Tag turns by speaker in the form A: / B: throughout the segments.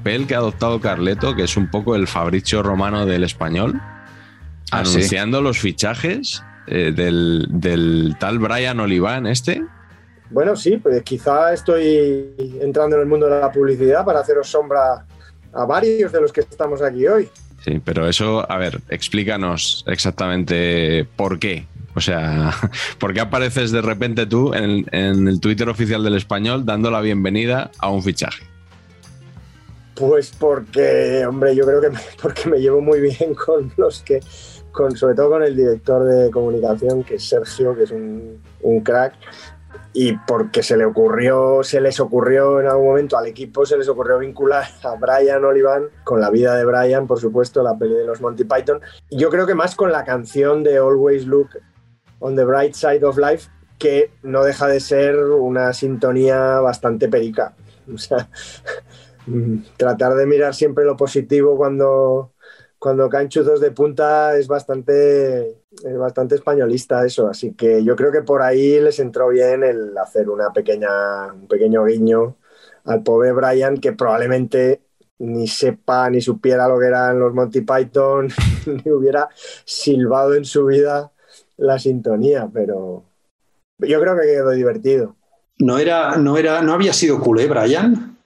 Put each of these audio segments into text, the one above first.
A: papel que ha adoptado Carleto, que es un poco el Fabricio Romano del español,
B: Ah, sí.
A: anunciando los fichajes eh, del, del tal Brian Oliván este.
C: Bueno, sí, pues quizá estoy entrando en el mundo de la publicidad para haceros sombra a varios de los que estamos aquí hoy.
A: Sí, pero eso, a ver, explícanos exactamente por qué. O sea, ¿por qué apareces de repente tú en, en el Twitter oficial del español dando la bienvenida a un fichaje?
C: Pues porque, hombre, yo creo que me, porque me llevo muy bien con los que, con, sobre todo con el director de comunicación, que es Sergio, que es un, un crack, y porque se le ocurrió, se les ocurrió en algún momento al equipo, se les ocurrió vincular a Brian Olivan con la vida de Brian, por supuesto, la peli de los Monty Python. Yo creo que más con la canción de Always Look on the Bright Side of Life, que no deja de ser una sintonía bastante perica. O sea, tratar de mirar siempre lo positivo cuando, cuando caen chuzos de punta es bastante, es bastante españolista eso. Así que yo creo que por ahí les entró bien el hacer una pequeña, un pequeño guiño al pobre Brian, que probablemente ni sepa ni supiera lo que eran los Monty Python, ni hubiera silbado en su vida la sintonía, pero yo creo que quedó divertido.
D: No era, no era, no había sido culé, Brian.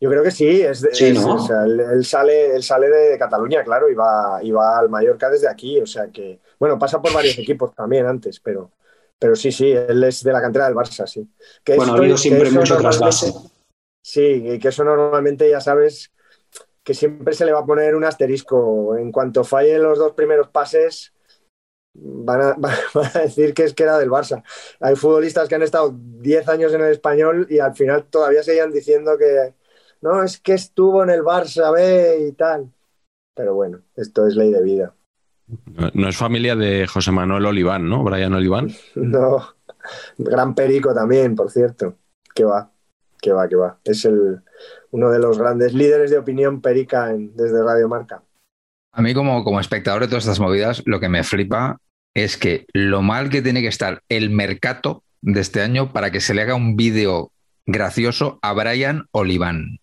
C: Yo creo que sí, es, de-
D: Sí,
C: es-
D: ¿no?
C: o sea, él, él sale, él sale de Cataluña, claro, y va, y va al Mallorca desde aquí, o sea que, bueno, pasa por varios equipos también antes, pero, pero sí, sí, él es de la cantera del Barça, sí. Que
D: Bueno, ha habido siempre mucho trasvase.
C: Sí, y que eso normalmente ya sabes que siempre se le va a poner un asterisco. En cuanto fallen los dos primeros pases, van a, van a decir que es que era del Barça. Hay futbolistas que han estado 10 años en el español y al final todavía seguían diciendo que no, es que estuvo en el Barça B y tal. Pero bueno, esto es ley de vida.
A: No, no es familia de José Manuel Oliván, ¿no? Brian Oliván.
C: No, gran perico también, por cierto. Que va, que va, que va. Es el, uno de los grandes líderes de opinión perica en- desde Radio Marca.
B: A mí como, como espectador de todas estas movidas, lo que me flipa es que lo mal que tiene que estar el mercado de este año para que se le haga un vídeo gracioso a Brian Oliván.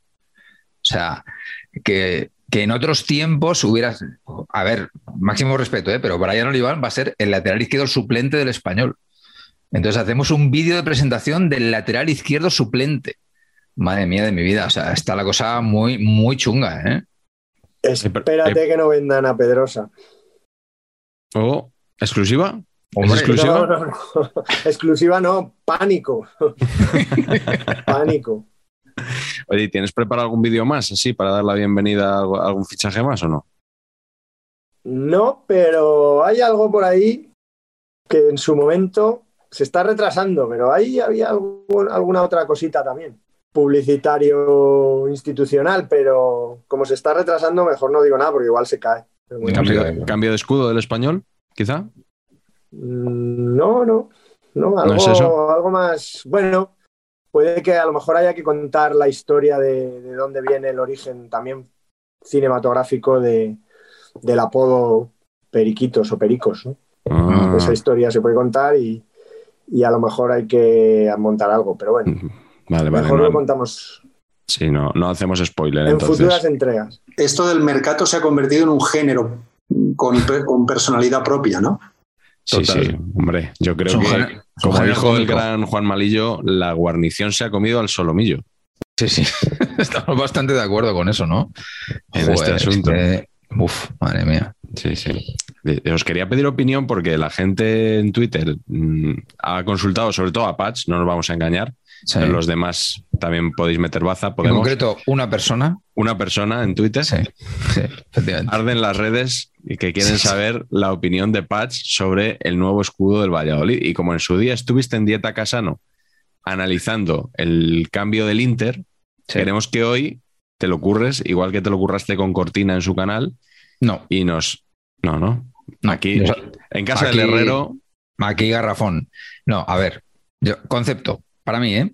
B: O sea, que, que en otros tiempos hubieras... A ver, máximo respeto, ¿eh? pero Brian Oliván va a ser el lateral izquierdo suplente del español. Entonces hacemos un vídeo de presentación del lateral izquierdo suplente. Madre mía de mi vida, o sea, está la cosa muy, muy chunga, ¿eh?
C: Espérate que no vendan a Pedrosa.
A: ¿O exclusiva? ¿Es exclusiva?
C: No, no, no. Exclusiva no, pánico. pánico.
A: Oye, ¿tienes preparado algún vídeo más así para dar la bienvenida a algún fichaje más o no?
C: No, pero hay algo por ahí que en su momento se está retrasando, pero ahí había algún- alguna otra cosita también. Publicitario institucional, pero como se está retrasando, mejor no digo nada porque igual se cae.
B: Cambio
A: ¿Cambio,
B: de-
A: escudo del español, quizá?
C: Mm, No, no, no, algo,
A: es eso?
C: algo más. Bueno, puede que a lo mejor haya que contar la historia de, de dónde viene el origen también cinematográfico de, del apodo Periquitos o Pericos. ¿no?
A: Ah,
C: Esa historia se puede contar y, y a lo mejor hay que montar algo, pero bueno,
A: vale, vale.
C: mejor
A: no-
C: lo contamos
A: sí, no, no hacemos spoiler
C: en
A: entonces.
C: futuras entregas.
D: Esto del mercado se ha convertido en un género con, con personalidad propia, ¿no?
A: Sí,
B: Total.
A: sí, hombre, yo creo que, como dijo el
B: cómico.
A: gran Juan Malillo, la guarnición se ha comido al solomillo.
B: Sí, sí, estamos bastante de acuerdo con eso, ¿no?
A: En este asunto.
B: Uf, madre mía.
A: Sí, sí. Eh, Os quería pedir opinión porque la gente en Twitter mm, ha consultado, sobre todo a Patch, no nos vamos a engañar.
B: Sí.
A: Los demás también podéis meter baza.
B: En concreto, una persona.
A: Una persona en Twitter
B: Sí, sí, efectivamente.
A: arden las redes y que quieren saber la opinión de Patch sobre el nuevo escudo del Valladolid. Y como en su día estuviste en Dieta Casano analizando el cambio del Inter, queremos que hoy te lo curres, igual que te lo curraste con Cortina en su canal,
B: No,
A: y nos. No, no.
B: no.
A: Aquí,
B: Yo-
A: en casa
B: aquí-
A: del Herrero,
B: Aquí garrafón. No, a ver, yo- concepto, para mí, ¿eh?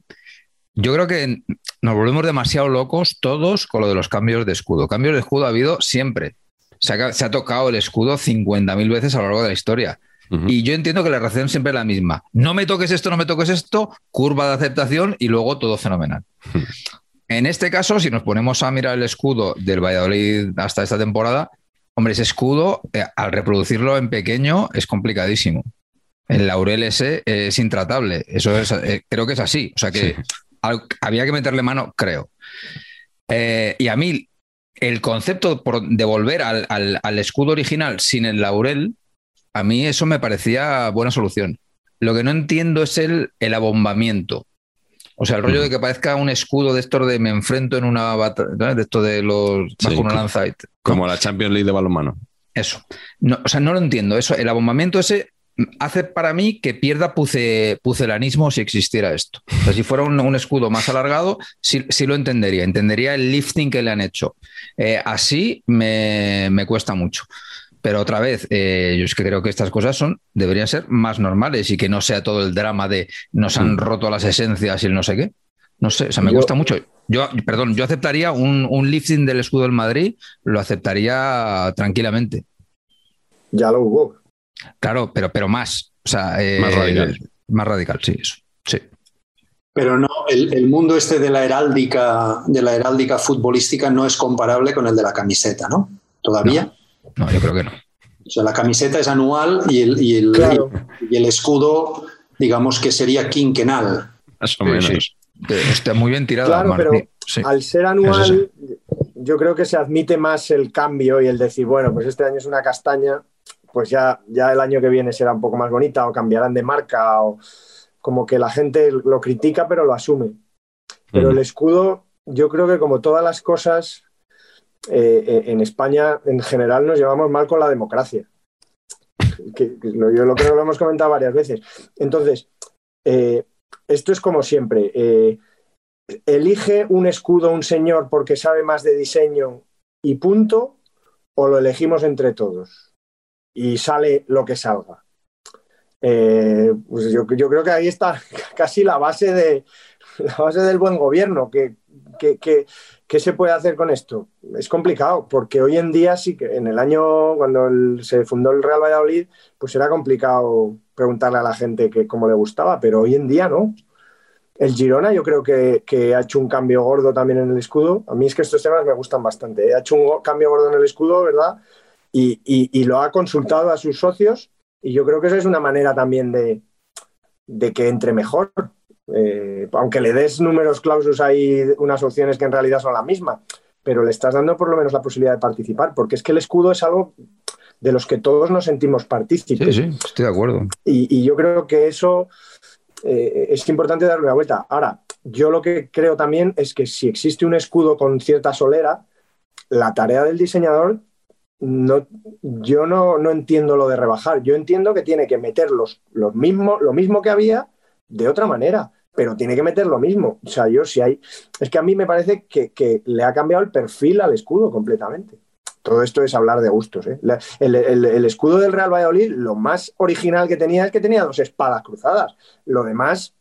B: Yo creo que nos volvemos demasiado locos todos con lo de los cambios de escudo. Cambios de escudo ha habido siempre. Se ha, se ha tocado el escudo 50.000 veces a lo largo de la historia. Y yo entiendo que la reacción siempre es la misma. No me toques esto, no me toques esto, curva de aceptación y luego todo fenomenal. En este caso, si nos ponemos a mirar el escudo del Valladolid hasta esta temporada, hombre, ese escudo, eh, al reproducirlo en pequeño, es complicadísimo. El laurel ese es intratable. Eso es, eh, creo que es así. O sea que al- había que meterle mano, creo. Eh, y a mí, el concepto de volver al, al- al escudo original sin el laurel, a mí eso me parecía buena solución. Lo que no entiendo es el, el abombamiento. O sea, el rollo de que parezca un escudo de estos de me enfrento en una batalla, de esto de los
A: Sí,
B: una lanza.
A: Como la Champions League de balonmano.
B: Eso. No, o sea, no lo entiendo. Eso, el abombamiento ese hace para mí que pierda puce- pucelanismo si existiera esto. O sea, si fuera un, un escudo más alargado, sí, sí lo entendería. Entendería el lifting que le han hecho. Eh, así me, me cuesta mucho. Pero otra vez, eh, yo es que creo que estas cosas son, deberían ser más normales y que no sea todo el drama de nos han
A: Mm.
B: roto las esencias y el no sé qué. No sé, o sea, me gusta mucho. Yo, perdón, yo aceptaría un, un lifting del escudo del Madrid, lo aceptaría tranquilamente.
C: Ya lo hubo.
B: Claro, pero, pero más. O sea, eh,
A: Más radical.
B: Más radical, sí, eso. Sí.
D: Pero no, el, el mundo este de la heráldica, de la heráldica futbolística no es comparable con el de la camiseta, ¿no? Todavía.
B: No, yo creo que no.
D: O sea, la camiseta es anual y el, y el,
C: Claro.
D: y el escudo, digamos que sería quinquenal.
A: Más o menos.
B: sí. Eh, Está muy bien tirado.
C: Claro, pero
B: Sí.
C: Al ser anual, yo creo que se admite más el cambio y el decir, bueno, pues este año es una castaña, pues ya, ya el año que viene será un poco más bonita o cambiarán de marca o como que la gente lo critica pero lo asume. Pero
A: Mm.
C: el escudo, yo creo que como todas las cosas, eh, eh, en España en general nos llevamos mal con la democracia. Que, que lo- yo lo creo que lo hemos comentado varias veces. Entonces, eh, esto es como siempre. eh, elige un escudo un señor porque sabe más de diseño y punto, o lo elegimos entre todos. Y sale lo que salga. Eh, pues yo, yo creo que ahí está casi la base, de, la base del buen gobierno. que que- que- ¿Qué se puede hacer con esto? Es complicado, porque hoy en día sí que en el año, cuando el- se fundó el Real Valladolid, pues era complicado preguntarle a la gente que cómo le gustaba, pero hoy en día no. El Girona yo creo que, que ha hecho un cambio gordo también en el escudo. A mí es que estos temas me gustan bastante. ¿eh? Ha hecho un cambio gordo en el escudo, ¿verdad? Y, y- y lo ha consultado a sus socios y yo creo que eso es una manera también de, de que entre mejor. Eh, aunque le des números clausus hay unas opciones que en realidad son la misma, pero le estás dando por lo menos la posibilidad de participar, porque es que el escudo es algo de los que todos nos sentimos partícipes.
B: Sí, sí, estoy de acuerdo.
C: Y, y yo creo que eso eh, es importante darle una vuelta. Ahora, yo lo que creo también es que si existe un escudo con cierta solera, la tarea del diseñador, no, yo no, no entiendo lo de rebajar. Yo entiendo que tiene que meter los, los mismos, lo mismo que había de otra manera, pero tiene que meter lo mismo. O sea, yo si hay. Es que a mí me parece que, que le ha cambiado el perfil al escudo completamente. Todo esto es hablar de gustos. ¿eh? El, el- el escudo del Real Valladolid, lo más original que tenía es que tenía dos espadas cruzadas. Lo demás,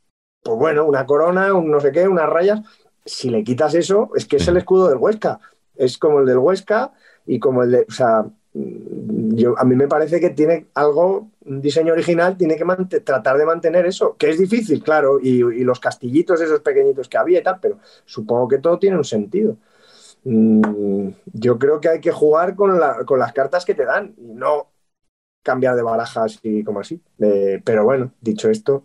C: pues bueno, una corona, un no sé qué, unas rayas. Si le quitas eso, es que es el escudo del Huesca. Es como el del Huesca y como el de. O sea, yo, a mí me parece que tiene algo, un diseño original, tiene que tratar de mantener eso, que es difícil, claro, y, y los castillitos esos pequeñitos que había y tal, pero supongo que todo tiene un sentido. Mm, yo creo que hay que jugar con, la- con las cartas que te dan y no cambiar de barajas y como así. Eh, pero bueno, dicho esto,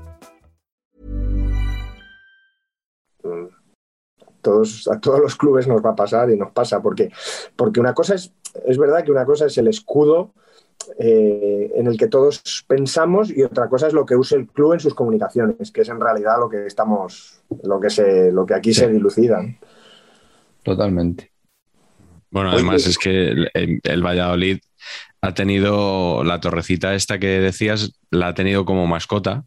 C: Todos, a todos los clubes nos va a pasar y nos pasa, porque, porque una cosa es, es verdad que una cosa es el escudo eh, en el que todos pensamos y otra cosa es lo que use el club en sus comunicaciones, que es en realidad lo que estamos, lo que se, lo que aquí se dilucida.
B: Totalmente.
A: Bueno, además es que el, el, Valladolid ha tenido la torrecita esta que decías, la ha tenido como mascota,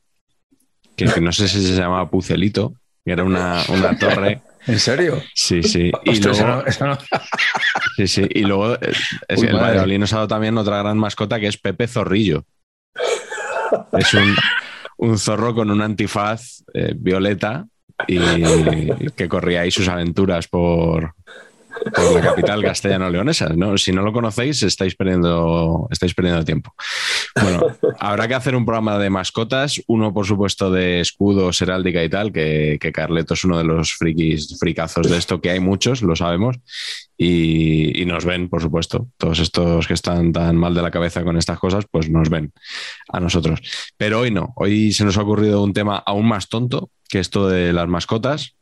A: que, que no sé si se llamaba Pucelito, que era una, una torre.
B: ¿En serio?
A: Sí, sí. Y
B: eso
A: luego,
B: no- eso no-
A: sí, sí. Y luego eh, es
B: Uy,
A: el. Valladolid nos ha dado también otra gran mascota que es Pepe Zorrillo. Es un, un zorro con un antifaz eh, violeta y que corría ahí sus aventuras por, por la capital castellano-leonesa. ¿no? Si no lo conocéis, estáis perdiendo, estáis perdiendo tiempo. Bueno, habrá que hacer un programa de mascotas, uno por supuesto de escudos, heráldica y tal, que, que Carleto es uno de los frikis, fricazos de esto, que hay muchos, lo sabemos, y, y nos ven, por supuesto. Todos estos que están tan mal de la cabeza con estas cosas, pues nos ven a nosotros. Pero hoy no, hoy se nos ha ocurrido un tema aún más tonto, que esto de las mascotas.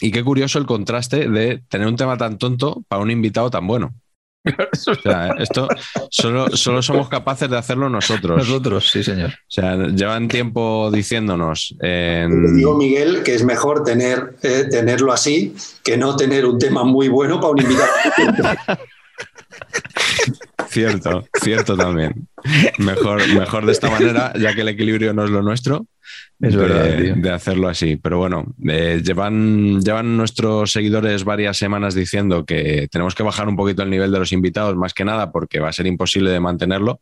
A: Y qué curioso el contraste de tener un tema tan tonto para un invitado tan bueno. O sea, esto solo, solo somos capaces de hacerlo nosotros.
B: Nosotros, sí, señor.
A: O sea, llevan tiempo diciéndonos.
D: Le
A: en-
D: digo, Miguel, que es mejor tener, eh, tenerlo así que no tener un tema muy bueno para un invitado.
A: Cierto, cierto también. Mejor, mejor de esta manera, ya que el equilibrio no es lo nuestro,
B: Es
A: de,
B: verdad, tío.
A: de hacerlo así. Pero bueno, eh, llevan, llevan nuestros seguidores varias semanas diciendo que tenemos que bajar un poquito el nivel de los invitados, más que nada porque va a ser imposible de mantenerlo.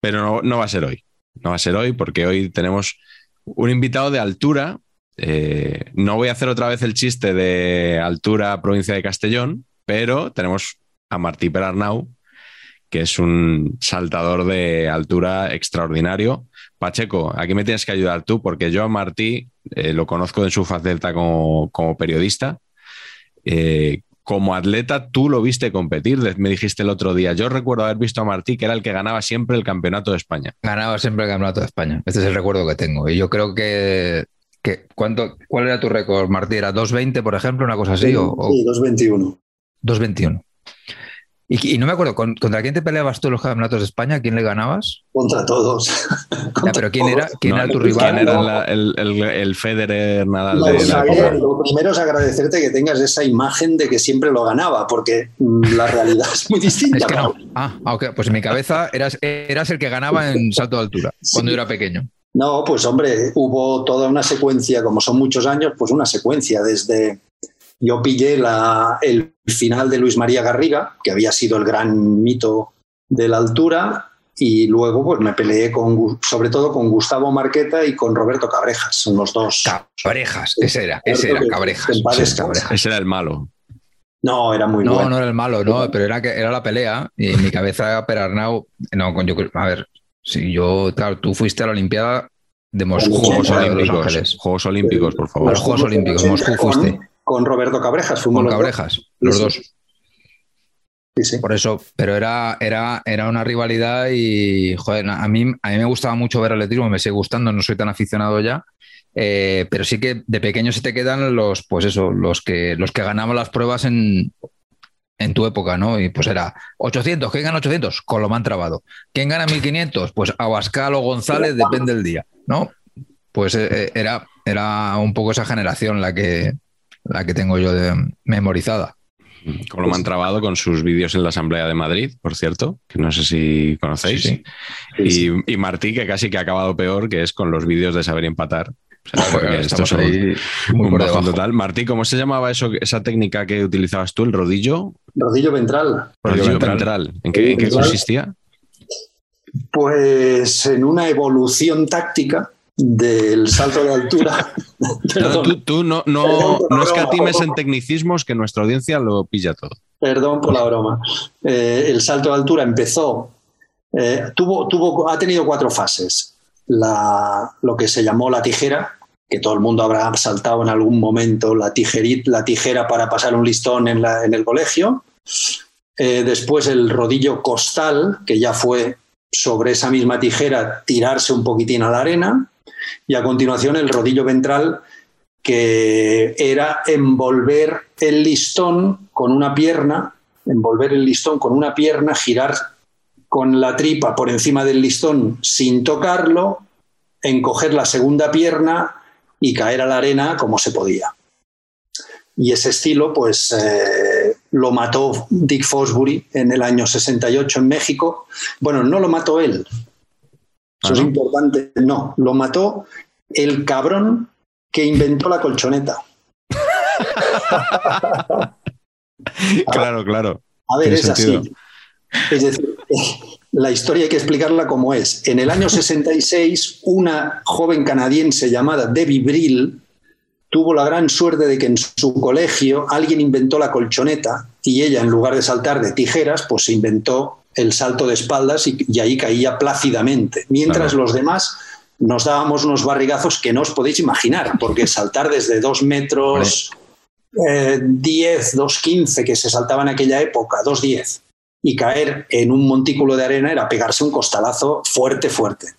A: Pero no, no va a ser hoy. No va a ser hoy porque hoy tenemos un invitado de altura. Eh, no voy a hacer otra vez el chiste de altura provincia de Castellón, pero tenemos a Martí Perarnau, que es un saltador de altura extraordinario. Pacheco, aquí me tienes que ayudar tú, porque yo a Martí eh, lo conozco en su faceta como, como periodista. Eh, como atleta, tú lo viste competir, me dijiste el otro día. Yo recuerdo haber visto a Martí, que era el que ganaba siempre el campeonato de España.
B: Ganaba siempre el campeonato de España. Este es el recuerdo que tengo. Y yo creo que. que ¿cuánto, ¿Cuál era tu récord, Martí? ¿Era 2.20, por ejemplo? ¿Una cosa así? ¿O, o
D: Sí, 221.
B: 2.21? Y, y no me acuerdo, ¿con- ¿contra quién te peleabas tú en los campeonatos de España? ¿A quién le ganabas?
D: Contra todos.
B: Ya,
D: Contra
B: pero ¿quién
D: todos.
B: era, quién
A: No,
B: era tu
A: ¿quién
B: rival?
A: era
D: No.
A: la- el, el- el Federer Nadal de la época?
D: lo primero es agradecerte que tengas esa imagen de que siempre lo ganaba, porque mm, la realidad es muy distinta.
B: Es que no. Ah, ah, ok. Pues en mi cabeza eras, eras el que ganaba en salto de altura
D: Sí.
B: cuando yo era pequeño.
D: No, pues hombre, hubo toda una secuencia, como son muchos años, pues una secuencia desde... Yo pillé la- el final de Luis María Garriga, que había sido el gran mito de la altura, y luego pues me peleé con, sobre todo con Gustavo Marqueta y con Roberto Cabrejas, son los dos.
B: Cabrejas, ese era, ese era, Cabrejas. Sí.
A: Ese era el malo.
D: No, era muy
B: No,
D: bueno.
B: no era el malo, no, pero era que era la pelea y en mi cabeza Perarnau, no, con- yo creo- a ver, si yo, claro, tú fuiste a la Olimpiada de Moscú,
A: Juegos Olímpicos. Juegos Olímpicos, por
B: A
A: favor.
B: los Juegos Olímpicos, Moscú fuiste,
D: Con Roberto Cabrejas, fuimos
B: con
D: los dos.
B: Cabrejas, los
D: Sí,
B: dos.
D: sí. Sí, sí.
B: Por eso, pero era, era, era una rivalidad y, joder, a mí, a mí me gustaba mucho ver atletismo, me sigue gustando, no soy tan aficionado ya, eh, pero sí que de pequeño se te quedan los, pues eso, los que, los que ganaban las pruebas en, en tu época, ¿no? Y pues era 800, ¿quién gana 800? Colomán Trabado. ¿Quién gana 1500? Pues Abascal o González, depende del día, ¿no? Pues eh, eh, era, era un poco esa generación la que, la que tengo yo de, memorizada.
A: Como lo han trabado con sus vídeos en la Asamblea de Madrid, por cierto, que no sé si conocéis.
B: Sí,
D: Sí, sí.
A: Y, y Martí, que casi que ha acabado peor, que es con los vídeos de saber empatar. O sea, esto
B: estamos
A: es un- un total. Martí, ¿cómo se llamaba eso, esa técnica que utilizabas tú, el rodillo?
D: Rodillo ventral.
A: Rodillo
B: ventral.
A: ventral. ¿En qué, en qué consistía?
D: Pues en una evolución táctica del salto de altura. Perdón.
A: tú tú no, no,
D: Perdón,
A: no escatimes en tecnicismos que nuestra audiencia lo pilla todo.
D: Perdón por la broma. Eh, el salto de altura empezó, eh, tuvo, tuvo, ha tenido cuatro fases. La, lo que se llamó la tijera, que todo el mundo habrá saltado en algún momento la, la tijera para pasar un listón en, el colegio. Eh, después el rodillo costal, que ya fue sobre esa misma tijera tirarse un poquitín a la arena. Y a continuación el rodillo ventral, que era envolver el listón con una pierna, envolver el listón con una pierna, girar con la tripa por encima del listón sin tocarlo, encoger la segunda pierna y caer a la arena como se podía. Y ese estilo, pues, eh, lo mató Dick Fosbury en el año 68 en México. Bueno, no lo mató él. Eso es importante. No, lo mató el cabrón que inventó la colchoneta.
A: claro, claro.
D: A ver, es así. Es decir, la historia hay que explicarla como es. En el año 66, una joven canadiense llamada Debbie Brill tuvo la gran suerte de que en su colegio alguien inventó la colchoneta y ella, en lugar de saltar de tijeras, pues se inventó el salto de espaldas y, ahí caía plácidamente. Mientras los demás nos dábamos unos barrigazos que no os podéis imaginar, porque saltar desde dos metros eh, 10, 2,15 que se saltaba en aquella época, 2,10 y caer en un montículo de arena era pegarse un costalazo fuerte, fuerte.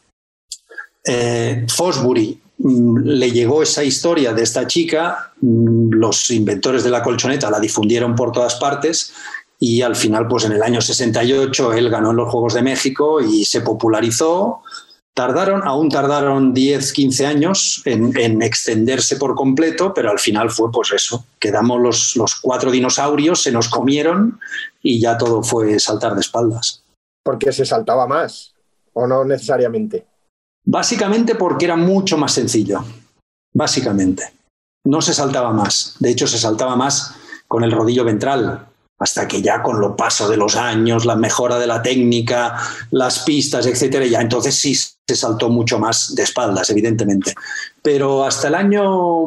D: Eh, Fosbury mm, le llegó esa historia de esta chica, mm, los inventores de la colchoneta la difundieron por todas partes y al final, pues en el año 68, él ganó en los Juegos de México y se popularizó Tardaron, aún tardaron 10, 15 años en, extenderse por completo, pero al final fue pues eso. Quedamos los, los cuatro dinosaurios, se nos comieron y ya todo fue saltar de espaldas.
C: Porque se saltaba más, o no necesariamente.
D: Básicamente porque era mucho más sencillo. Básicamente. No se saltaba más. De hecho, se saltaba más con el rodillo ventral hasta que ya con lo paso de los años, la mejora de la técnica, las pistas, etcétera, ya entonces sí se saltó mucho más de espaldas, evidentemente. Pero hasta el año,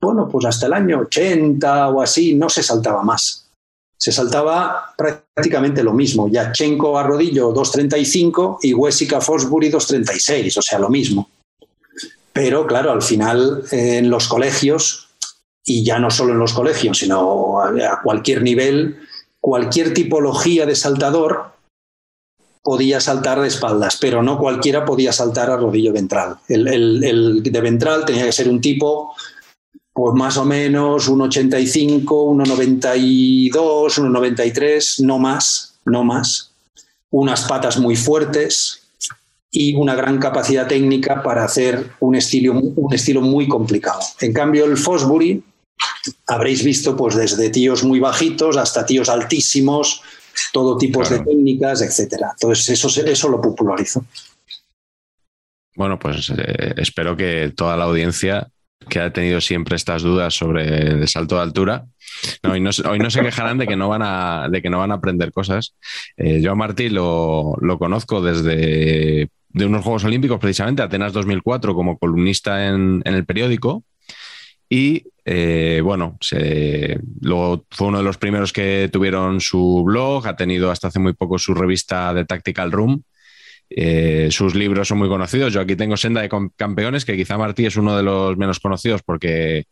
D: bueno, pues hasta el año 80 o así, no se saltaba más. Se saltaba prácticamente lo mismo. Yachenko a rodillo 2.35 y Wessica Fosbury 2.36, o sea, lo mismo. Pero claro, al final en los colegios y ya no solo en los colegios, sino a cualquier nivel, cualquier tipología de saltador podía saltar de espaldas, pero no cualquiera podía saltar a rodillo ventral. El, de ventral tenía que ser un tipo, pues más o menos 1,85, 1,92, 1,93, no más, no más. Unas patas muy fuertes y una gran capacidad técnica para hacer un estilo, un estilo muy complicado. En cambio, el Fosbury habréis visto pues desde tíos muy bajitos hasta tíos altísimos, todo tipo de técnicas, etcétera. Entonces eso, eso lo popularizó.
A: Bueno, pues eh, espero que toda la audiencia que ha tenido siempre estas dudas sobre el salto de altura, hoy, no, se quejarán de que no van a, de que no van a aprender cosas. Eh, yo a Martí lo, conozco desde de unos Juegos Olímpicos, precisamente, Atenas 2004, como columnista en, en el periódico. Y eh, bueno, luego fue uno de los primeros que tuvieron su blog, ha tenido hasta hace muy poco su revista de Tactical Room. Eh, sus libros son muy conocidos. Yo aquí tengo Senda de Campeones, que quizá Martí es uno de los menos conocidos porque...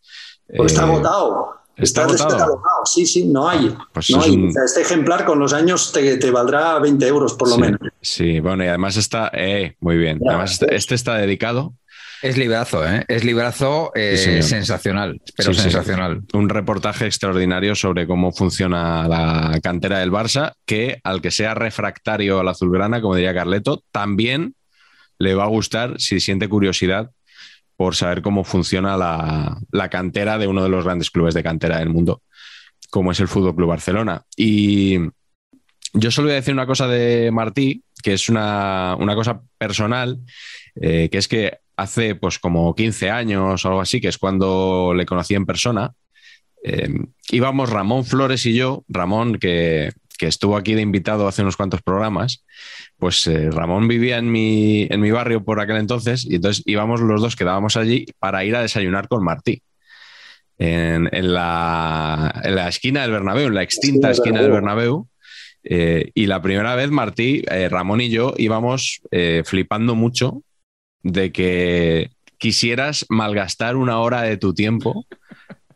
D: Pues está agotado. Está, agotado. Sí, sí, no hay. Pues este ejemplar con los años te, valdrá 20 euros por lo menos.
A: Sí, bueno, y además está, eh, muy bien. además, este, este está dedicado
B: es librazo, ¿eh? Es librazo eh, sensacional, pero sensacional.
A: Un reportaje extraordinario sobre cómo funciona la cantera del Barça, que al que sea refractario al azulgrana, como diría Carleto, también le va a gustar si siente curiosidad por saber cómo funciona la, la cantera de uno de los grandes clubes de cantera del mundo, como es el Fútbol Club Barcelona. Y yo solo voy a decir una cosa de Martí, que es una, una cosa personal, eh, que es que hace pues como 15 años o algo así, que es cuando le conocí en persona, eh, íbamos Ramón Flores y yo, Ramón que, estuvo aquí de invitado hace unos cuantos programas, pues eh, Ramón vivía en mi, en mi barrio por aquel entonces y entonces íbamos los dos, quedábamos allí para ir a desayunar con Martí. En, la, en la, esquina del Bernabéu, en la extinta esquina del Bernabéu. Eh, y la primera vez Martí, Ramón y yo íbamos flipando mucho de que quisieras malgastar una hora de tu tiempo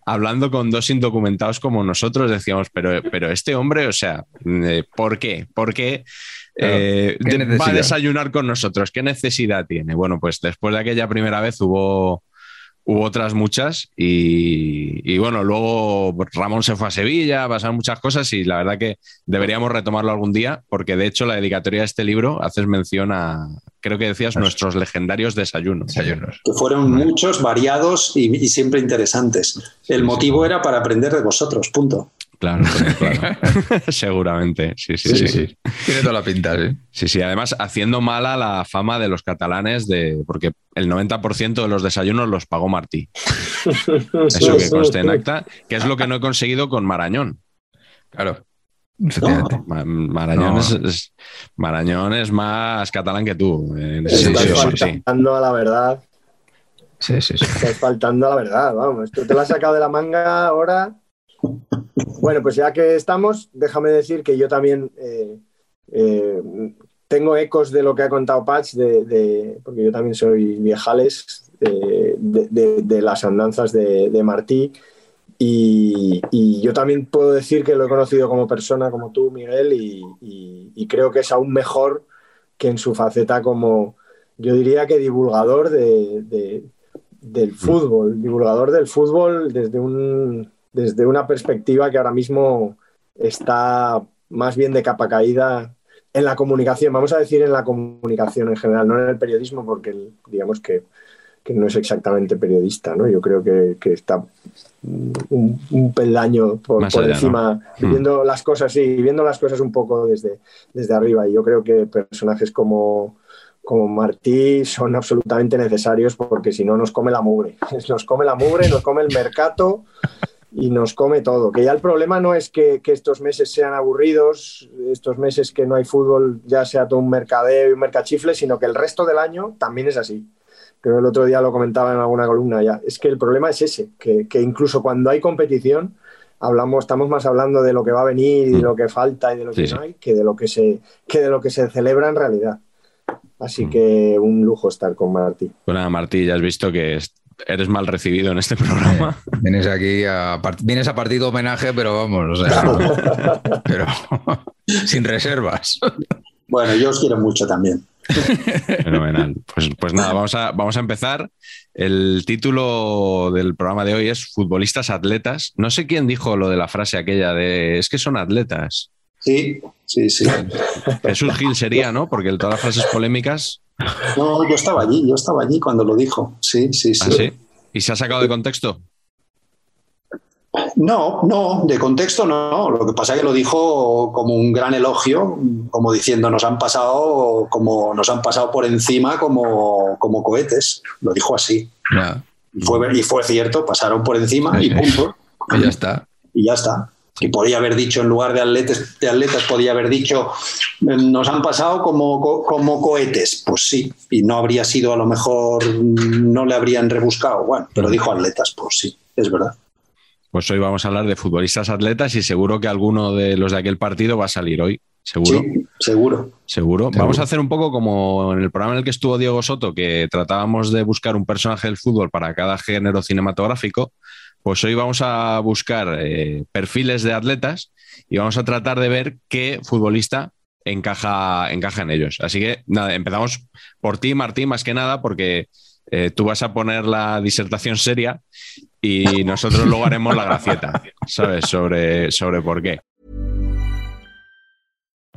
A: hablando con dos indocumentados como nosotros, decíamos, pero, pero este hombre, o sea, eh, ¿por qué? ¿Por qué? eh,
B: ¿qué
A: de- va a desayunar con nosotros. ¿Qué necesidad tiene? Bueno, pues después de aquella primera vez hubo, hubo otras muchas y, y bueno, luego Ramón se fue a Sevilla, pasaron muchas cosas y la verdad que deberíamos retomarlo algún día porque de hecho la dedicatoria de este libro haces mención a, creo que decías, nuestros legendarios desayunos.
B: Desayunos.
D: que fueron muchos, variados y, y siempre interesantes. El motivo era para aprender de vosotros, punto.
A: Claro, claro. seguramente. Sí sí sí,
B: Sí, sí. Tiene toda la pinta, sí.
A: Sí, sí, además haciendo mala la fama de los catalanes de porque el 90% de los desayunos los pagó Martí. Eso que conste en acta, que es lo que no he conseguido con Marañón.
B: Claro. Efectivamente.
A: Ma- Marañón,
B: No.
A: es, es- Marañón es más catalán que tú. En ese
C: Estás
A: sentido,
B: sí,
C: faltando a la verdad.
B: Sí, sí, sí.
C: Estás faltando a la verdad, vamos. Tú te la has sacado de la manga ahora. Bueno, pues ya que estamos, déjame decir que yo también eh, eh, tengo ecos de lo que ha contado Patch, de, de- porque yo también soy viejales, de, de- de- de las andanzas de, de Martí. Y, y yo también puedo decir que lo he conocido como persona, como tú, Miguel, y, y- y creo que es aún mejor que en su faceta como, yo diría que divulgador de, de- del fútbol, divulgador del fútbol desde, un, desde una perspectiva que ahora mismo está más bien de capa caída en la comunicación, vamos a decir en la comunicación en general, no en el periodismo, porque digamos que, que no es exactamente periodista, ¿no? Yo creo que, que está un, un peldaño por,
A: Más
C: por
A: allá,
C: encima,
A: Mm.
C: viendo las cosas, sí, viendo las cosas un poco desde, desde arriba. Y yo creo que personajes como, como Martí son absolutamente necesarios porque si no nos come la mugre. Nos come la mugre, nos come el mercado y nos come todo. Que ya el problema no es que, que estos meses sean aburridos, estos meses que no hay fútbol ya sea todo un mercadeo y un mercachifle, sino que el resto del año también es así. Creo que el otro día lo comentaba en alguna columna ya. Es que el problema es ese, que, que incluso cuando hay competición, hablamos, estamos más hablando de lo que va a venir y de lo que falta y de lo
A: Sí,
C: que
A: sí.
C: no hay, que de lo que se, que de lo que se celebra en realidad. Así
A: Mm.
C: que un lujo estar con Martí.
A: Bueno, Martí, ya has visto que es- eres mal recibido en este programa.
B: Vienes aquí a, part- vienes a partido homenaje, pero vamos, o sea, pero sin reservas.
D: Bueno, yo os quiero mucho también.
A: Fenomenal. Pues, pues nada, vamos a, vamos a empezar. El título del programa de hoy es Futbolistas Atletas. No sé quién dijo lo de la frase aquella de es que son atletas.
D: Sí, sí, sí.
A: Jesús Gil sería, ¿no? Porque todas las frases polémicas.
D: No, yo estaba allí, yo estaba allí cuando lo dijo. Sí, sí, sí.
A: ¿Ah, sí? ¿Y se ha sacado de contexto?
D: No, no, de contexto no. Lo que pasa es que lo dijo como un gran elogio, como diciendo nos han pasado, como nos han pasado por encima como, como cohetes. Lo dijo así. Y fue, y fue cierto, pasaron por encima y punto.
B: y ya está.
D: Y ya está. Y podía haber dicho, en lugar de atletas, de atletas podía haber dicho, nos han pasado como, co- como cohetes. Pues sí, y no habría sido, a lo mejor, no le habrían rebuscado. Bueno, pero dijo atletas, pues sí, es verdad.
A: Pues hoy vamos a hablar de futbolistas atletas y seguro que alguno de los de aquel partido va a salir hoy. Seguro.
D: Sí, seguro.
A: Seguro. Vamos a hacer un poco como en el programa en el que estuvo Diego Soto, que tratábamos de buscar un personaje del fútbol para cada género cinematográfico. Pues hoy vamos a buscar eh, perfiles de atletas y vamos a tratar de ver qué futbolista encaja, encaja en ellos. Así que nada, empezamos por ti, Martín, más que nada, porque eh, tú vas a poner la disertación seria y nosotros luego haremos la gracieta, ¿sabes? Sobre, sobre por qué.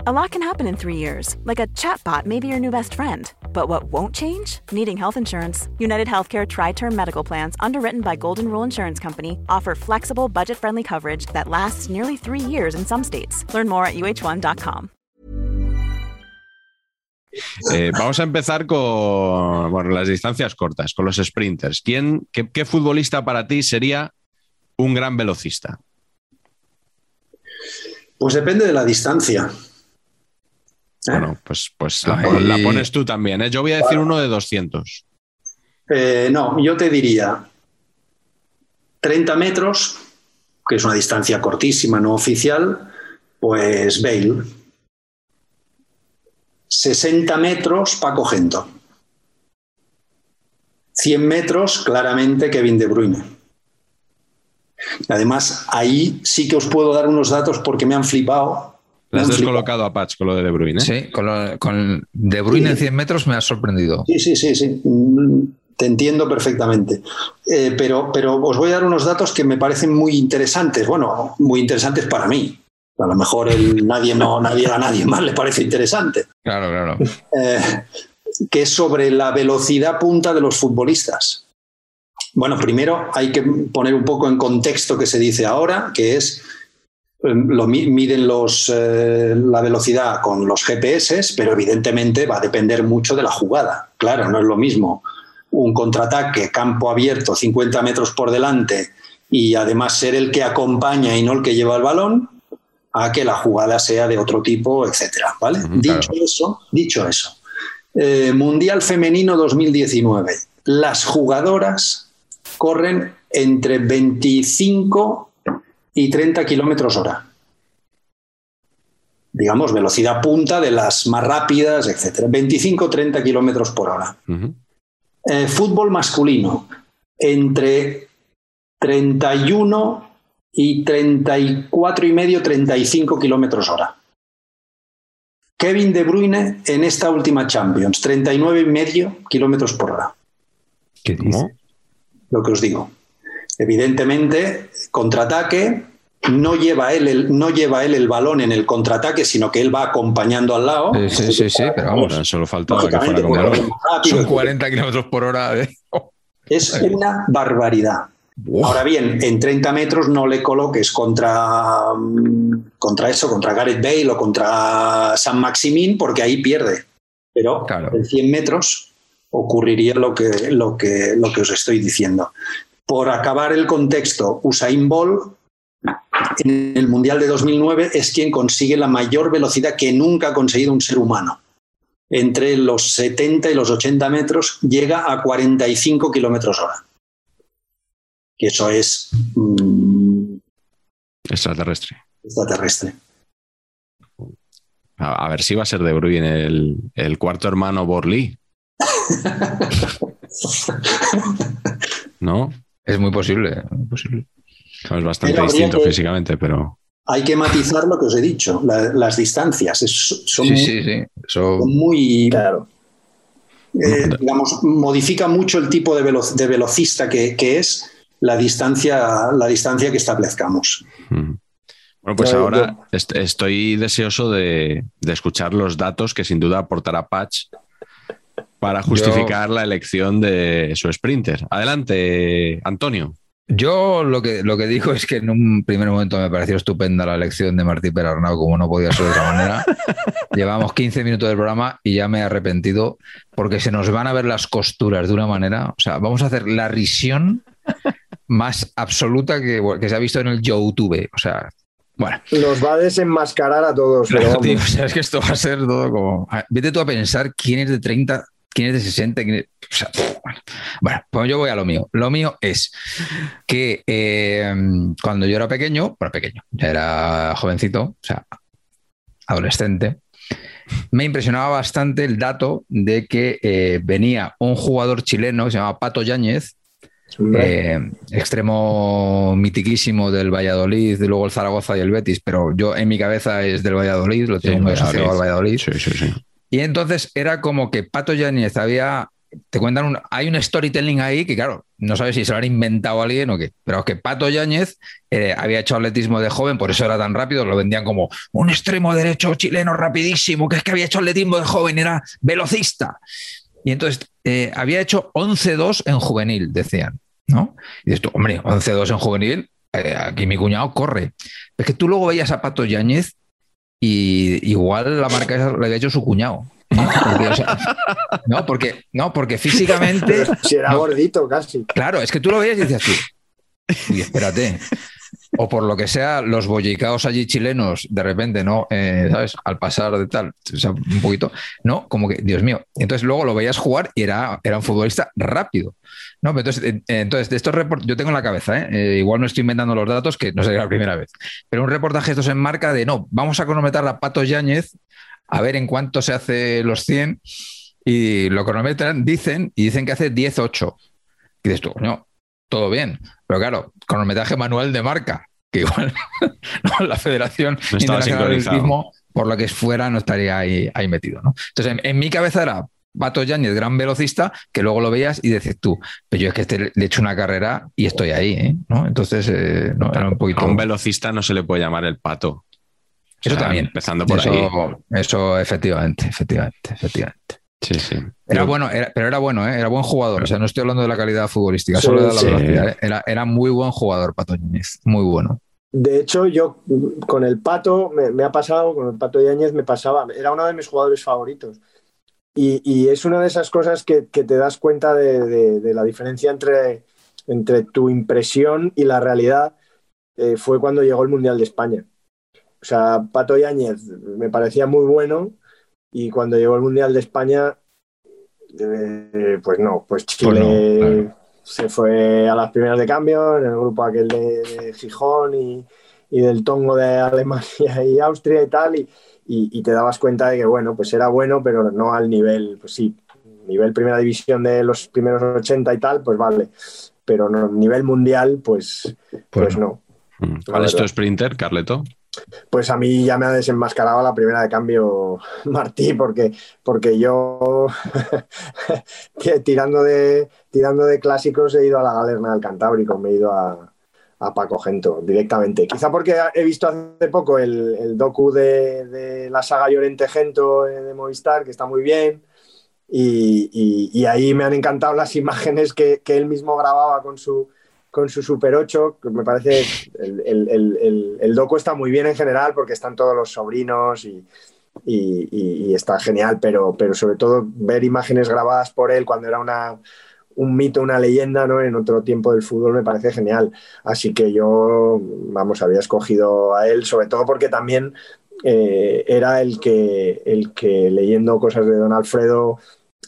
E: A lot can happen in three years, like a chatbot may be your new best friend. But what won't change? Needing health insurance. United Healthcare Tri Term Medical Plans, underwritten by Golden Rule Insurance Company, offer flexible, budget friendly coverage that lasts nearly three years in some states. Learn more at uh1.com.
A: Eh, vamos a empezar con bueno, las distancias cortas, con los sprinters. ¿Quién, qué, qué futbolista para ti sería un gran velocista?
D: Pues depende de la distancia. ¿Eh?
A: Bueno, pues, pues la, pones tú también. ¿eh? Yo voy a decir uno de 200.
D: Eh, no, yo te diría 30 metros, que es una distancia cortísima, no oficial, pues Bale. 60 metros, Paco Gento. 100 metros, claramente Kevin De Bruyne. Además, ahí sí que os puedo dar unos datos porque me han flipado.
A: Le has descolocado a Patch con lo de De Bruyne.
B: Sí, con, con De Bruyne en 100 metros me ha sorprendido.
D: Sí, sí, sí, sí. Te entiendo perfectamente. Eh, pero, pero os voy a dar unos datos que me parecen muy interesantes. Bueno, muy interesantes para mí. A lo mejor el, nadie, no, nadie a nadie más le parece interesante.
B: Claro, claro.
D: Eh, que es sobre la velocidad punta de los futbolistas. Bueno, primero hay que poner un poco en contexto que se dice ahora, que es lo miden los, eh, la velocidad con los GPS, pero evidentemente va a depender mucho de la jugada. Claro, no es lo mismo un contraataque campo abierto, 50 metros por delante y además ser el que acompaña y no el que lleva el balón, a que la jugada sea de otro tipo, etcétera. ¿vale? dicho, eso, dicho eso, eh, Mundial Femenino 2019. Las jugadoras corren entre 25 y 30 kilómetros hora. Digamos, velocidad punta de las más rápidas, etc. 25-30 kilómetros por hora. Eh, fútbol masculino, entre 31 y 34 y medio, 35 kilómetros hora. Kevin De Bruyne en esta última Champions, 39 y medio kilómetros por hora.
B: ¿Qué dice?
D: Lo que os digo. Evidentemente, contraataque, no lleva, él el, no lleva él el balón en el contraataque, sino que él va acompañando al lado.
B: Sí, sí, sí, pero vamos.
A: Solo faltaba que fuera con balón.
B: Son 40 kilómetros por hora.
D: Es una barbaridad. Ahora bien, en 30 metros no le coloques contra, mm, contra eso, contra Gareth Bale o contra San Maximín, porque ahí pierde. Pero en 100 metros ocurriría lo que, lo, que, lo que os estoy diciendo. Por acabar el contexto, Usain Bolt en el Mundial de 2009 es quien consigue la mayor velocidad que nunca ha conseguido un ser humano. Entre los 70 y los 80 metros llega a 45 kilómetros hora que eso es... Mm,
A: extraterrestre.
D: Extraterrestre.
A: A, ver si va a ser de Bruyne el, el cuarto hermano Borlí. ¿No?
B: Es muy posible, muy posible.
A: Es bastante distinto físicamente, pero.
D: Hay que matizar lo que os he dicho, las distancias. son, muy, Claro. Eh, digamos, modifica mucho el tipo de, de velocista que, que, es la distancia, la distancia que establezcamos.
A: Bueno, pues ahora estoy deseoso de, escuchar los datos que sin duda aportará Patch para justificar la elección de su sprinter. Adelante, Antonio.
B: Yo lo que, lo que digo es que en un primer momento me pareció estupenda la elección de Martí Perarnau, como no podía ser de otra manera. Llevamos 15 minutos del programa y ya me he arrepentido porque se nos van a ver las costuras de una manera. O sea, vamos a hacer la risión más absoluta que, se ha visto en el YouTube. O sea, bueno.
C: Nos va a desenmascarar a todos.
B: es que esto va a ser todo como. Vete tú a pensar quién es de 30, quién es de 60. bueno. pues yo voy a lo mío. Lo mío es que eh, cuando yo era pequeño, bueno, pequeño, ya era jovencito, o sea, adolescente, me impresionaba bastante el dato de que eh, venía un jugador chileno que se llama Pato Yáñez, eh, extremo mitiquísimo del Valladolid, y luego el Zaragoza y el Betis, pero yo en mi cabeza es del Valladolid, lo tengo muy asociado al Valladolid. y entonces era como que Pato Yáñez había, te cuentan, un, hay un storytelling ahí que claro, no sabes si se lo han inventado alguien o qué, pero que Pato Yáñez eh, había hecho atletismo de joven, por eso era tan rápido, lo vendían como un extremo derecho chileno rapidísimo, que es que había hecho atletismo de joven, era velocista. Y entonces eh, había hecho 11-2 en juvenil, decían. ¿no? Y dices tú, hombre, 11-2 en juvenil, eh, aquí mi cuñado corre. Es que tú luego veías a Pato Yáñez y igual la marca esa le había hecho su cuñado. no, porque, no, porque físicamente.
C: Si era gordito casi.
B: Claro, es que tú lo veías y decías tú. Y espérate, o por lo que sea, los bollicaos allí chilenos, de repente, ¿no? Eh, ¿Sabes? Al pasar de tal, un poquito, ¿no? Como que, Dios mío. Entonces luego lo veías jugar y era, era un futbolista rápido. ¿no? Entonces, entonces, de estos reportes, yo tengo en la cabeza, ¿eh? ¿eh? igual no estoy inventando los datos, que no sería la primera vez, pero un reportaje estos en marca de, no, vamos a cronometrar a Pato Yáñez, a ver en cuánto se hace los 100 y lo cronometran, dicen, y dicen que hace 10-8. Y dices tú, no, todo bien. Pero claro, cronometraje manual de marca, que igual la Federación
A: No
B: Internacional del. Atletismo, por lo que fuera, no estaría ahí, ahí metido. ¿no? Entonces, en, en mi cabeza era Pato Yáñez, gran velocista, que luego lo veías y dices tú, pero yo es que este le he hecho una carrera y estoy ahí, ¿eh? ¿no? Entonces, eh, no, era un poquito...
A: A un velocista no se le puede llamar el pato.
B: Eso
A: O sea,
B: también.
A: Empezando por
B: eso,
A: ahí.
B: eso, efectivamente, efectivamente, efectivamente.
A: Sí, sí.
B: Era
A: Yo-
B: bueno, era- pero era bueno, ¿eh? era buen jugador. O sea, no estoy hablando de la calidad futbolística,
C: Sí,
B: solo de la
C: sí.
B: velocidad. ¿eh? Era, era muy buen jugador, Pato Núñez. Muy bueno.
C: De hecho, yo con el Pato me, me ha pasado, con el Pato Yáñez me pasaba, era uno de mis jugadores favoritos. Y, y es una de esas cosas que, que te das cuenta de, de- de la diferencia entre, entre tu impresión y la realidad. eh, fue cuando llegó el Mundial de España. O sea, Pato Yáñez me parecía muy bueno y cuando llegó el Mundial de España, eh, pues no, pues Chile
B: Pues no, claro.
C: se fue a las primeras de cambio en el grupo aquel de, de Gijón y, y del Tongo de Alemania y Austria y tal, y, y- y te dabas cuenta de que, bueno, pues era bueno, pero no al nivel, pues sí, nivel primera división de los primeros 80 y tal, pues vale, pero no, nivel mundial, pues, pues no.
A: Mm. ¿Cuál es tu sprinter, Carleto?
C: Pues a mí ya me ha desenmascarado la primera de cambio Martí, porque, porque yo tirando de, tirando de clásicos he ido a la Galerna del Cantábrico, me he ido a, a Paco Gento directamente. Quizá porque he visto hace poco el, el docu de, de la saga Llorente Gento eh, de Movistar, que está muy bien. Y, y- y ahí me han encantado las imágenes que, que él mismo grababa con su, con su Super 8, que me parece el, el, el, está muy bien en general porque están todos los sobrinos y, y- y- y está genial, pero, pero sobre todo ver imágenes grabadas por él cuando era una, un mito, una leyenda ¿no? en otro tiempo del fútbol me parece genial. Así que yo, vamos, había escogido a él, sobre todo porque también eh, era el que, el que leyendo cosas de Don Alfredo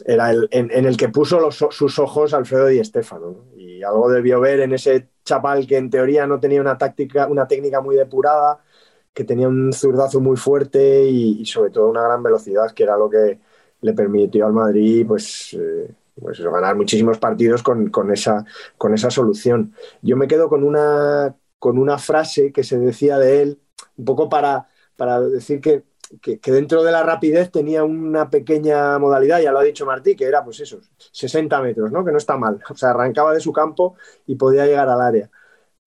C: era el, en, en el que puso los- sus ojos Alfredo Di Stéfano. Algo debió ver en ese chaval que en teoría no tenía una, táctica, una técnica muy depurada, que tenía un zurdazo muy fuerte y, sobre todo una gran velocidad, que era lo que le permitió al Madrid pues, eh, pues ganar muchísimos partidos con, con esa, con esa solución. Yo me quedo con una, con una frase que se decía de él, un poco para, para decir que, que, dentro de la rapidez tenía una pequeña modalidad, ya lo ha dicho Martí, que era pues eso, 60 metros, ¿no? que no está mal. O sea, arrancaba de su campo y podía llegar al área.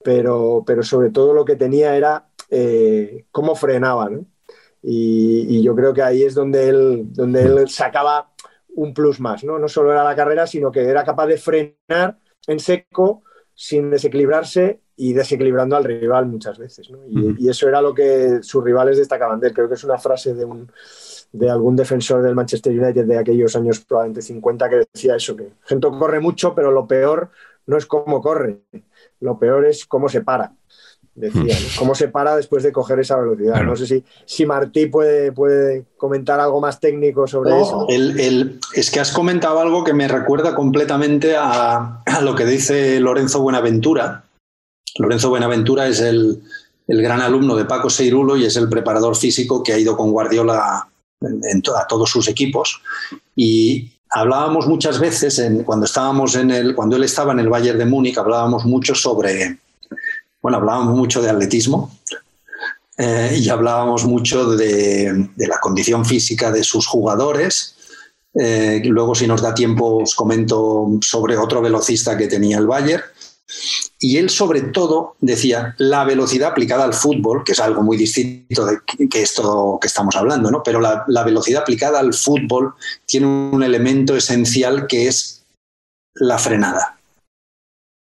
C: Pero, pero sobre todo lo que tenía era eh, cómo frenaba, ¿no? Y, y yo creo que ahí es donde él, donde él sacaba un plus más, ¿no? No solo era la carrera, sino que era capaz de frenar en seco sin desequilibrarse y desequilibrando al rival muchas veces, ¿no? Y, eso era lo que sus rivales destacaban de él. Creo que es una frase de un de algún defensor del Manchester United de aquellos años probablemente 50 que decía eso, que gente corre mucho, pero lo peor no es cómo corre, lo peor es cómo se para. Decía, ¿no? cómo se para después de coger esa velocidad.
B: Claro.
C: No sé si, si Martí puede, puede comentar algo más técnico sobre
D: No,
C: eso.
D: el- el- es que has comentado algo que me recuerda completamente a, a lo que dice Lorenzo Buenaventura. Lorenzo Buenaventura es el, gran alumno de Paco Seirulo y es el preparador físico que ha ido con Guardiola en, a todos sus equipos. Y hablábamos muchas veces, cuando, estábamos en el, cuando él estaba en el Bayern de Múnich, hablábamos mucho sobre, bueno, hablábamos mucho de atletismo, eh, y hablábamos mucho de, de la condición física de sus jugadores. Eh, luego, si nos da tiempo, os comento sobre otro velocista que tenía el Bayern. Y él, sobre todo, decía la velocidad aplicada al fútbol, que es algo muy distinto de que esto que estamos hablando, ¿no? Pero la, velocidad aplicada al fútbol tiene un elemento esencial que es la frenada.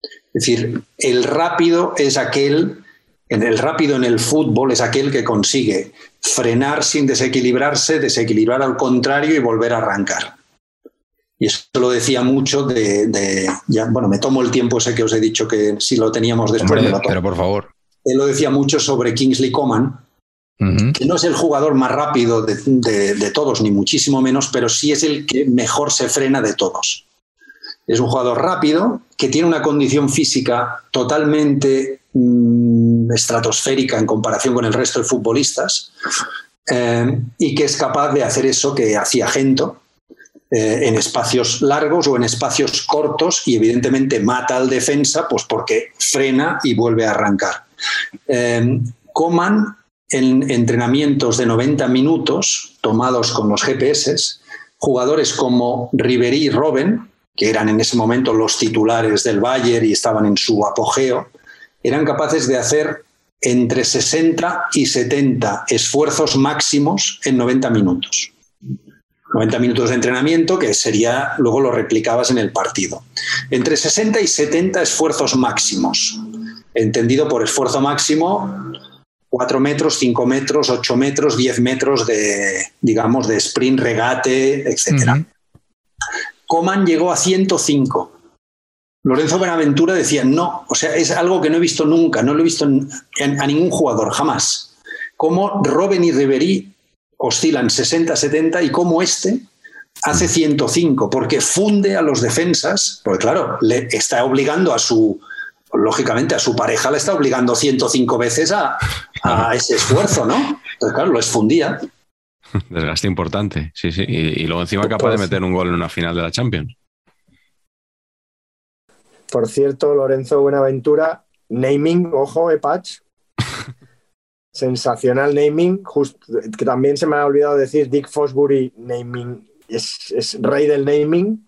D: Es decir, el rápido es aquel, el rápido en el fútbol es aquel que consigue frenar sin desequilibrarse, desequilibrar al contrario y volver a arrancar. Y eso lo decía mucho de, de- ya, bueno, me tomo el tiempo ese que os he dicho que si lo teníamos después
B: Hombre,
D: me lo
B: pero por favor.
D: Él lo decía mucho sobre Kingsley Coman, que no es el jugador más rápido de, de- de todos, ni muchísimo menos, pero sí es el que mejor se frena de todos. Es un jugador rápido, que tiene una condición física totalmente mm, estratosférica en comparación con el resto de futbolistas, eh, y que es capaz de hacer eso que hacía Gento, eh, en espacios largos o en espacios cortos y evidentemente mata al defensa pues porque frena y vuelve a arrancar. Eh, Coman en entrenamientos de 90 minutos tomados con los GPS, jugadores como Ribery y Robben, que eran en ese momento los titulares del Bayern y estaban en su apogeo, eran capaces de hacer entre 60 y 70 esfuerzos máximos en 90 minutos. 90 minutos de entrenamiento, que sería, luego lo replicabas en el partido. Entre 60 y 70 esfuerzos máximos. Entendido por esfuerzo máximo, 4 metros, 5 metros, 8 metros, 10 metros de, digamos, de sprint, regate, etc. Coman llegó a 105. Lorenzo Buenaventura decía, no, o sea, es algo que no he visto nunca, no lo he visto a ningún jugador, jamás. Como Robin y Ribery oscilan 60-70 y como este hace 105, porque funde a los defensas, porque claro, le está obligando a su, lógicamente a su pareja le está obligando 105 veces a, ese esfuerzo, ¿no? Entonces, claro, lo esfundía.
A: Desgaste importante, sí, sí. Y, luego encima capaz de meter un gol en una final de la Champions.
C: Por cierto, Lorenzo Buenaventura, naming, ojo, Epach, sensacional naming, que también se me ha olvidado decir, Dick Fosbury naming, es, rey del naming,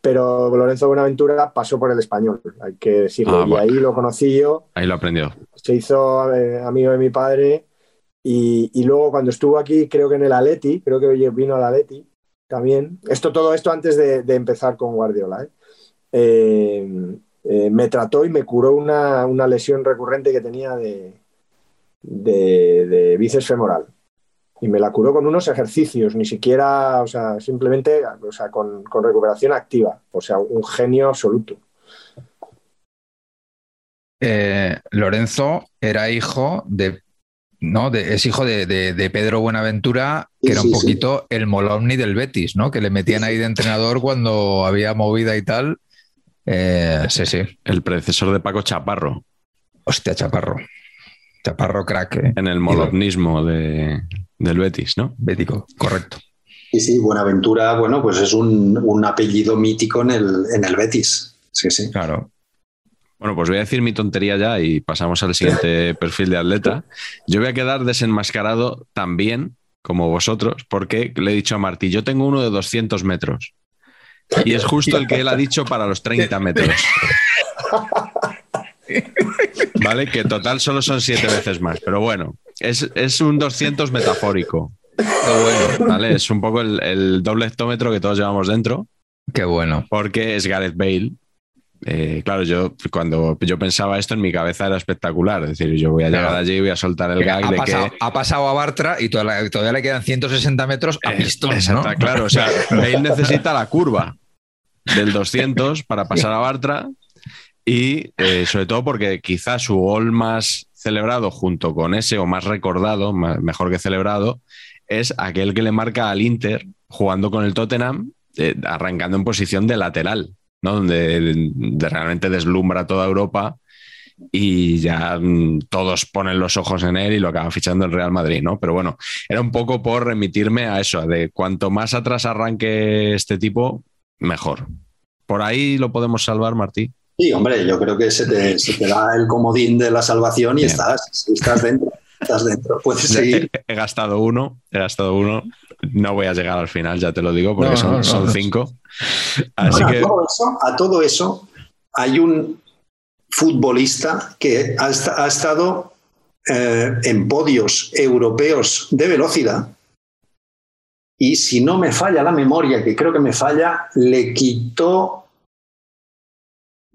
C: pero Lorenzo Buenaventura pasó por el español, hay que decirlo, ah, y ahí lo conocí yo.
A: Ahí lo aprendió.
C: Se hizo eh, amigo de mi padre y, luego cuando estuvo aquí, creo que en el Aleti, creo que vino al Aleti también, esto todo esto antes de, empezar con Guardiola, ¿eh? Eh, me trató y me curó una, una lesión recurrente que tenía de, de, de bíceps femoral. Y me la curó con unos ejercicios, ni siquiera, o sea, simplemente o sea, con, recuperación activa. O sea, un genio absoluto.
B: Eh, Lorenzo era hijo de ¿no? es hijo de, Pedro Buenaventura, que era un poquito el Molomni del Betis, ¿no? Que le metían ahí de entrenador cuando había movida y tal. Eh, sí, sí.
A: El predecesor de Paco Chaparro.
B: Hostia, Chaparro. Chaparro crack. ¿eh?
A: En el molotnismo de, del Betis, ¿no?
B: Bético, correcto.
D: Sí, sí, Buenaventura, bueno, pues es un, apellido mítico en el, en el Betis. Sí, sí.
A: Claro. Bueno, pues voy a decir mi tontería ya y pasamos al siguiente perfil de atleta. Yo voy a quedar desenmascarado también, como vosotros, porque le he dicho a Martí, yo tengo uno de 200 metros. Y es justo el que él ha dicho para los 30 metros. ¿Vale? Que total solo son siete veces más. Pero bueno, es, un 200 metafórico. ¿Vale? Es un poco el, doble hectómetro que todos llevamos dentro.
B: Qué bueno.
A: Porque es Gareth Bale. Eh, claro, yo cuando yo pensaba esto en mi cabeza era espectacular. Es decir, yo voy a llegar allí y voy a soltar el gag
B: ha
A: de
B: pasado,
A: que.
B: Ha pasado a Bartra y todavía, le quedan 160 metros a pistón. Exacto,
A: claro. O sea, Bale necesita la curva del 200 para pasar a Bartra y eh, sobre todo porque quizás su gol más celebrado junto con ese, o más recordado, mejor que celebrado, es aquel que le marca al Inter jugando con el Tottenham, eh, arrancando en posición de lateral, ¿no? donde realmente deslumbra toda Europa y ya mm, todos ponen los ojos en él y lo acaban fichando el Real Madrid, ¿no? Pero bueno, era un poco por remitirme a eso, de cuanto más atrás arranque este tipo, mejor. Por ahí lo podemos salvar, Martí.
D: Sí, hombre, yo creo que se te, da el comodín de la salvación y estás, estás dentro. Estás dentro. Puedes seguir.
A: He, gastado uno, he gastado uno. No voy a llegar al final, ya te lo digo, porque son, son, cinco.
D: Así que... a, todo eso, hay un futbolista que ha, estado eh, en podios europeos de velocidad y si no me falla la memoria, que creo que me falla, le quitó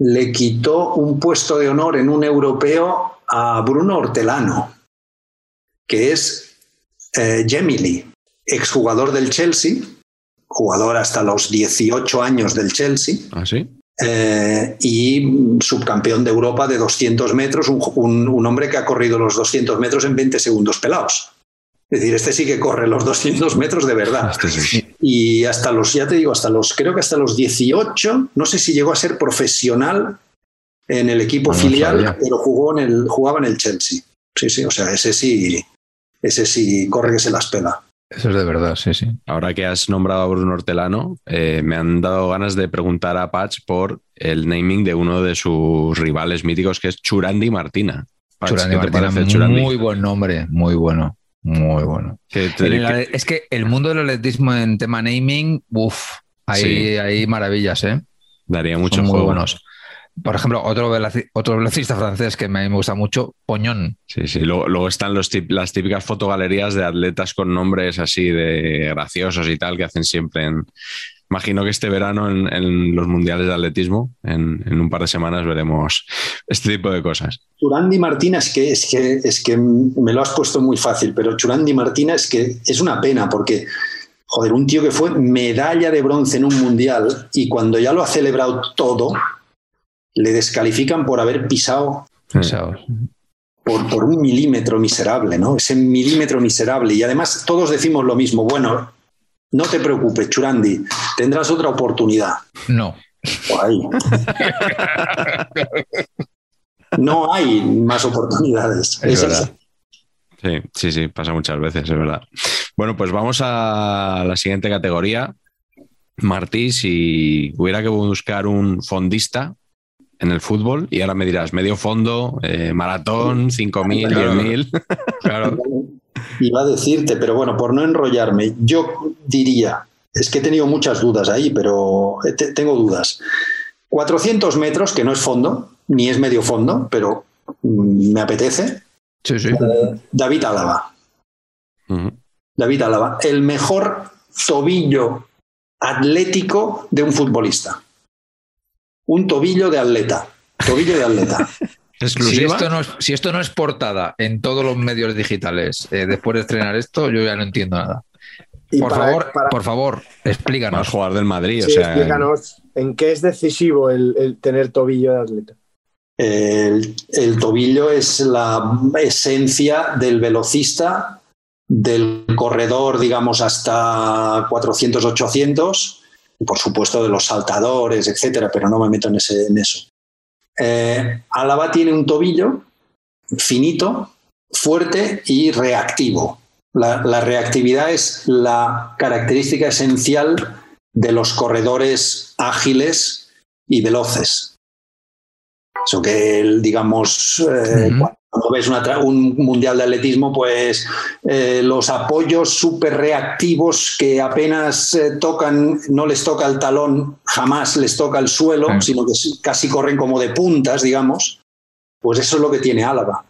D: le quitó un puesto de honor en un europeo a Bruno Hortelano, que es eh, Gemili, exjugador del Chelsea, jugador hasta los 18 años del Chelsea.
A: ¿Ah, sí?
D: Eh, y subcampeón de Europa de 200 metros, un, hombre que ha corrido los 200 metros en 20 segundos pelados. Es decir, este sí que corre los 200 metros de verdad. Este y hasta los, ya te digo, hasta los, creo que hasta los 18, no sé si llegó a ser profesional en el equipo filial, pero jugó en el, jugaba en el Chelsea. Sí, sí, o sea, ese sí, ese sí corre que se las pela.
B: Eso es de verdad, sí, sí.
A: Ahora que has nombrado a Bruno Hortelano, eh, me han dado ganas de preguntar a Patch por el naming de uno de sus rivales míticos, que es Churandi Martina. Patch,
B: Churandi
A: ¿qué te
B: Martina,
A: Churandi?
B: muy buen nombre, muy bueno, muy bueno.
A: Que te-
B: En el
A: que-
B: ale- es que el mundo del atletismo en tema naming, uff, hay,
A: Sí.
B: hay maravillas, ¿eh?
A: daría mucho
B: Son muy
A: juego.
B: buenos. Por ejemplo, otro, velaci- otro velocista francés que me, me gusta mucho, Poñón.
A: Sí, sí. Luego, luego están los tip- las típicas fotogalerías de atletas con nombres así de graciosos y tal que hacen siempre en. Imagino que este verano en, en los mundiales de atletismo, en, en un par de semanas, veremos este tipo de cosas.
D: Churandi Martina es que, es, que, es que me lo has puesto muy fácil, pero Churandi Martina es que es una pena porque, joder, un tío que fue medalla de bronce en un mundial y cuando ya lo ha celebrado todo, le descalifican por haber pisado por un milímetro miserable, ¿no? Ese milímetro miserable. Y además todos decimos lo mismo. Bueno, no te preocupes, Churandi, tendrás otra oportunidad.
B: no.
D: Por ahí. No hay más oportunidades.
B: Es.
A: Sí, sí, sí, pasa muchas veces, es verdad. Bueno, pues vamos a la siguiente categoría. Martí, si hubiera que buscar un fondista en el fútbol, y ahora me dirás, medio fondo, eh, maratón, 5.000,
B: Claro.
A: 10.000.
B: Claro.
D: Iba a decirte, pero bueno, por no enrollarme, yo diría, es que he tenido muchas dudas ahí, pero te- tengo dudas. 400 metros, que no es fondo, ni es medio fondo, pero mm, me apetece.
B: Sí, sí.
D: David Álava. David Álava, el mejor tobillo atlético de un futbolista. Un tobillo de atleta. Tobillo de atleta.
B: Si esto, no es, si esto no es portada en todos los medios digitales eh, después de estrenar esto, yo ya no entiendo nada.
C: Y
B: Por
C: para-
B: favor,
C: para-
B: por favor, explícanos.
A: jugador del Madrid,
C: sí,
A: o sea.
C: explícanos, ¿en qué es decisivo el, el tener tobillo de atleta?
D: El, el tobillo es la esencia del velocista, del corredor, digamos, hasta 400, 800, y por supuesto de los saltadores, etcétera, pero no me meto en, ese, en eso. Eh, Álava tiene un tobillo finito, fuerte y reactivo. La, la reactividad es la característica esencial de los corredores ágiles y veloces. Eso que, el, digamos, eh. Cuando ves una un mundial de atletismo, pues eh, los apoyos súper reactivos que apenas eh, tocan, no les toca el talón, jamás les toca el suelo,
B: Sí.
D: sino que casi corren como de puntas, digamos, pues eso es lo que tiene Álava.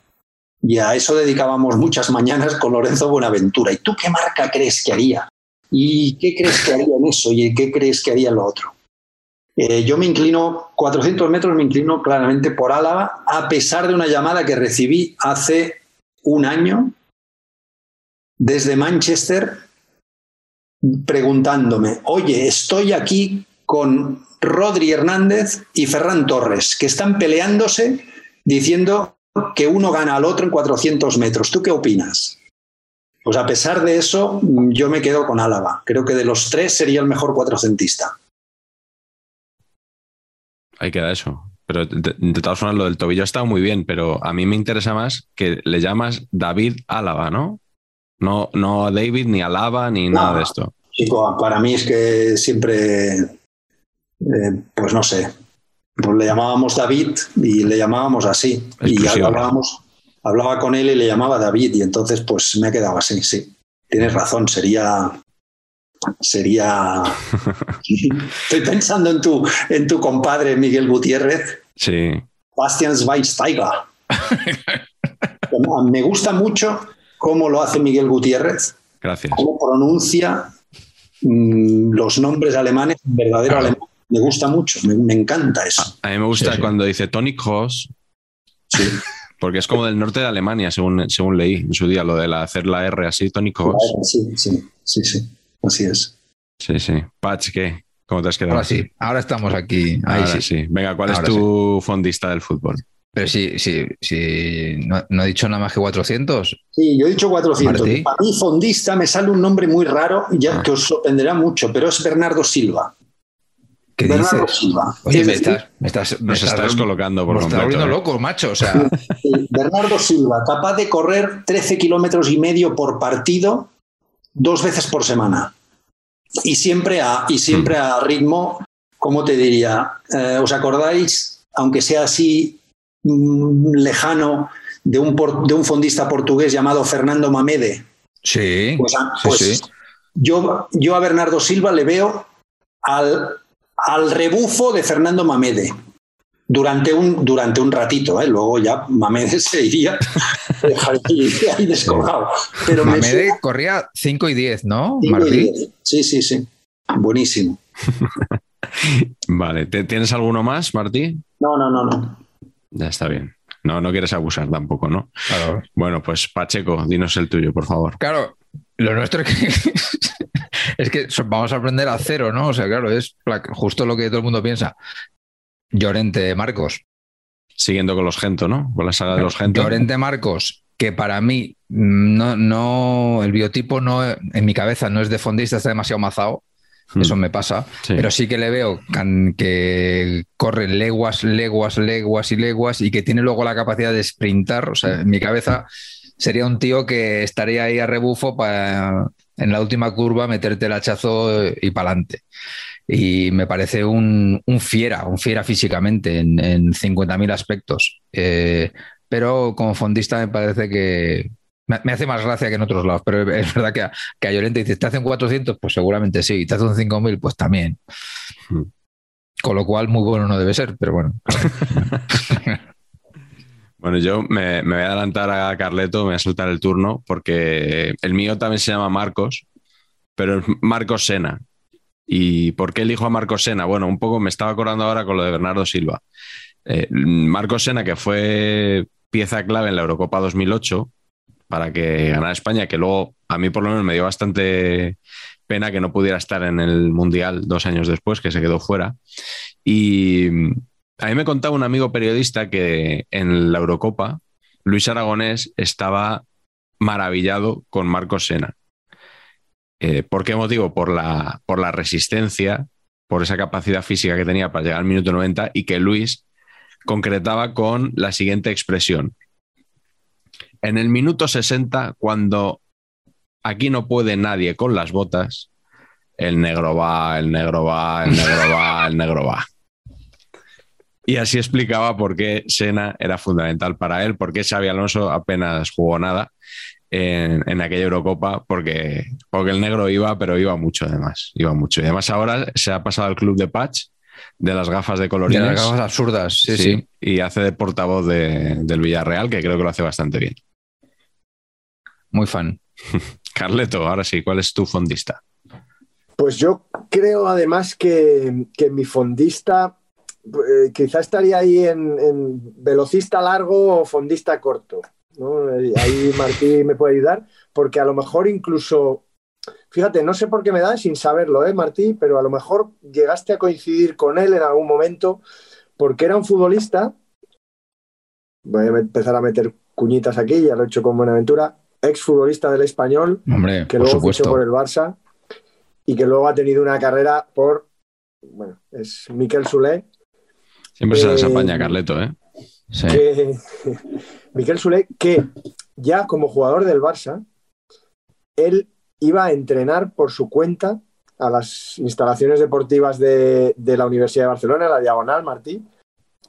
D: Y a eso dedicábamos muchas mañanas con Lorenzo Buenaventura. ¿Y tú qué marca crees que haría? ¿Y qué crees que haría en eso? ¿Y qué crees que haría en lo otro? Eh, yo me inclino, 400 metros me inclino claramente por Álava, a pesar de una llamada que recibí hace un año desde Manchester preguntándome, oye, estoy aquí con Rodri Hernández y Ferran Torres, que están peleándose diciendo que uno gana al otro en 400 metros. ¿Tú qué opinas? Pues a pesar de eso, yo me quedo con Álava. Creo que de los tres sería el mejor cuatrocentista.
A: Ahí queda eso. Pero de, de todas formas, lo del tobillo ha estado muy bien, pero a mí me interesa más que le llamas David Álava, ¿no? No, no David, ni Álava, ni
D: No.
A: nada de esto.
D: Chico, para mí es que siempre, eh, pues no sé, pues le llamábamos David y le llamábamos así. Y hablábamos, hablaba con él y le llamaba David y entonces pues me he quedado así, sí. Tienes razón, sería... Sería... Estoy pensando en tu, en tu compadre Miguel Gutiérrez,
A: Sí.
D: Bastian Schweinsteiger. Me gusta mucho cómo lo hace Miguel Gutiérrez,
A: Gracias.
D: cómo pronuncia mm, los nombres alemanes, en verdadero
B: Claro.
D: alemán. Me gusta mucho, me, me encanta eso.
A: A mí me gusta
B: Sí, sí.
A: cuando dice Tony Kroos,
D: Sí.
A: porque es como del norte de Alemania, según, según leí en su día, lo de la- hacer la R así, Tony Kroos.
D: Sí, sí, sí, sí, así es.
A: Sí, sí. Patch, ¿qué? ¿Cómo te has quedado?
B: Ahora sí, ahora estamos aquí. Ahí
A: Ahora
B: sí.
A: sí. Venga, ¿cuál
B: Ahora
A: es tu fondista del fútbol?
B: Pero sí, sí, sí. No, no he dicho nada más que 400.
D: Sí, yo he dicho 400.
B: Martí.
D: Para mí, fondista, me sale un nombre muy raro, ya
A: Ah.
D: que os sorprenderá mucho, pero es Bernardo Silva.
B: ¿Qué
D: Bernardo
B: dices?
D: Silva.
B: Oye,
D: Es
B: me
D: decir,
B: estás, me estás, me
A: Nos
B: estás-
A: está descolocando por
B: me estás
A: completo.
B: volviendo
A: ¿eh?
B: loco, macho. O sea,
D: Sí, Bernardo Silva, capaz de correr 13 kilómetros y medio por partido dos veces por semana. Y siempre a, y siempre a ritmo, ¿cómo te diría? Eh, ¿Os acordáis, aunque sea así mm, lejano, de un, de un fondista portugués llamado Fernando Mamede?
B: Sí.
D: Pues, pues Yo, yo a Bernardo Silva le veo al, al rebufo de Fernando Mamede durante un, durante un ratito, ¿eh? luego ya Mamede se iría ahí descolgado.
B: Pero Mamede corría 5 y 10, ¿no?
D: Sí, sí, sí. Buenísimo.
A: vale, ¿tienes alguno más, Martí?
D: No, no, no, no.
A: Ya está bien. No, no quieres abusar tampoco, ¿no? Claro. Bueno, pues Pacheco, dinos el tuyo, por favor.
B: Claro, lo nuestro es que, es que vamos a aprender a cero, ¿no? O sea, claro, es justo lo que todo el mundo piensa. Llorente Marcos.
A: Siguiendo con los Gento, ¿no? Con la saga de los Gento.
B: Llorente Marcos, que para mí no, no, el biotipo no, en mi cabeza no es de fondista, está demasiado mazado. Hmm. Eso me pasa, pero sí que le veo que corre leguas, leguas, leguas y leguas y que tiene luego la capacidad de sprintar. O sea, en mi cabeza sería un tío que estaría ahí a rebufo para en la última curva meterte el hachazo y para adelante y me parece un, fiera, un fiera físicamente en, en 50.000 aspectos. Eh, pero como fondista me parece que me, hace más gracia que en otros lados, pero es verdad que a, que a Llorente dice, ¿te hacen 400? Pues seguramente sí, ¿te hacen 5.000? Pues también. Hmm. Con lo cual, muy bueno no debe ser, pero bueno.
A: Bueno, yo me, me, voy a adelantar a Carleto, me voy a saltar el turno, porque el mío también se llama Marcos, pero es Marcos Sena. ¿Y por qué elijo a Marcos Sena? Bueno, un poco me estaba acordando ahora con lo de Bernardo Silva. Eh, Marcos Sena, que fue pieza clave en la Eurocopa 2008 para que ganara España, que luego a mí por lo menos me dio bastante pena que no pudiera estar en el Mundial dos años después, que se quedó fuera. Y a mí me contaba un amigo periodista que en la Eurocopa Luis Aragonés estaba maravillado con Marcos Sena eh, ¿Por qué motivo? Por la, por la resistencia, por esa capacidad física que tenía para llegar al minuto 90 y que Luis concretaba con la siguiente expresión. En el minuto 60, cuando aquí no puede nadie con las botas, el negro va, el negro va, el negro va, el negro va. Y así explicaba por qué Sena era fundamental para él, por qué Xavi Alonso apenas jugó nada en, aquella Eurocopa porque, porque el negro iba, pero iba mucho además, iba mucho. Y además ahora se ha pasado al club de patch de las gafas de colorines.
B: De las gafas absurdas, sí, sí.
A: Y hace de portavoz del Villarreal, que creo que lo hace bastante bien.
B: Muy fan.
A: Carleto, ahora sí, ¿cuál es tu fondista?
C: Pues yo creo además que, mi fondista eh, quizá estaría ahí en, en, velocista largo o fondista corto. Ahí Martí me puede ayudar, porque a lo mejor incluso, fíjate, no sé por qué me da sin saberlo, ¿eh, Martí? Pero a lo mejor llegaste a coincidir con él en algún momento, porque era un futbolista, voy a empezar a meter cuñitas aquí, ya lo he hecho con Buenaventura, ex futbolista del español, que luego fichó por el Barça y que luego ha tenido una carrera por, bueno, es Miquel Sule
A: Siempre se les apaña, Carleto, ¿eh?
C: Sí. Miquel Sule, que ya como jugador del Barça, él iba a entrenar por su cuenta a las instalaciones deportivas de, la Universidad de Barcelona, la Diagonal, Martí,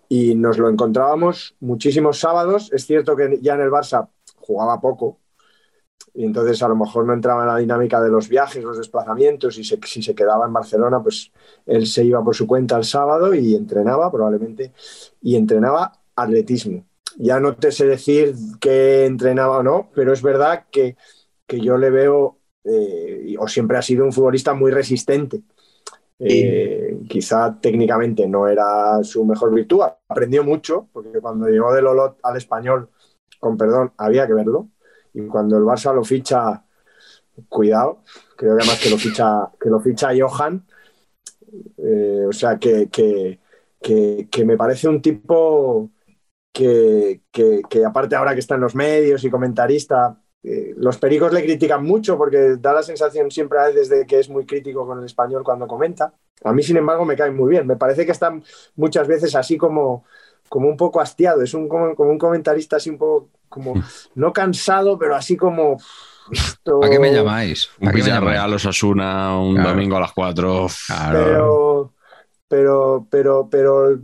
C: y nos lo encontrábamos muchísimos sábados. Es cierto que ya en el Barça jugaba poco, y entonces a lo mejor no entraba en la dinámica de los viajes, los desplazamientos, y si se quedaba en Barcelona, pues él se iba por su cuenta el sábado y entrenaba probablemente, y entrenaba atletismo. Ya no te sé decir que entrenaba o no, pero es verdad que, yo le veo, eh, o siempre ha sido un futbolista muy resistente. Eh, quizá técnicamente no era su mejor virtud, aprendió mucho, porque cuando llegó del Olot al español, con perdón, había que verlo. Y cuando el Barça lo ficha, cuidado, creo que además que lo ficha, que lo ficha Johan. Eh, o sea que, que me parece un tipo que, aparte ahora que está en los medios y comentarista, eh, los pericos le critican mucho porque da la sensación siempre a veces de que es muy crítico con el español cuando comenta. A mí, sin embargo, me cae muy bien. Me parece que está muchas veces así como, como un poco hastiado. Es un, como, un comentarista así un poco como no cansado, pero así como. esto-
B: ¿A qué me llamáis?
A: Un
B: ¿A qué me
A: Villarreal? Osasuna un
B: Claro.
A: domingo a las 4.
B: Claro.
C: Pero, pero, pero, pero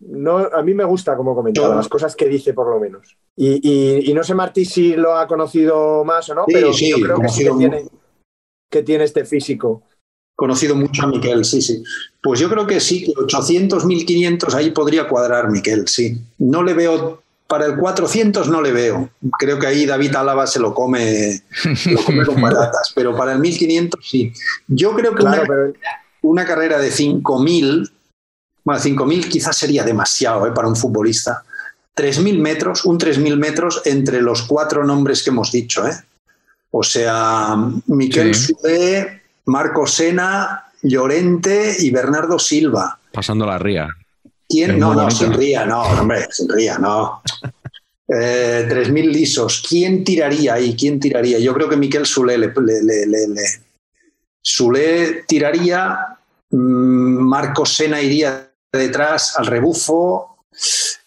C: no, a mí me gusta como comenta
D: Yo-
C: las cosas que dice por lo menos. Y, y- y no sé Martí si lo ha conocido más o no,
D: Sí,
C: pero
D: sí,
C: yo creo que sí que tiene, que tiene este físico.
D: Conocido mucho a Miquel, sí, sí. Pues yo creo que sí, que 800, 1500, ahí podría cuadrar Miquel, sí. No le veo, para el 400 no le veo. Creo que ahí David Álava se lo come, lo come con patatas, pero para el 1500 sí. Yo creo que
C: Claro,
D: una,
C: pero
D: una carrera de 5000, bueno, 5000 quizás sería demasiado ¿eh? para un futbolista. 3000 metros, un 3000 metros entre los cuatro nombres que hemos dicho, ¿eh? O sea, Miquel
B: Sí.
D: Sudé, Marco Sena, Llorente y Bernardo Silva.
A: Pasando la ría.
D: ¿Quién?
B: Es
D: No, no,
B: bonito.
D: sin ría, no, hombre, sin ría, no. Eh, 3.000 lisos. ¿Quién tiraría ahí? ¿Quién tiraría? Yo creo que Miquel Sule le, le, le- le- le- Sule tiraría, mm, Marco Sena iría detrás al rebufo,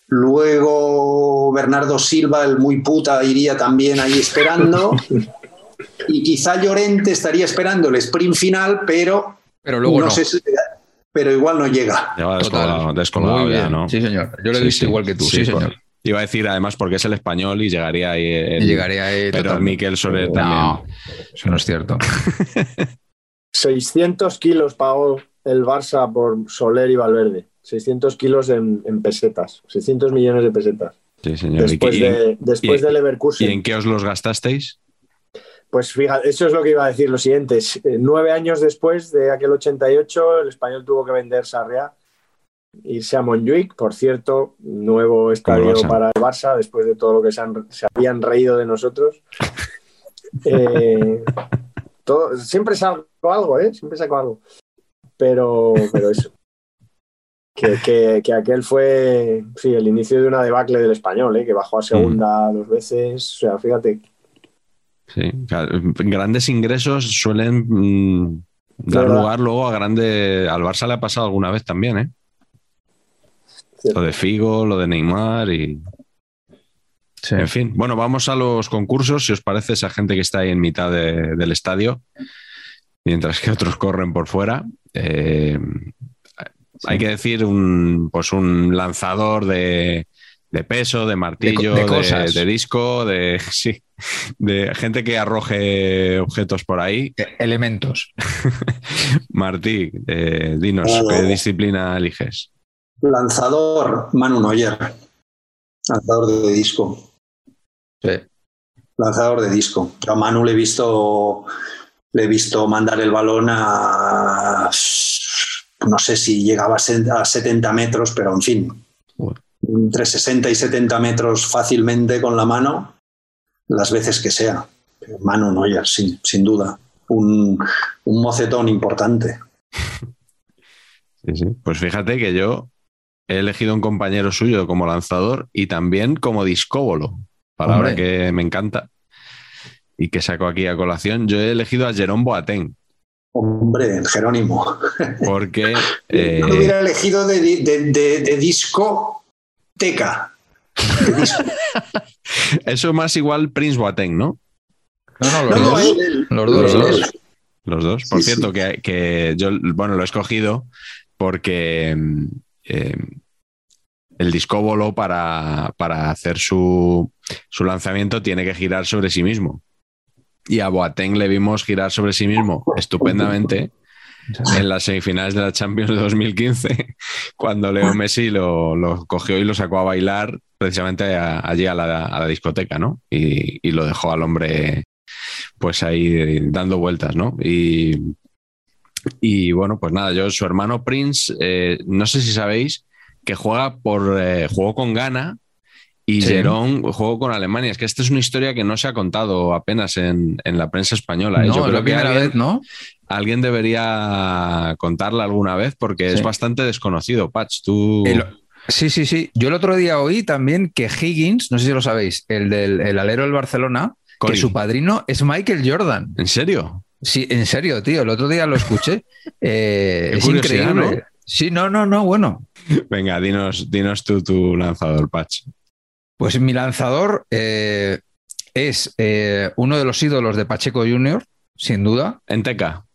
D: luego Bernardo Silva, el muy puta, iría también ahí esperando, y quizá Llorente estaría esperando el sprint final, pero
B: Pero luego no.
D: no sé si- pero igual no llega.
A: Lleva
B: Total.
A: descolgado, descolgado
B: Muy
A: ya. ¿no?
B: Sí, señor. Yo lo he
A: Sí,
B: visto
A: sí.
B: igual que tú. Sí,
A: Sí,
B: señor.
A: por- Iba a decir además porque es el español y llegaría ahí. el-
B: Y llegaría ahí.
A: Pero. Miquel Soler también.
B: No, eso no es cierto.
C: 600 kilos pagó el Barça por Soler y Valverde. 600 kilos en, en pesetas. 600 millones de pesetas.
A: Sí, señor. ¿Y,
C: Después, de, después
A: y-
C: de
A: y
C: Leverkusen.
A: en qué os los gastasteis?
C: Pues fíjate, eso es lo que iba a decir. Lo siguiente, es, eh, nueve años después de aquel 88, el español tuvo que vender Sarriá, irse a Montjuic. Por cierto, nuevo estadio para el Barça, después de todo lo que se, han- se habían reído de nosotros. Eh, todo, siempre saco algo, ¿eh? Siempre saco algo. Pero, pero eso. Que, que- que aquel fue, sí, el inicio de una debacle del español, ¿eh? Que bajó a segunda dos veces. O sea, fíjate,
A: Sí, claro, grandes ingresos suelen mm, dar
C: ¿Verdad?
A: lugar luego a grande. Al Barça le ha pasado alguna vez también, ¿eh?
C: Cierto.
A: Lo de Figo, lo de Neymar y.
B: Sí.
A: En fin, bueno, vamos a los concursos. Si os parece, esa gente que está ahí en mitad de- del estadio, mientras que otros corren por fuera. Eh, Hay que decir un, pues un lanzador de, de peso, de martillo,
B: De
A: de,
B: co- de cosas.
A: de disco, de, sí, de gente que arroje objetos por ahí.
B: Eh, Elementos.
A: Martí, eh, dinos,
D: Claro.
A: ¿qué disciplina eliges?
D: Lanzador, Manu Neuer. Lanzador de disco.
B: Sí.
D: Lanzador de disco. Yo a Manu le he visto, le he visto mandar el balón a. No sé si llegaba a se- a 70 metros, pero en fin. Entre 60 y 70 metros fácilmente con la mano, las veces que sea. Manu Neuer, sí, sin duda. Un, un mocetón importante.
A: Sí, sí. Pues fíjate que yo he elegido un compañero suyo como lanzador y también como discóbolo, palabra
B: Hombre.
A: que me encanta y que saco aquí a colación. Yo he elegido a Jerón Boateng
D: Hombre, Jerónimo.
A: porque
D: Yo lo
A: eh,
D: hubiera elegido de, de, de, de disco teca. Disco.
A: eso más igual Prince Boateng, ¿no?
B: No, no, los
D: No,
B: dos.
D: él- él-
B: Los dos,
A: Los
B: los
A: dos. Los dos. Por
D: Sí,
A: cierto,
D: sí.
A: Que, que yo, bueno, lo he escogido porque mm, eh, el discóbolo para, para hacer su, su lanzamiento tiene que girar sobre sí mismo. Y a Boateng le vimos girar sobre sí mismo estupendamente en las semifinales de la Champions de 2015, cuando Leo Messi lo, lo cogió y lo sacó a bailar precisamente allí a la, a la discoteca, ¿no? Y, y lo dejó al hombre pues ahí dando vueltas, ¿no? Y, y bueno, pues nada, yo, su hermano Prince, eh, no sé si sabéis que juega por, eh, jugó con Ghana y
B: Sí.
A: Jerón jugó con Alemania. Es que esta es una historia que no se ha contado apenas en, en la prensa española. ¿eh?
B: No,
A: Yo creo que alguien,
B: vez, ¿no?
A: alguien debería contarla alguna vez porque es bastante desconocido, Patch. Tú...
B: El- Sí, sí, sí. Yo el otro día oí también que Higgins, no sé si lo sabéis, el del el alero del Barcelona, que su padrino es Michael Jordan.
A: ¿En serio?
B: Sí, en serio, tío. El otro día lo escuché. Eh, es increíble.
A: ¿no?
B: Sí, no, no, no, bueno.
A: Venga, dinos, dinos tú tu lanzador, Patch.
B: Pues mi lanzador eh, es eh, uno de los ídolos de Pacheco Junior, sin duda.
A: En Teca.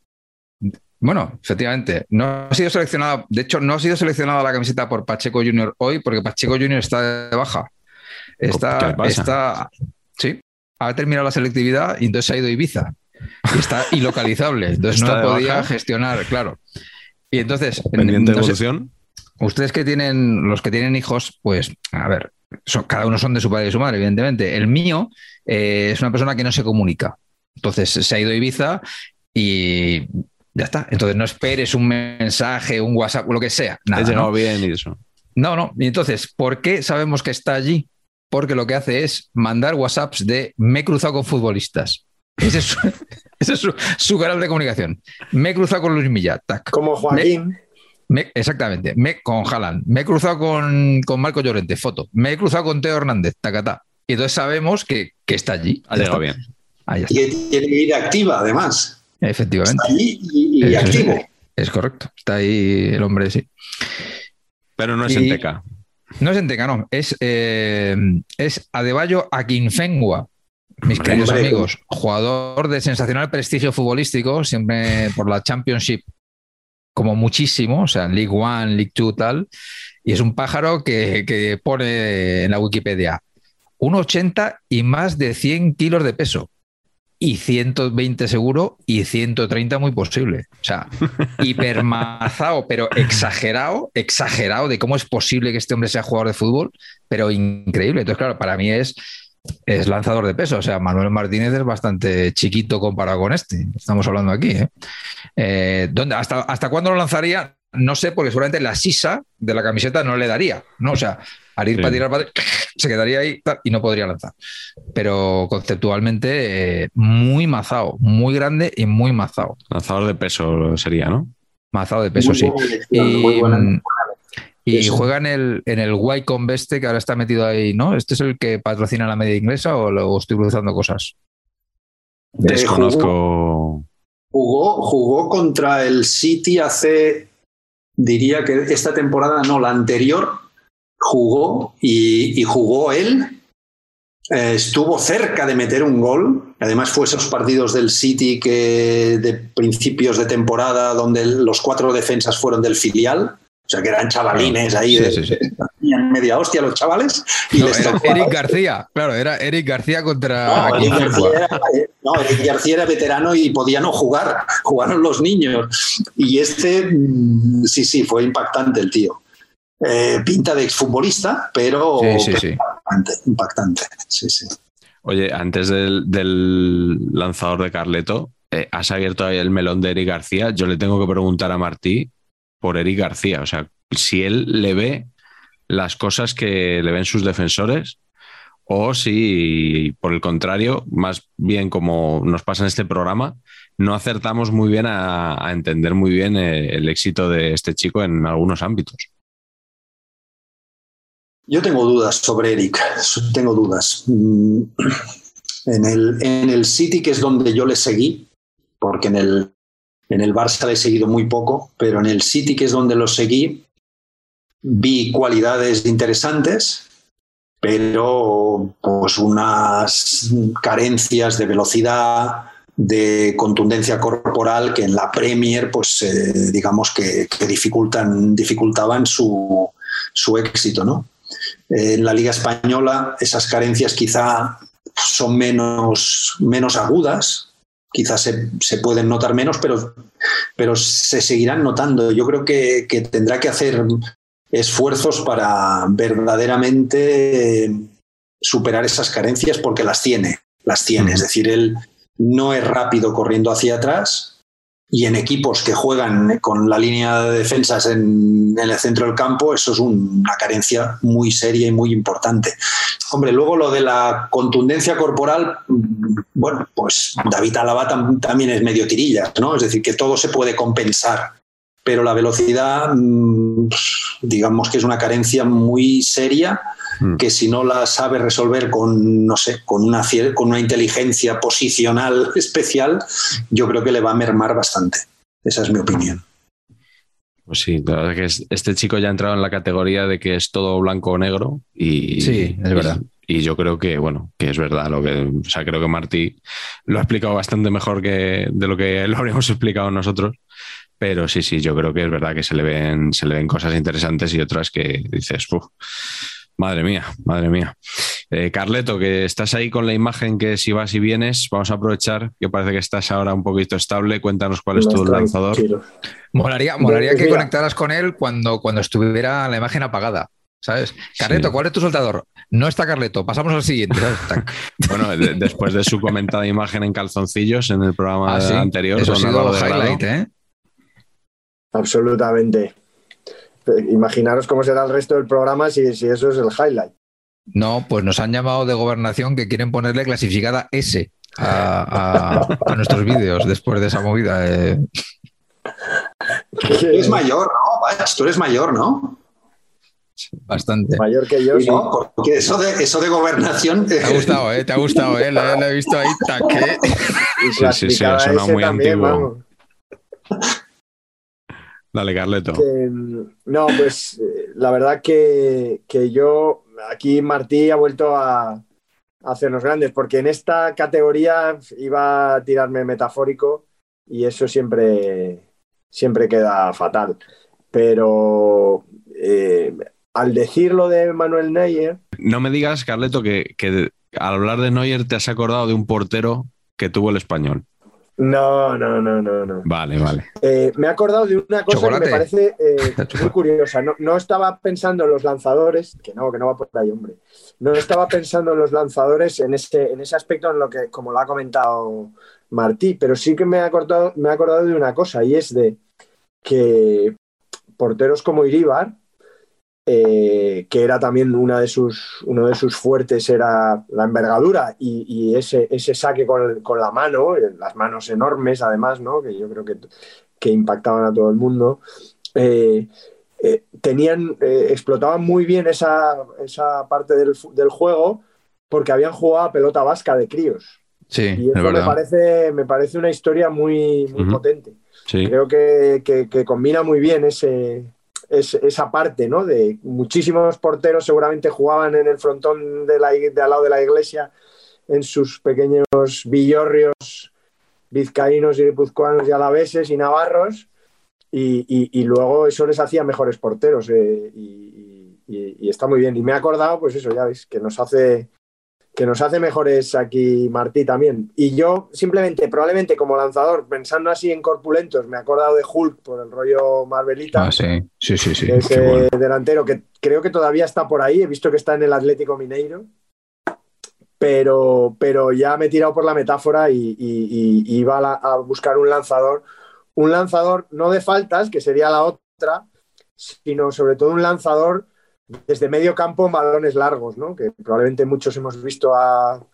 B: Bueno, efectivamente, no ha sido seleccionado, de hecho, no ha sido seleccionada la camiseta por Pacheco Junior hoy porque Pacheco Junior está de baja. Está, está, sí, ha terminado la selectividad y entonces ha ido a Ibiza. Y está ilocalizable, entonces
A: ¿Está
B: no podía
A: baja?
B: gestionar, claro. Y entonces,
A: Pendiente
B: sé,
A: evolución.
B: ustedes que tienen, los que tienen hijos, pues, a ver, son- cada uno son de su padre y su madre, evidentemente. El mío eh, es una persona que no se comunica. Entonces se ha ido a Ibiza y ya está. Entonces no esperes un mensaje, un WhatsApp, lo que sea. Nada,
A: He llegado
B: ¿no?
A: bien y eso.
B: no, no. Y entonces, ¿por qué sabemos que está allí? Porque lo que hace es mandar WhatsApps de me he cruzado con futbolistas. Ese es su, ese es su- su canal de comunicación. Me he cruzado con Luis Milla. tac.
C: Como Joaquín.
B: Me- exactamente, me, con Haaland. Me he cruzado con, con Marco Llorente, foto. Me he cruzado con Teo Hernández, tacatá. Y entonces sabemos que, que está allí.
A: Ha llegado
B: está.
A: bien.
B: Ahí
D: Y
B: está.
D: que tiene vida activa, además.
B: Efectivamente.
D: Está allí y,
B: sí.
D: activo.
B: Es correcto. Está ahí el hombre, sí.
A: Pero no es
B: Y-
A: en Teca.
B: No es Enteca, no. Es, eh, es Adebayo Akinfengua. Mis
A: Hombre,
B: queridos amigos, jugador de sensacional prestigio futbolístico, siempre por la Championship, como muchísimo, o sea, League One, League Two, tal. Y es un pájaro que, que pone en la Wikipedia 1,80 y más de 100 kilos de peso. Y 120 seguro y 130 muy posible. O sea, hipermazado, pero exagerado, exagerado de cómo es posible que este hombre sea jugador de fútbol, pero increíble. Entonces, claro, para mí es, es lanzador de peso. O sea, Manuel Martínez es bastante chiquito comparado con este. Estamos hablando aquí. ¿eh? Eh, ¿dónde- hasta, ¿Hasta cuándo lo lanzaría? No sé, porque seguramente la sisa de la camiseta no le daría. ¿no? O sea, al ir
A: Sí.
B: para tirar para se quedaría ahí tal, y no podría lanzar. Pero conceptualmente, eh, muy mazado, muy grande y muy mazado.
A: Lanzador de peso sería, ¿no?
B: Mazado de peso,
D: Muy
B: sí.
D: buena elección,
B: Y,
D: muy buena.
B: mm, y
D: Eso.
B: juega en el, en el Wycombe Beste, que ahora está metido ahí, ¿no? ¿Este es el que patrocina la media inglesa o lo o estoy cruzando cosas?
A: Desconozco.
D: Jugó, jugó contra el City hace, diría que esta temporada, no, la anterior, jugó y, y jugó él. Eh, estuvo cerca de meter un gol. Además, fue esos partidos del City que de principios de temporada, donde los cuatro defensas fueron del filial. O sea, que eran chavalines ahí,
B: Sí,
D: de,
B: sí, sí.
D: tenían media hostia los chavales. Y
B: No,
D: les
B: era Eric García, claro, era Eric García contra
D: no, Eric. García, era, no, Eric García era veterano y podía no jugar, jugaron los niños. Y este, mm, sí, sí, fue impactante el tío. Eh, pinta de exfutbolista, pero,
B: Sí, sí,
D: pero
B: sí.
D: impactante, impactante. Sí, sí.
A: Oye, antes del, del lanzador de Carleto, eh, has abierto ahí el melón de Eric García. Yo le tengo que preguntar a Martí por Eric García. O sea, si él le ve las cosas que le ven sus defensores o si, por el contrario, más bien como nos pasa en este programa, no acertamos muy bien a, entender muy bien eh, el éxito de este chico en algunos ámbitos.
D: Yo tengo dudas sobre Eric, tengo dudas. Mm, En el, en el City, que es donde yo le seguí, porque en el, en el Barça le he seguido muy poco, pero en el City, que es donde lo seguí, vi cualidades interesantes, pero pues unas carencias de velocidad, de contundencia corporal que en la Premier, pues eh, digamos que, dificultan, dificultaban su, su éxito, ¿no? En la Liga Española esas carencias quizá son menos, menos agudas, quizás se, se pueden notar menos, pero, pero se seguirán notando. Yo creo que, que tendrá que hacer esfuerzos para verdaderamente eh, superar esas carencias porque las tiene, las tiene. Es decir, él no es rápido corriendo hacia atrás y en equipos que juegan con la línea de defensas en, el centro del campo, eso es un- una carencia muy seria y muy importante. Hombre, luego lo de la contundencia corporal, mm, bueno, pues David Alaba tam- también es medio tirillas, ¿no? Es decir, que todo se puede compensar, pero la velocidad, mm, digamos que es una carencia muy seria
A: Mm.
D: que si no la sabe resolver con, no sé, con una, con una inteligencia posicional especial, yo creo que le va a mermar bastante. Esa es mi opinión.
A: Pues sí, la verdad es que este chico ya ha entrado en la categoría de que es todo blanco o negro y
B: sí, es verdad.
A: Y, yo creo que, bueno, que es verdad lo que, o sea, creo que Martí lo ha explicado bastante mejor que de lo que lo habríamos explicado nosotros. Pero sí, sí, yo creo que es verdad que se le ven, se le ven cosas interesantes y otras que dices, madre mía, madre mía. Eh, Carleto, que estás ahí con la imagen que si vas y vienes, vamos a aprovechar que parece que estás ahora un poquito estable. Cuéntanos cuál es tu lanzador.
B: Molaría, molaría que conectaras con él cuando, cuando estuviera la imagen apagada. ¿Sabes? Carleto, ¿cuál es tu soltador? No está Carleto, pasamos al siguiente.
A: bueno, después de su comentada imagen en calzoncillos en el programa ah, anterior,
B: eso ha sido highlight, ¿eh?
C: Absolutamente. Imaginaros cómo será el resto del programa si, si eso es el highlight.
B: No, pues nos han llamado de gobernación que quieren ponerle clasificada S a, nuestros vídeos después de esa movida. Eh.
D: Es mayor, ¿no? tú eres mayor, ¿no?
B: Bastante.
C: Mayor que yo, sí.
D: porque eso de, eso de gobernación.
B: Te ha gustado, ¿eh? Te ha gustado, ¿eh? Lo, he visto ahí, taque.
A: Sí, sí, sí, suena muy antiguo. Dale, Carleto.
C: no, pues eh, la verdad que, que yo aquí Martí ha vuelto a, hacernos grandes, porque en esta categoría iba a tirarme metafórico y eso siempre, siempre queda fatal. Pero eh, al decirlo de Manuel Neuer...
A: No me digas, Carleto, que, que al hablar de Neuer te has acordado de un portero que tuvo el español.
C: No, no, no, no, no.
A: Vale, vale.
C: Eh, me he acordado de una cosa que me parece eh, muy curiosa. No, estaba pensando en los lanzadores, que no, que no va por ahí, hombre. No estaba pensando en los lanzadores en ese, en ese aspecto, en lo que, como lo ha comentado Martí, pero sí que me he acordado, me he acordado de una cosa, y es de que porteros como Iribar, eh, que era también una de sus, uno de sus fuertes, era la envergadura y, ese, ese, saque con, la mano, eh, las manos enormes además, ¿no? que yo creo que, que impactaban a todo el mundo. Eh, tenían, explotaban muy bien esa, esa parte del, del, juego porque habían jugado a pelota vasca de críos.
B: Sí,
C: y eso me parece, me parece una historia muy, muy potente. Creo que, que, combina muy bien ese, es, esa parte, ¿no? De muchísimos porteros seguramente jugaban en el frontón de, la, de al lado de la iglesia en sus pequeños villorrios vizcaínos y guipuzcoanos y alaveses y navarros y, luego eso les hacía mejores porteros eh, y, y, está muy bien. Y me he acordado, pues eso, ya veis, que nos hace que nos hace mejores aquí Martí también. Y yo simplemente, probablemente como lanzador, pensando así en corpulentos, me he acordado de Hulk por el rollo Marvelita.
B: Ah, sí, sí, sí. sí.
C: Ese delantero que creo que todavía está por ahí, he visto que está en el Atlético Mineiro. Pero, pero ya me he tirado por la metáfora y, iba a, buscar un lanzador. Un lanzador no de faltas, que sería la otra, sino sobre todo un lanzador desde medio campo en balones largos, ¿no? que probablemente muchos hemos visto a,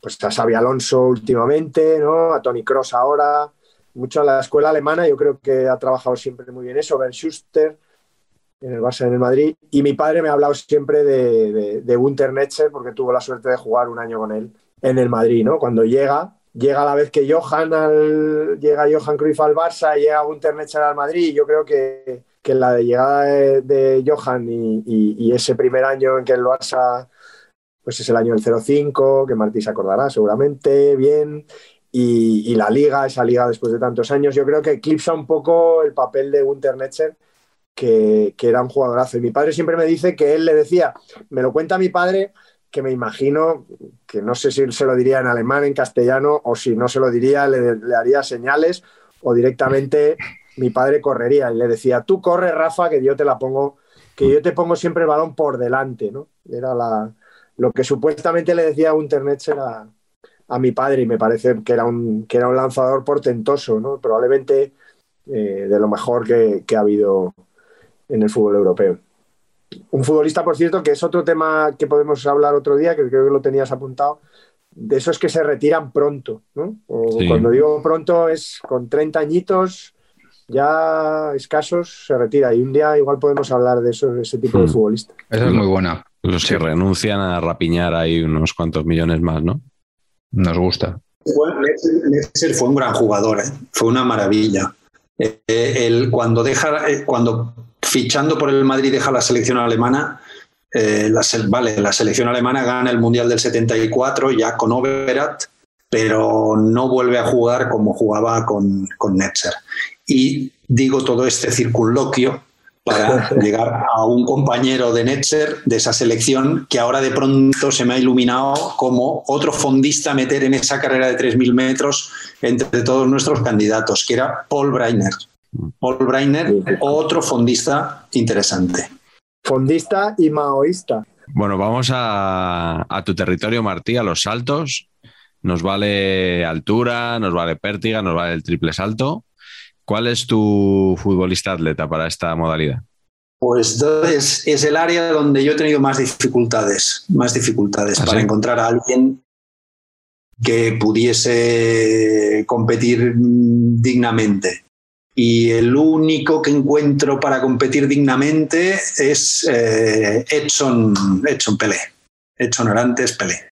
C: pues a Xavi Alonso últimamente, ¿no? a Tony Cross ahora, mucho a la escuela alemana, yo creo que ha trabajado siempre muy bien eso, Ben Schuster en el Barça en el Madrid, y mi padre me ha hablado siempre de, de, de Netzer porque tuvo la suerte de jugar un año con él en el Madrid, ¿no? Cuando llega, llega a la vez que Johan al, llega Johan Cruyff al Barça, llega Gunter Netzer al Madrid, y yo creo que que la llegada de, Johan y, ese primer año en que el Barça, pues es el año del 05, que Martí se acordará seguramente bien, y, la liga, esa liga después de tantos años, yo creo que eclipsa un poco el papel de Gunter Netzer, que, era un jugadorazo. Y mi padre siempre me dice que él le decía, me lo cuenta mi padre, que me imagino que no sé si se lo diría en alemán, en castellano, o si no se lo diría, le haría señales o directamente mi padre correría y le decía, tú corre, Rafa, que yo te la pongo, que yo te pongo siempre el balón por delante, ¿no? Era la, lo que supuestamente le decía Unternetzer a, a mi padre y me parece que era un, que era un lanzador portentoso, ¿no? Probablemente eh, de lo mejor que, ha habido en el fútbol europeo. Un futbolista, por cierto, que es otro tema que podemos hablar otro día, que creo que lo tenías apuntado, de esos que se retiran pronto, ¿no? O Cuando digo pronto es con 30 añitos, ya escasos se retira y un día igual podemos hablar de eso, ese tipo de hmm. futbolista.
B: Esa es muy buena.
A: Los que renuncian a rapiñar ahí unos cuantos millones más, ¿no?
B: Nos gusta.
D: Fue, fue un gran jugador, ¿eh? fue una maravilla. Eh, él cuando deja, eh, cuando fichando por el Madrid deja la selección alemana, eh, la, vale, la selección alemana gana el Mundial del 74 ya con Overath, pero no vuelve a jugar como jugaba con, con Netzer. Y digo todo este circunloquio para llegar a un compañero de Netzer de esa selección que ahora de pronto se me ha iluminado como otro fondista a meter en esa carrera de 3.000 metros entre todos nuestros candidatos, que era Paul Breiner. Paul Breiner, otro fondista interesante.
C: Fondista y maoísta.
A: Bueno, vamos a, a tu territorio, Martí, a los saltos. Nos vale altura, nos vale pértiga, nos vale el triple salto. ¿Cuál es tu futbolista atleta para esta modalidad?
D: Pues es, es el área donde yo he tenido más dificultades, más dificultades
A: ¿Ah,
D: para
A: sí?
D: encontrar a alguien que pudiese competir mm, dignamente. Y el único que encuentro para competir dignamente es eh, Edson, Edson Pelé. Edson Arantes Pelé.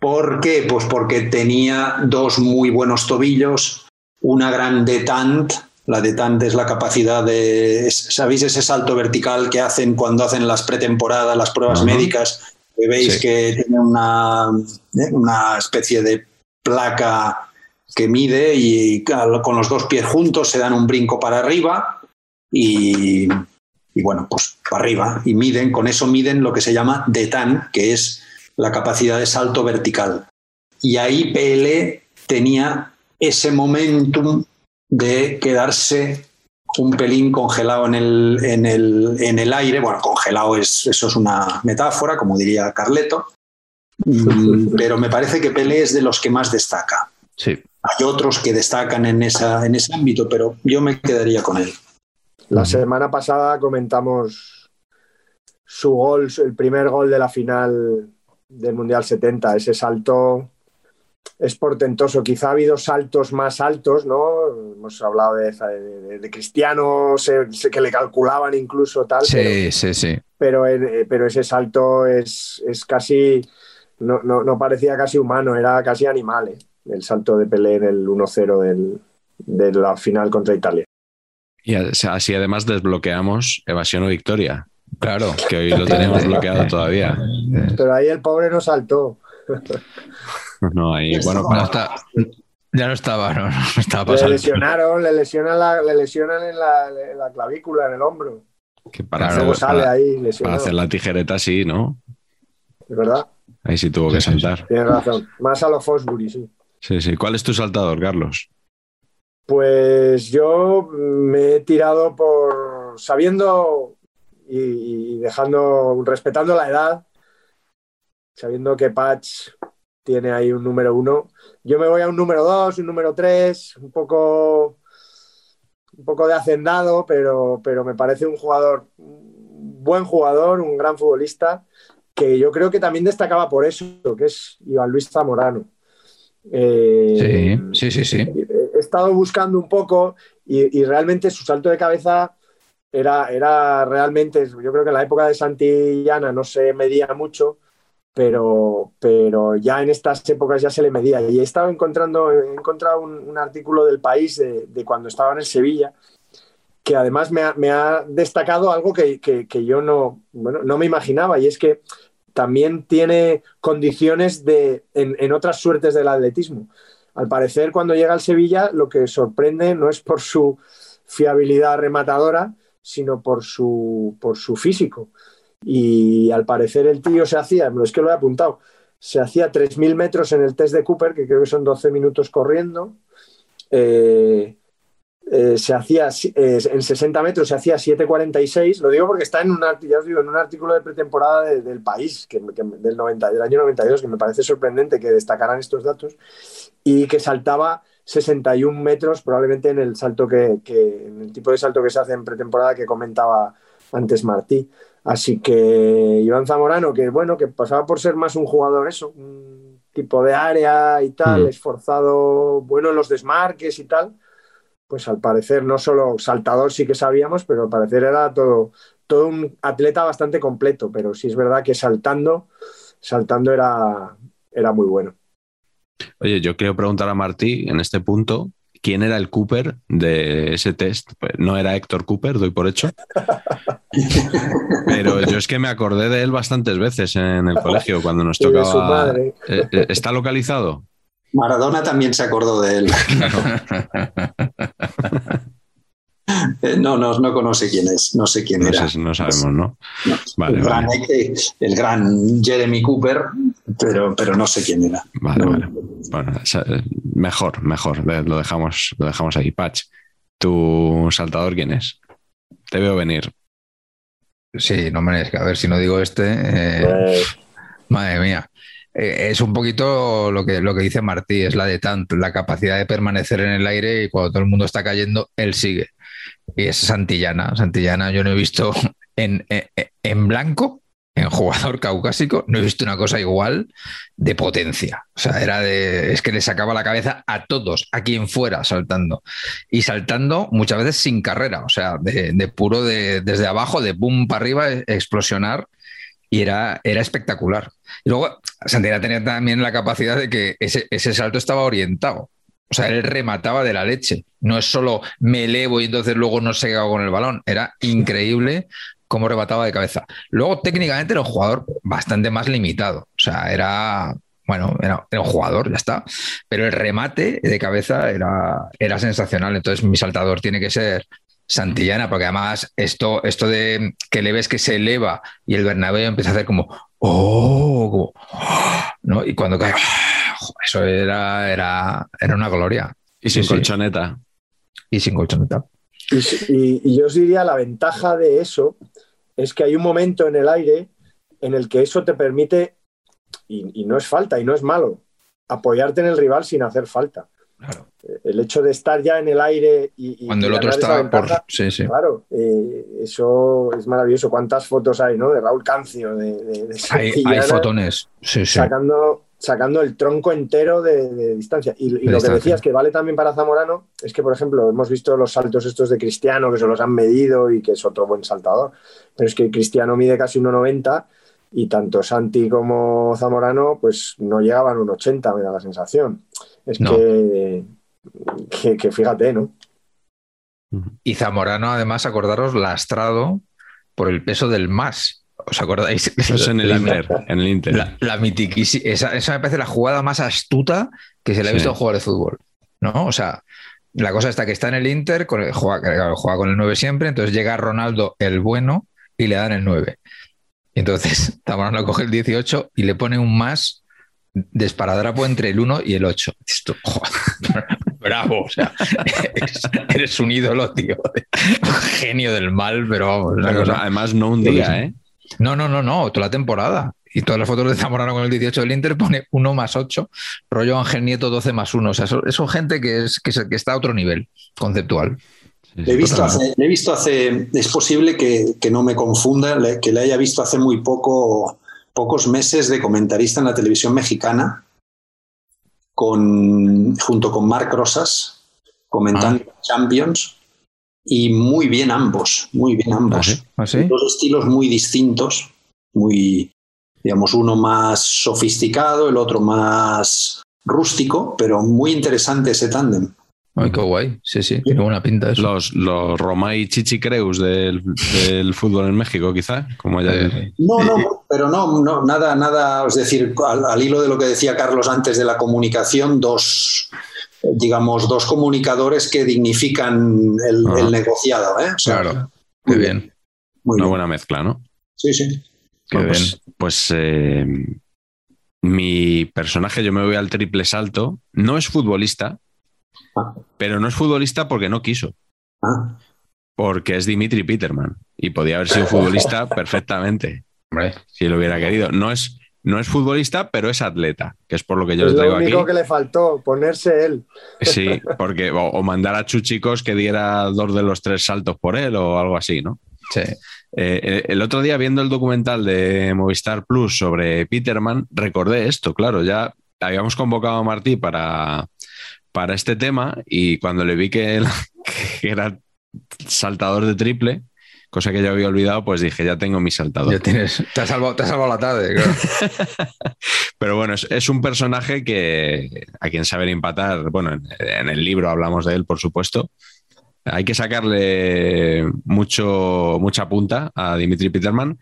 D: ¿Por qué? Pues porque tenía dos muy buenos tobillos, una gran detente. La detente es la capacidad de, ¿sabéis ese salto vertical que hacen cuando hacen las pretemporadas, las pruebas médicas? Que veis
A: Sí.
D: que tiene una, ¿eh? una especie de placa que mide y con los dos pies juntos se dan un brinco para arriba y, y bueno, pues para arriba. Y miden, con eso miden lo que se llama detan, que es la capacidad de salto vertical. Y ahí PL tenía ese momentum de quedarse un pelín congelado en el, en el, en el aire. Bueno, congelado es, eso es una metáfora, como diría Carleto. Mm, Pero me parece que Pelé es de los que más destaca.
B: Sí.
D: Hay otros que destacan en, esa, en ese ámbito, pero yo me quedaría con él.
C: La semana pasada comentamos su gol, el primer gol de la final del Mundial 70, ese salto es portentoso. Quizá ha habido saltos más altos, ¿no? Hemos hablado de, de- de Cristiano, sé- sé que le calculaban incluso tal, pero,
B: Sí, sí, sí.
C: pero, eh, pero ese salto es, es casi, no, no- no parecía casi humano, era casi animal, ¿eh? el salto de Pelé en el 1-0 del- de la final contra Italia.
A: Y así así además desbloqueamos evasión o victoria,
B: Claro.
A: que hoy lo tenemos bloqueado todavía.
C: Pero ahí el pobre no saltó.
A: No, ahí, bueno,
B: No
A: para-
B: está- ya no estaba, no, no estaba
C: Le
B: pasando.
C: lesionaron, le lesionan, la, le lesionan en, la, en la clavícula, en el hombro.
A: que para,
C: sale
A: para-
C: ahí
A: para hacer la tijereta sí, ¿no?
C: Es verdad,
A: Ahí sí tuvo que
B: Sí, sí, sí.
A: saltar.
C: tienes razón. Más a los Fosbury, sí.
A: Sí, sí. ¿Cuál es tu saltador, Carlos?
C: Pues yo me he tirado por sabiendo y, y dejando, respetando la edad, sabiendo que Patch tiene ahí un número uno. Yo me voy a un número dos, un número tres, un poco, un poco de hacendado, pero, pero me parece un jugador, un buen jugador, un gran futbolista, que yo creo que también destacaba por eso, que es Iván Luis Zamorano. Eh,
B: Sí, sí, sí, sí.
C: He estado buscando un poco y, y realmente su salto de cabeza era, era realmente, yo creo que en la época de Santillana no se medía mucho, pero, pero ya en estas épocas ya se le medía. Y he estado encontrando, encontrado un, un artículo del país de, de cuando estaba en el Sevilla, que además me ha, me ha destacado algo que, que- que yo no, bueno, no me imaginaba, y es que también tiene condiciones de, en, en otras suertes del atletismo. Al parecer, cuando llega al Sevilla, lo que sorprende no es por su fiabilidad rematadora, sino por su, por su físico. Y al parecer el tío se hacía, es que lo he apuntado, se hacía 3.000 metros en el test de Cooper, que creo que son 12 minutos corriendo. Eh, eh, se hacía eh, en 60 metros se hacía 7.46. Lo digo porque está en un, ya en un artículo de pretemporada de- del país, que, que- del, 90, del año 92, que me parece sorprendente que destacaran estos datos, y que saltaba 61 metros, probablemente en el salto que, que- en el tipo de salto que se hace en pretemporada que comentaba antes Martí. Así que Iván Zamorano, que bueno, que pasaba por ser más un jugador, eso, un tipo de área y tal,
A: Mm.
C: esforzado, bueno en los desmarques y tal, pues al parecer no solo saltador sí que sabíamos, pero al parecer era todo, todo un atleta bastante completo, pero sí es verdad que saltando, saltando era, era muy bueno.
A: Oye, yo quiero preguntar a Martí en este punto, quién era el Cooper de ese test. Pues no era Héctor Cooper, doy por hecho. Pero yo es que me acordé de él bastantes veces en el colegio cuando nos tocaba.
C: su madre.
A: Eh, eh, ¿Está localizado?
D: Maradona también se acordó de él. No, no, no conoce quién es, no sé quién
A: No,
D: era.
A: sé, no sabemos, ¿no? Vale,
D: el, gran,
A: vale.
D: eh, el gran Jeremy Cooper, pero, pero no sé quién era.
A: Vale,
D: No.
A: vale. Bueno, eh, mejor, mejor. de- Lo dejamos, lo dejamos ahí. Patch, ¿tu saltador quién es? Te veo venir.
B: Sí, no me a ver si no digo este. eh,
C: Pues,
B: Madre mía. Eh, es un poquito lo que, lo que dice Martí, es la de tanto, la capacidad de permanecer en el aire y cuando todo el mundo está cayendo, él sigue. Y es Santillana. Santillana yo no he visto en, en, blanco, en jugador caucásico, no he visto una cosa igual de potencia. O sea, era de. Es que le sacaba la cabeza a todos, a quien fuera saltando. Y saltando muchas veces sin carrera, o sea, de, de puro de, desde abajo, de boom para arriba, e- explosionar. Y era, era espectacular. Y luego, Santillana tenía también la capacidad de que ese, ese salto estaba orientado. O sea, él remataba de la leche. No es solo me elevo y entonces luego no se hago con el balón. Era increíble cómo remataba de cabeza. Luego, técnicamente, era un jugador bastante más limitado. O sea, era. Bueno, era, un jugador, ya está. Pero el remate de cabeza era, era sensacional. Entonces, mi saltador tiene que ser Santillana, porque además esto, esto de que le ves que se eleva y el Bernabéu empieza a hacer como ¡Oh! ¡ah! ¿no? Y cuando cae. Jo, eso era, era, era una gloria.
A: Y sin
B: Sí, sí.
A: colchoneta.
B: Y sin colchoneta.
C: Y, y- y yo os diría la ventaja de eso es que hay un momento en el aire en el que eso te permite, y, y no es falta y no es malo, apoyarte en el rival sin hacer falta.
B: Claro.
C: El hecho de estar ya en el aire y, y
B: Cuando el otro estaba por. Sí, sí.
C: Claro, eh, eso es maravilloso. ¿Cuántas fotos hay, no? De Raúl Cancio, de, de, de
B: Hay, hay fotones. Sí, sí.
C: sacando, sacando el tronco entero de, de distancia. Y, y lo que decías que vale también para Zamorano es que, por ejemplo, hemos visto los saltos estos de Cristiano, que se los han medido y que es otro buen saltador. Pero es que Cristiano mide casi 1,90 y tanto Santi como Zamorano pues no llegaban a un 80, me da la sensación. Es
B: No.
C: que, que, que fíjate, ¿no?
B: Y Zamorano, además, acordaros, lastrado por el peso del más. ¿Os acordáis?
A: Eso es en el
B: La-
A: Inter. En el Inter.
B: La, la esa, esa me parece la jugada más astuta que se le ha
A: Sí.
B: visto a un jugador de fútbol. ¿No? O sea, la cosa está que está en el Inter, con el- juega, juega con el 9 siempre, entonces llega Ronaldo el bueno y le dan el 9. Y entonces Zamorano coge el 18 y le pone un más de esparadrapo entre el 1 y el 8. Dices tú, "Joder, bravo, o sea, eres, eres un ídolo, tío. Genio del mal, pero vamos. cosa-
A: además, no un día, ¿eh?
B: No, no, no, no, toda la temporada. Y todas las fotos de Zamorano con el 18 del Inter pone 1 más 8, rollo Ángel Nieto 12 más 1. O sea, son, son gente que, es, que, está a otro nivel conceptual.
A: Sí,
D: Le he visto hace, le he visto hace es posible que, que no me confunda, le- que le haya visto hace muy poco, pocos meses de comentarista en la televisión mexicana, con, junto con Marc Rosas, comentando Champions, y muy bien ambos, muy bien ambos.
A: ¿Ah, sí?
B: ¿Ah, sí?
D: Dos estilos muy distintos, muy, digamos, uno más sofisticado, el otro más rústico, pero muy interesante ese tándem.
B: Ay, qué guay. Sí, sí, tiene buena pinta eso.
A: Los, los Romay Chichicreus del, del fútbol en México, quizá. Como ya
B: Eh,
D: No, no, pero no, no, nada, nada, es decir, al, al hilo de lo que decía Carlos antes de la comunicación, dos, eh, digamos, dos comunicadores que dignifican el,
A: Ah.
D: el negociado, ¿eh? O sea,
B: claro,
D: muy
B: qué bien.
D: Muy
A: una
D: bien.
A: buena mezcla, ¿no?
D: Sí, sí.
B: Qué
A: Bueno,
B: bien.
A: pues pues, eh, mi personaje, yo me voy al triple salto, no es futbolista,
D: Ah.
A: pero no es futbolista porque no quiso,
D: Ah,
A: porque es Dimitri Peterman y podía haber sido futbolista perfectamente
B: Hombre,
A: si lo hubiera querido. No es, no es futbolista, pero es atleta, que es por lo que yo
C: es
A: le
C: lo
A: traigo
C: único
A: aquí.
C: que le faltó, ponerse él.
A: Sí, porque o, o mandar a Chuchicos que diera dos de los tres saltos por él o algo así, ¿no?
B: sí.
A: Eh, el- el otro día viendo el documental de Movistar Plus sobre Peterman, recordé esto, claro, ya habíamos convocado a Martí para, para este tema y cuando le vi que, él- que era saltador de triple, cosa que ya había olvidado, pues dije, ya tengo mi saltador.
B: Ya tienes, te has salvado, te has salvado la tarde, claro.
A: Pero bueno, es, es, un personaje que a quien saber empatar, bueno, en, en, el libro hablamos de él, por supuesto. Hay que sacarle mucho, mucha punta a Dimitri Peterman.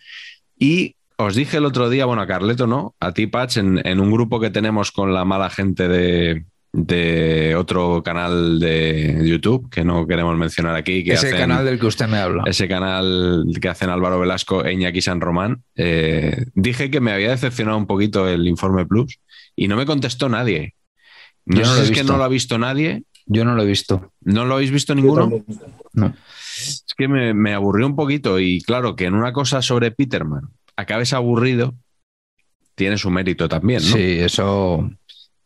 A: Y os dije el otro día, bueno, a Carleto, ¿no? A ti, Patch, en, en un grupo que tenemos con la mala gente de, de otro canal de YouTube que no queremos mencionar aquí. Que
B: ese
A: hacen,
B: canal del que usted me habla.
A: Ese canal que hacen Álvaro Velasco e Iñaki San Román. Eh, dije que me había decepcionado un poquito el Informe Plus y no me contestó nadie. No,
B: Yo no
A: sé
B: lo
A: si
B: he
A: es que no lo ha visto nadie.
B: Yo no lo he visto.
A: ¿No lo habéis visto ninguno?
B: No.
A: Es que me, me aburrió un poquito y claro, que en una cosa sobre Peterman acabes aburrido, tiene su mérito también, ¿no?
B: Sí, eso.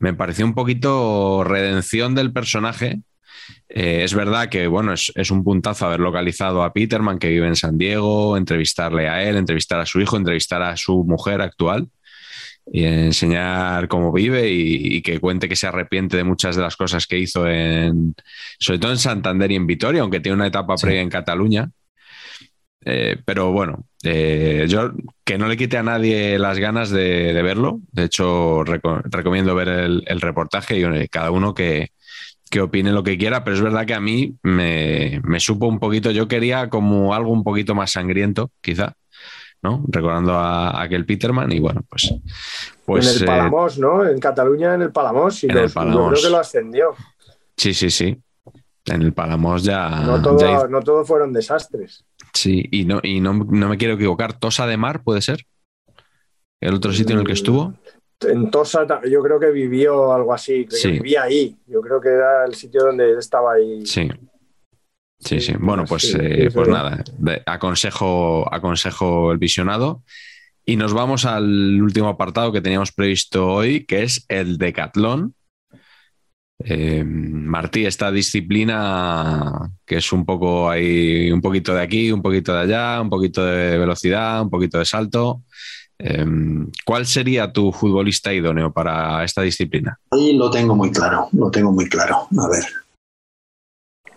A: Me pareció un poquito redención del personaje. Eh, es verdad que, bueno, es, es, un puntazo haber localizado a Peterman, que vive en San Diego, entrevistarle a él, entrevistar a su hijo, entrevistar a su mujer actual y enseñar cómo vive y, y que cuente que se arrepiente de muchas de las cosas que hizo en, sobre todo en Santander y en Vitoria, aunque tiene una etapa
B: Sí.
A: previa en Cataluña. Eh, pero bueno, eh, yo que no le quite a nadie las ganas de, de verlo. De hecho, reco- recomiendo ver el, el reportaje y cada uno que, que opine lo que quiera, pero es verdad que a mí me, me supo un poquito, yo quería como algo un poquito más sangriento, quizá, ¿no? Recordando a, a aquel Peterman y bueno, pues... pues
C: en el
A: eh,
C: Palamós, ¿no? En Cataluña, en el Palamós. Y
A: En el Palamós.
C: Yo creo que lo ascendió.
A: sí, sí, sí. En el Palamos ya...
C: No todo,
A: ya
C: no todo fueron desastres.
A: sí, y, no, y no, no me quiero equivocar, Tosa de Mar, ¿puede ser? ¿El otro sitio en el que estuvo?
C: En Tosa yo creo que vivió algo así, que
A: Sí.
C: vivía ahí. Yo creo que era el sitio donde él estaba ahí.
A: Sí. Sí, sí. Bueno,
C: pues sí,
A: eh,
C: sí,
A: pues nada, aconsejo, aconsejo el visionado. Y nos vamos al último apartado que teníamos previsto hoy, que es el decatlón. Eh, Martí, esta disciplina que es un poco ahí, un poquito de aquí, un poquito de allá, un poquito de velocidad, un poquito de salto. Eh, ¿Cuál sería tu futbolista idóneo para esta disciplina?
D: Ahí lo tengo muy claro, lo tengo muy claro. A ver,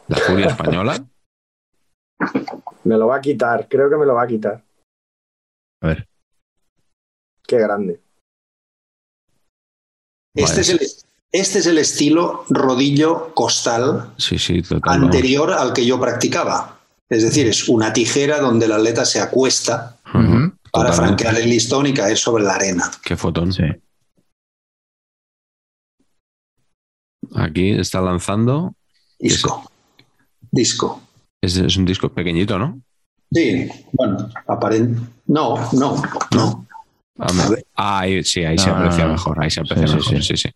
A: ¿La furia española?
C: Me lo va a quitar, creo que me lo va a quitar.
A: A ver.
C: Qué grande.
D: este
A: Vale.
D: es, el, este es el estilo rodillo costal
A: Sí, sí, total. vamos.
D: anterior al que yo practicaba. Es decir, es una tijera donde el atleta se acuesta para
A: totalmente.
D: franquear el listón y caer sobre la arena.
A: Qué fotón.
B: Sí.
A: Aquí está lanzando.
D: Disco. Disco.
A: Es, es un disco pequeñito, ¿no?
D: Sí, bueno, aparente. No, no, no.
A: Ah, me-
D: A ver.
A: ah, ahí, sí, ahí se
B: No,
A: aprecia
B: no, no.
A: mejor. Ahí se aprecia
B: Sí, sí,
A: mejor.
B: sí.
A: Sí, sí.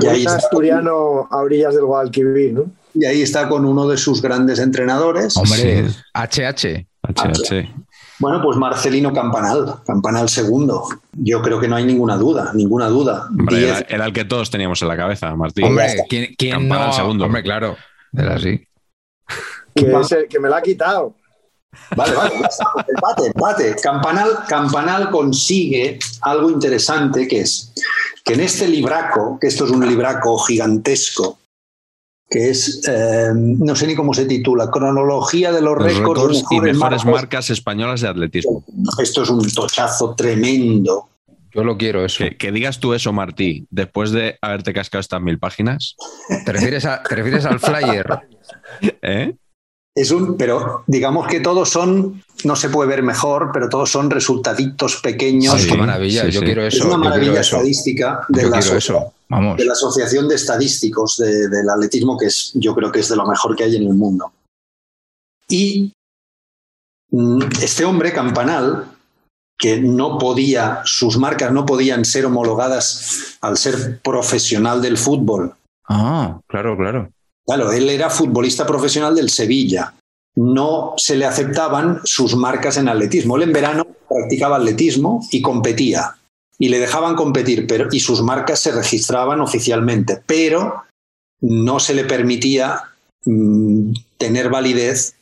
D: Y ahí, está,
C: asturiano a orillas del Guadalquivir, ¿no?
D: y ahí está con uno de sus grandes entrenadores.
B: Hombre,
A: Sí.
B: HH.
A: HH.
D: Bueno, pues Marcelino Campanal, Campanal segundo. Yo creo que no hay ninguna duda, ninguna duda.
A: Hombre,
D: Diez-
A: era, era el que todos teníamos en la cabeza, Martín.
B: Hombre, ¿quién, quién
A: Campana
B: no?
A: al segundo.
B: Hombre, claro. Era así.
C: Que, el- que me lo ha quitado.
D: Vale, vale, empate, empate. Campanal, Campanal consigue algo interesante que es que en este libraco, que esto es un libraco gigantesco, que es, eh, no sé ni cómo se titula, cronología de los
A: Los
D: récords,
A: récords y mejores
D: marcas.
A: marcas españolas de atletismo.
D: Esto es un tochazo tremendo.
B: Yo lo quiero eso.
A: Que, que digas tú eso, Martí, después de haberte cascado estas mil páginas.
B: ¿Te refieres, a- te refieres al flyer?
A: ¿Eh?
D: Es un, pero digamos que todos son, no se puede ver mejor, pero todos son resultaditos pequeños.
A: Sí,
B: Qué maravilla.
A: sí,
B: yo
A: sí.
B: quiero
D: es una maravilla estadística de la,
B: quiero
D: aso-
B: eso. Vamos.
D: de la Asociación de Estadísticos de- del Atletismo, que es, yo creo que es de lo mejor que hay en el mundo. Y mm, este hombre, Campanal, que no podía, sus marcas no podían ser homologadas al ser profesional del fútbol.
B: Ah, claro, claro.
D: Claro, él era futbolista profesional del Sevilla. No se le aceptaban sus marcas en atletismo. Él en verano practicaba atletismo y competía. Y le dejaban competir, pero, y sus marcas se registraban oficialmente, pero no se le permitía mm, tener validez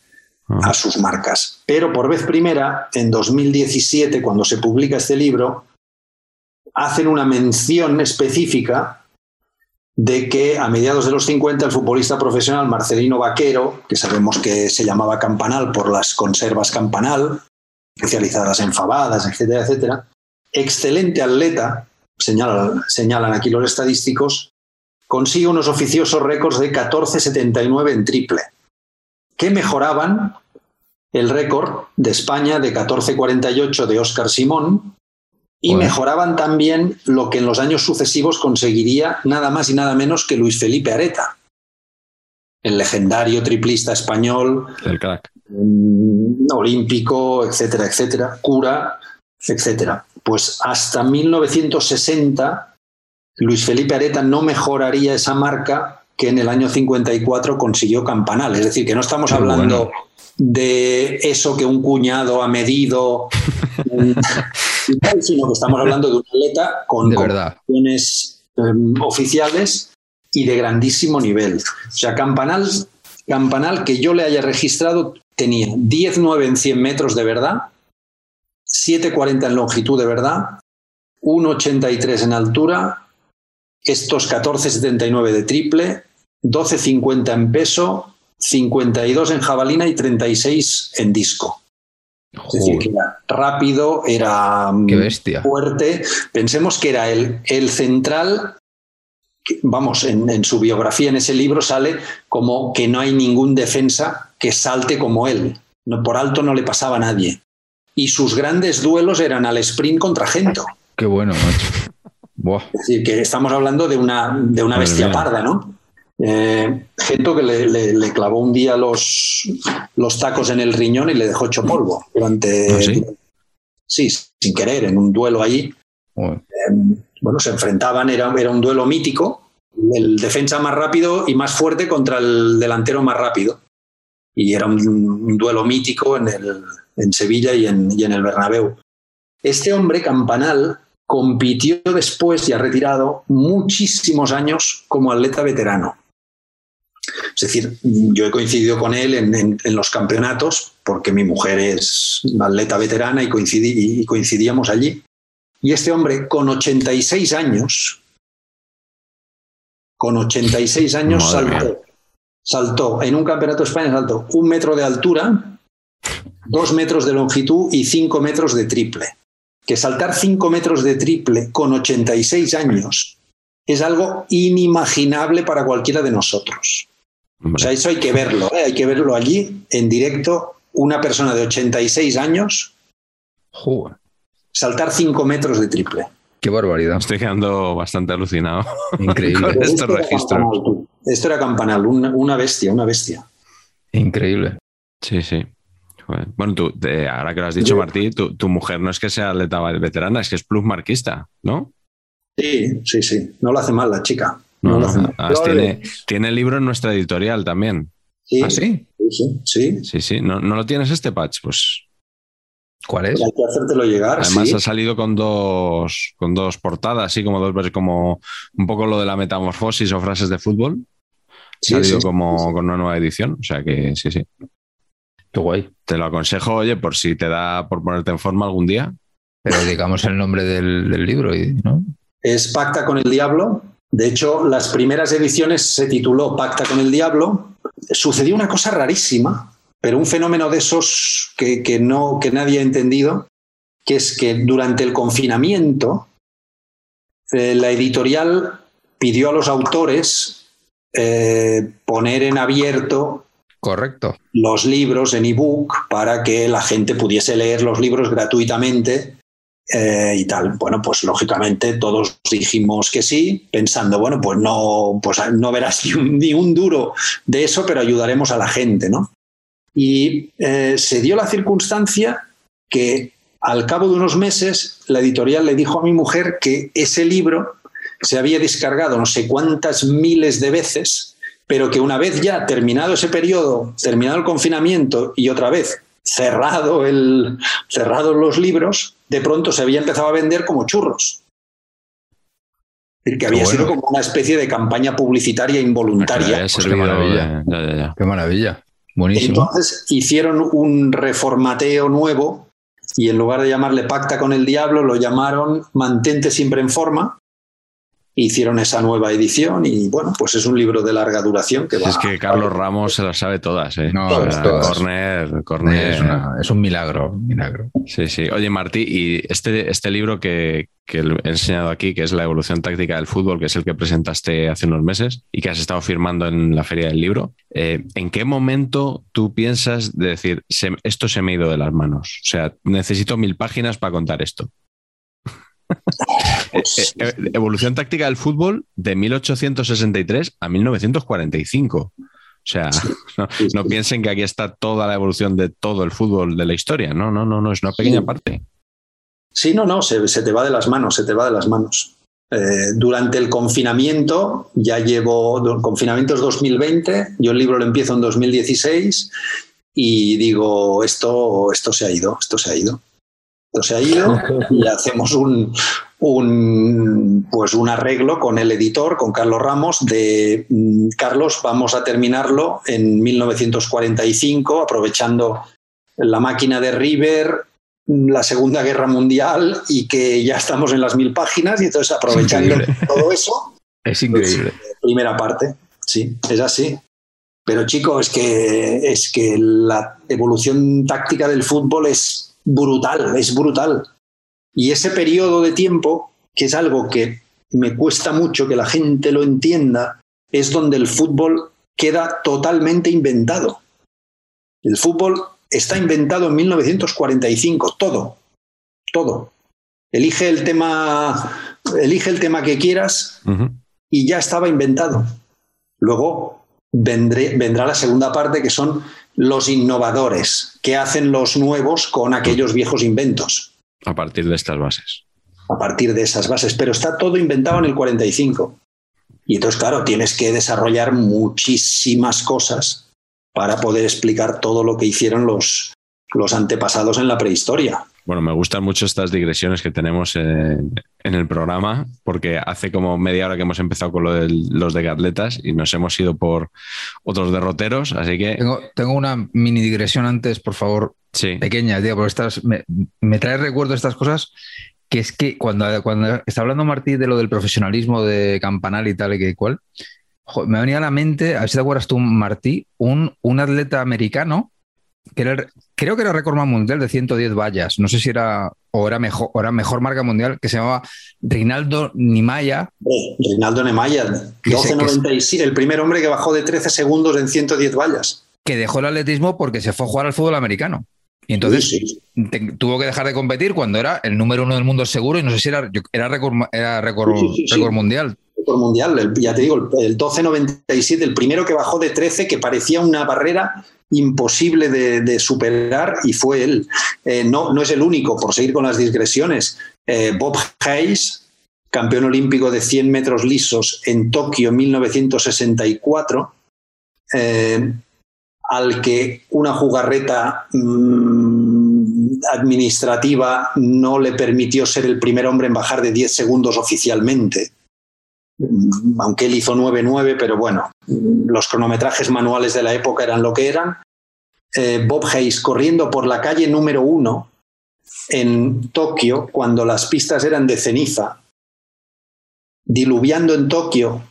A: Ah,
D: a sus marcas. Pero por vez primera, en 2017, cuando se publica este libro, hacen una mención específica de que a mediados de los 50 el futbolista profesional Marcelino Vaquero, que sabemos que se llamaba Campanal por las conservas Campanal, especializadas en fabadas, etcétera, etcétera, excelente atleta, señalan, aquí los estadísticos, consigue unos oficiosos récords de 14.79 en triple, que mejoraban el récord de España de 14.48 de Óscar Simón y mejoraban también lo que en los años sucesivos conseguiría nada más y nada menos que Luis Felipe Areta, el legendario triplista español,
A: El crack.
D: mm, olímpico, etcétera, etcétera, cura, etcétera. Pues hasta 1960 Luis Felipe Areta no mejoraría esa marca que en el año 54 consiguió Campanal. Es decir, que no estamos hablando
B: bueno.
D: de eso que un cuñado ha medido, tal, sino que estamos hablando de un atleta con competiciones eh, oficiales y de grandísimo nivel. O sea, Campanal, Campanal que yo le haya registrado tenía 10,9 en 100 metros de verdad, 7,40 en longitud de verdad, 1,83 en altura, estos 14,79 de triple, 12,50 en peso, 52 en jabalina y 36 en disco. Es decir, que era rápido, era mm,
B: Qué bestia.
D: fuerte. Pensemos que era el, el central, que, vamos, en, en su biografía, en ese libro, sale como que no hay ningún defensa que salte como él. No, por alto no le pasaba a nadie. Y sus grandes duelos eran al sprint contra Gento.
B: Qué bueno, macho. Buah.
D: Es decir, que estamos hablando de una, de una bestia parda, ¿no? Eh, Gento que le, le- le clavó un día los, los tacos en el riñón y le dejó hecho polvo durante.
A: ¿Ah, sí?
D: Sí, sin querer, en un duelo allí.
B: Joder.
D: bueno, se enfrentaban, era, era un duelo mítico, el defensa más rápido y más fuerte contra el delantero más rápido. Y era un, un duelo mítico en, el, en Sevilla y en, y en el Bernabéu. Este hombre, Campanal, compitió después, ya retirado, muchísimos años como atleta veterano. Es decir, yo he coincidido con él en, en- en los campeonatos, porque mi mujer es atleta veterana y, coincidí- y coincidíamos allí. Y este hombre, con 86 años, con 86 años
A: Madre
D: saltó, saltó en un campeonato de España, saltó un metro de altura, dos metros de longitud y cinco metros de triple. Que saltar cinco metros de triple con 86 años es algo inimaginable para cualquiera de nosotros. O sea, eso hay que verlo, ¿eh? hay que verlo allí en directo. Una persona de 86 años
B: Joder.
D: saltar 5 metros de triple.
B: Qué barbaridad.
A: estoy quedando bastante alucinado.
B: Increíble.
A: Con estos
D: Esto era
A: registros.
D: Campanal. Esto era Campanal, una, una bestia, una bestia.
B: Increíble.
A: Sí, sí. Joder. Bueno, tú, te- ahora que lo has dicho,
D: Sí.
A: Martí, tu, tu mujer no es que sea atleta veterana, es que es plus marquista, ¿no?
D: Sí, sí, sí. No lo hace mal la chica.
A: No,
D: No, lo
A: no, además tiene, tiene el libro en nuestra editorial también.
D: Sí,
B: ¿Ah, sí?
D: sí, sí, sí.
A: Sí. ¿No, no lo tienes este patch? Pues
B: ¿Cuál es?
D: Hay que hacértelo llegar.
A: además
D: sí.
A: ha salido con dos, con dos portadas, así como dos veces, como un poco lo de la metamorfosis o frases de fútbol.
D: Sí,
A: ha salido
D: sí,
A: como
D: sí, sí.
A: con una nueva edición. O sea que sí, sí.
B: Qué guay.
A: Te lo aconsejo, oye, por si te da por ponerte en forma algún día.
B: Pero digamos el nombre del, del libro, y- ¿no?
D: Es Pacta con el Diablo. De hecho, las primeras ediciones se tituló Pacta con el Diablo. Sucedió una cosa rarísima, pero un fenómeno de esos que, que no, que nadie ha entendido, que es que durante el confinamiento eh, la editorial pidió a los autores eh, poner en abierto
B: Correcto.
D: los libros en ebook para que la gente pudiese leer los libros gratuitamente eh, y tal. Bueno, pues lógicamente todos dijimos que sí, pensando, bueno, pues no, pues no verás ni un, duro de eso, pero ayudaremos a la gente, ¿no? Y eh, se dio la circunstancia que al cabo de unos meses la editorial le dijo a mi mujer que ese libro se había descargado no sé cuántas miles de veces, pero que una vez ya terminado ese periodo, terminado el confinamiento y otra vez cerrado el, cerrados los libros, de pronto se había empezado a vender como churros. Es decir, que había
B: bueno.
D: sido como una especie de campaña publicitaria involuntaria.
B: Pues qué maravilla.
A: de- ya, ya, ya.
B: Qué maravilla. Buenísimo.
D: Entonces hicieron un reformateo nuevo y en lugar de llamarle Pacta con el Diablo, lo llamaron Mantente siempre en forma. Hicieron esa nueva edición y bueno, pues es un libro de larga duración que va.
A: Es que Carlos Ramos se las sabe todas, ¿eh?
B: No, es todas.
A: Corner, Corner.
B: Es, una- es un milagro, un milagro.
A: Sí, sí. Oye, Martí, y este, este libro que, que he enseñado aquí, que es La evolución táctica del fútbol, que es el que presentaste hace unos meses y que has estado firmando en la Feria del Libro, eh, ¿en qué momento tú piensas de decir, "Se- esto se me ha ido de las manos? O sea, necesito mil páginas para contar esto.
D: Pues,
A: Eh, eh, evolución táctica del fútbol de 1863 a 1945. O sea, no, piensen que aquí está toda la evolución de todo el fútbol de la historia. No, no, no, no, es una pequeña
D: Sí.
A: parte.
D: Sí, no, no, se, se te va de las manos, se te va de las manos. Eh, durante el confinamiento, ya llevo, el confinamiento es 2020, yo el libro lo empiezo en 2016 y digo, esto, esto se ha ido, esto se ha ido. Se ha ido y hacemos un, un, pues un arreglo con el editor, con Carlos Ramos, de mm, Carlos, vamos a terminarlo en 1945, aprovechando la máquina de River, la Segunda Guerra Mundial y que ya estamos en las mil páginas y entonces aprovechando todo eso,
B: Es increíble.
D: primera parte, sí, es así. Pero chico, es que, es que la evolución táctica del fútbol es brutal, es brutal. Y ese periodo de tiempo, que es algo que me cuesta mucho que la gente lo entienda, es donde el fútbol queda totalmente inventado. El fútbol está inventado en 1945, todo, todo. Elige el tema, elige el tema que quieras y ya estaba inventado. Luego vendré- vendrá la segunda parte que son los innovadores, que hacen los nuevos con aquellos viejos inventos,
A: A partir de estas bases.
D: a partir de esas bases. Pero está todo inventado en el 45. Y entonces, claro, tienes que desarrollar muchísimas cosas para poder explicar todo lo que hicieron los, los antepasados en la prehistoria.
A: Bueno, me gustan mucho estas digresiones que tenemos en, en el programa, porque hace como media hora que hemos empezado con lo de los de atletas y nos hemos ido por otros derroteros, así que
B: Tengo, tengo una mini digresión antes, por favor,
A: sí.
B: pequeña, tío, porque estas, me, me trae recuerdo estas cosas, que es que cuando, cuando está hablando Martí de lo del profesionalismo de Campanal y tal y que cual, me venía a la mente, a ver si te acuerdas tú, Martí, un, un atleta americano que era, el- creo que era récord mundial de 110 vallas, no sé si era o era mejor, o era mejor marca mundial, que se llamaba Reinaldo Nimaya,
D: Hombre, Reinaldo
B: se-
D: 12.97, el primer hombre que bajó de 13 segundos en 110 vallas.
B: que dejó el atletismo porque se fue a jugar al fútbol americano. Y entonces
D: Sí, sí.
B: te- tuvo que dejar de competir cuando era el número uno del mundo seguro y no sé si era, era récord, era récord,
D: sí.
B: récord mundial.
D: récord mundial, el- ya te digo, el, el 12.97, el primero que bajó de 13, que parecía una barrera imposible de, superar, y fue él. Eh, no, no es el único, por seguir con las digresiones. Eh, Bob Hayes, campeón olímpico de 100 metros lisos en Tokio en 1964, eh, al que una jugarreta mm, administrativa no le permitió ser el primer hombre en bajar de 10 segundos oficialmente aunque él hizo 9-9, pero bueno, los cronometrajes manuales de la época eran lo que eran. Eh, Bob Hayes corriendo por la calle número uno en Tokio, cuando las pistas eran de ceniza, diluviando en Tokio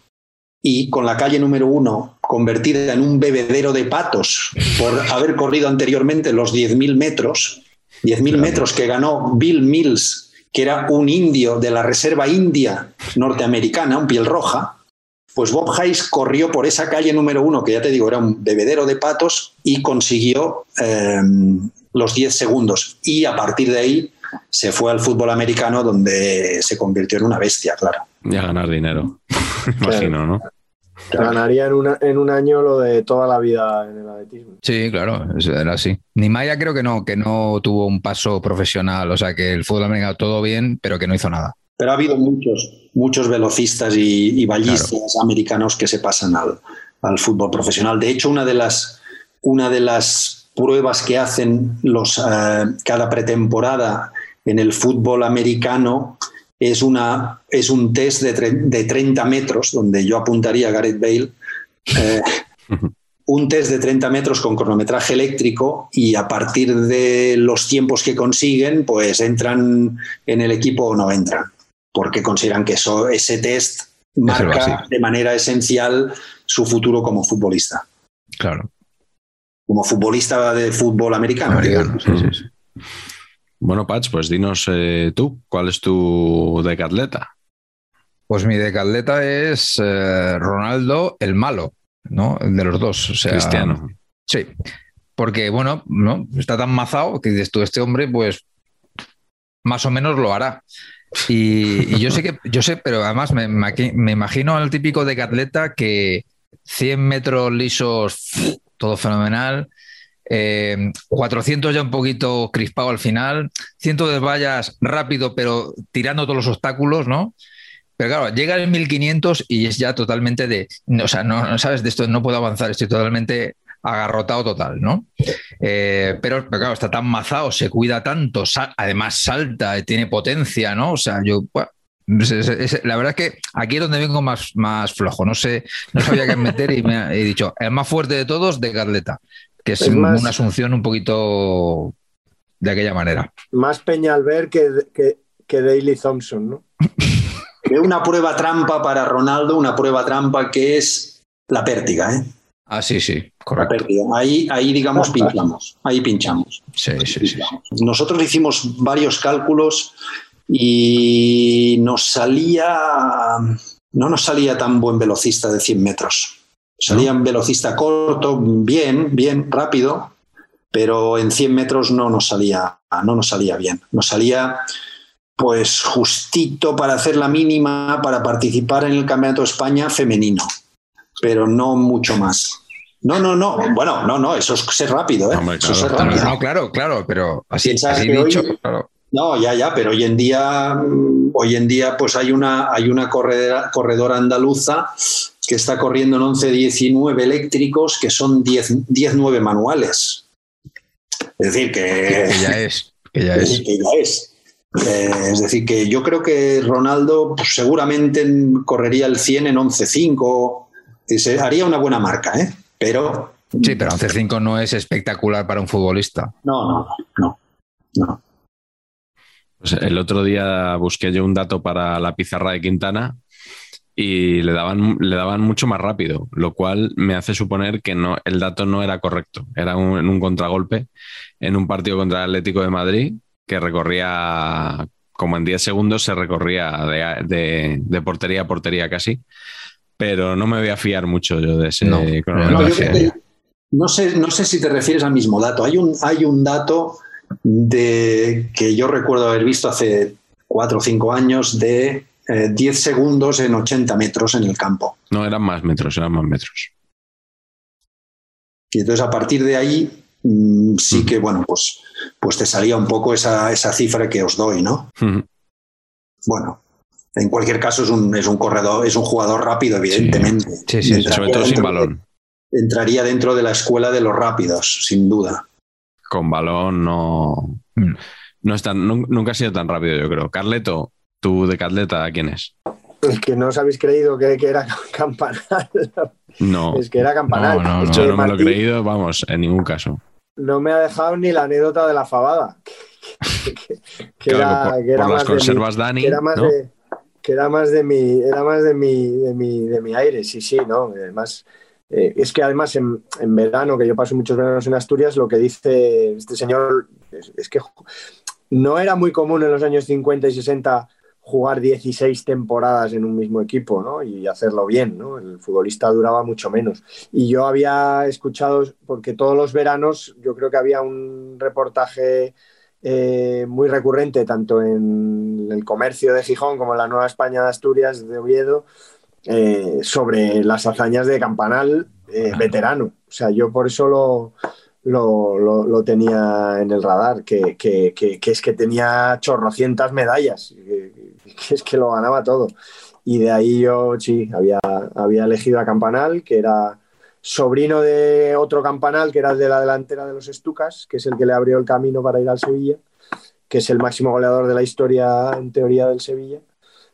D: y con la calle número uno convertida en un bebedero de patos por haber corrido anteriormente los 10.000 metros, 10.000 metros que ganó Bill Mills que era un indio de la Reserva India norteamericana, un piel roja, pues Bob Hayes corrió por esa calle número uno, que ya te digo, era un bebedero de patos, y consiguió eh, los 10 segundos. Y a partir de ahí se fue al fútbol americano, donde se convirtió en una bestia, claro.
A: Y a ganar dinero. Imagino, ¿no?
C: Ganaría en, una- en un año lo de toda la vida en el atletismo.
B: Sí, claro, eso era así. Nimaya creo que no, que no tuvo un paso profesional, o sea que el fútbol americano todo bien, pero que no hizo nada.
D: Pero ha habido muchos, muchos velocistas y, y ballistas americanos que se pasan al, al fútbol profesional. De hecho, una de las, una de las pruebas que hacen los, eh, cada pretemporada en el fútbol americano es, una, es un test de, de 30 metros, donde yo apuntaría a Gareth Bale. eh, un test de 30 metros con cronometraje eléctrico y a partir de los tiempos que consiguen, pues entran en el equipo o no entran, porque consideran que eso, ese test marca de manera esencial su futuro como futbolista.
B: Claro.
D: Como futbolista de fútbol americano.
B: Americano, sí, sí, sí.
A: Bueno, Patch, pues dinos eh, tú, ¿cuál es tu decatleta?
B: Pues mi decatleta es eh, Ronaldo el malo, ¿no? De los dos. O sea,
A: Cristiano.
B: Sí. Porque, bueno, ¿no? está tan mazado que dices tú, este hombre, pues más o menos lo hará. Y, y yo sé que, yo sé, pero además me, me imagino al típico decatleta que 100 metros lisos, todo fenomenal. Eh, 400 ya un poquito crispado al final, 100 de vallas rápido, pero tirando todos los obstáculos, ¿no? Pero claro, llega el 1500 y es ya totalmente de, o sea, no, sabes de esto, no puedo avanzar, estoy totalmente agarrotado total, ¿no? Eh, pero, claro, está tan mazado, se cuida tanto, además salta, tiene potencia, ¿no? O sea, yo, la verdad es que aquí es donde vengo más, más flojo, no sé, no sabía qué meter y me he dicho, el más fuerte de todos, de Gatleta, que es,
C: Es más-
B: una asunción un poquito de aquella manera.
C: Más Peñalver que, que, que Daily Thompson, ¿no?
D: Una prueba trampa para Ronaldo, una prueba trampa que es la pértiga, ¿eh?
B: Ah, sí, sí,
D: La
B: correcto.
D: pértiga. Ahí, ahí digamos, pinchamos. Ahí pinchamos.
B: Sí, sí, sí.
D: Nosotros hicimos varios cálculos y nos salía, no nos salía tan buen velocista de 100 metros. Salía un velocista corto, bien, bien, rápido, pero en 100 metros no nos salía, no nos salía bien. Nos salía pues justito para hacer la mínima para participar en el Campeonato de España femenino, pero no mucho más. No, no, no. Bueno, no, no, eso es ser rápido, ¿eh?
A: Hombre,
D: Eso es
A: claro,
D: ser rápido.
B: No, claro, claro, pero así, así
D: hoy-
B: dicho, claro.
D: No, ya, ya, pero hoy en día, mm, hoy en día, pues hay una, hay una corredora, corredora andaluza que está corriendo en 11-19 eléctricos, que son 10-9 manuales. Es decir, que,
B: que ya es, que ya
D: es
B: es.
D: decir, que ya es. Eh, es decir, que yo creo que Ronaldo pues, seguramente correría el 100 en 11-5, y se- haría una buena marca, ¿eh? Pero
B: Sí, pero 11-5 no es espectacular para un futbolista.
D: no, no, no, no.
A: Pues el otro día busqué yo un dato para la pizarra de Quintana y le daban, le daban mucho más rápido, lo cual me hace suponer que no, el dato no era correcto. Era un, en un contragolpe en un partido contra el Atlético de Madrid que recorría, como en 10 segundos, se recorría de, de- de portería a portería casi. Pero no me voy a fiar mucho yo de ese
B: No,
D: yo no sé, no sé si te refieres al mismo dato. Hay un, hay un dato de, que yo recuerdo haber visto hace cuatro o cinco años de eh, 10 segundos en 80 metros en el campo.
A: No, eran más metros, eran más metros.
D: Y entonces a partir de ahí mm, sí que, bueno, pues, pues te salía un poco esa, esa cifra que os doy, ¿no? Bueno, en cualquier caso es un, es un corredor, es un jugador rápido, evidentemente.
B: Sí, sí,
A: Sobre todo sin balón.
D: entraría dentro de la escuela de los rápidos, sin duda.
A: Con balón no,
B: Mm.
A: no es tan- nun- nunca ha sido tan rápido, yo creo. Carleto, tú de Catleta, ¿quién es?
C: Es que no os habéis creído que, que era campanal.
A: No,
C: Es que era campanal.
B: No, no, no.
A: no me lo he
C: Martín
A: creído, vamos, en ningún caso.
C: No me ha dejado ni la anécdota de la fabada. Que, que- que
A: Claro,
C: era,
A: por,
C: que era
A: por las
C: más de mi-
A: conservas Dani,
C: que era más
A: ¿no?
C: de que era más de mi era más de mi de mi, de mi aire sí sí no además eh, es que además en, verano que yo paso muchos veranos en Asturias lo que dice este señor es, es que no era muy común en los años 50 y 60 jugar 16 temporadas en un mismo equipo ¿no? y hacerlo bien ¿no? el futbolista duraba mucho menos y yo había escuchado porque todos los veranos yo creo que había un reportaje eh, muy recurrente tanto en el comercio de Gijón como en la Nueva España de Asturias de Oviedo eh, sobre las hazañas de Campanal eh, veterano. O sea, yo por eso lo, lo, lo- lo tenía en el radar, que, que- que- que es que tenía chorrocientas medallas, que, que es que lo ganaba todo. Y de ahí yo sí, había, había elegido a Campanal, que era sobrino de otro Campanal, que era el de la delantera de los Estucas, que es el que le abrió el camino para ir al Sevilla, que es el máximo goleador de la historia en teoría del Sevilla,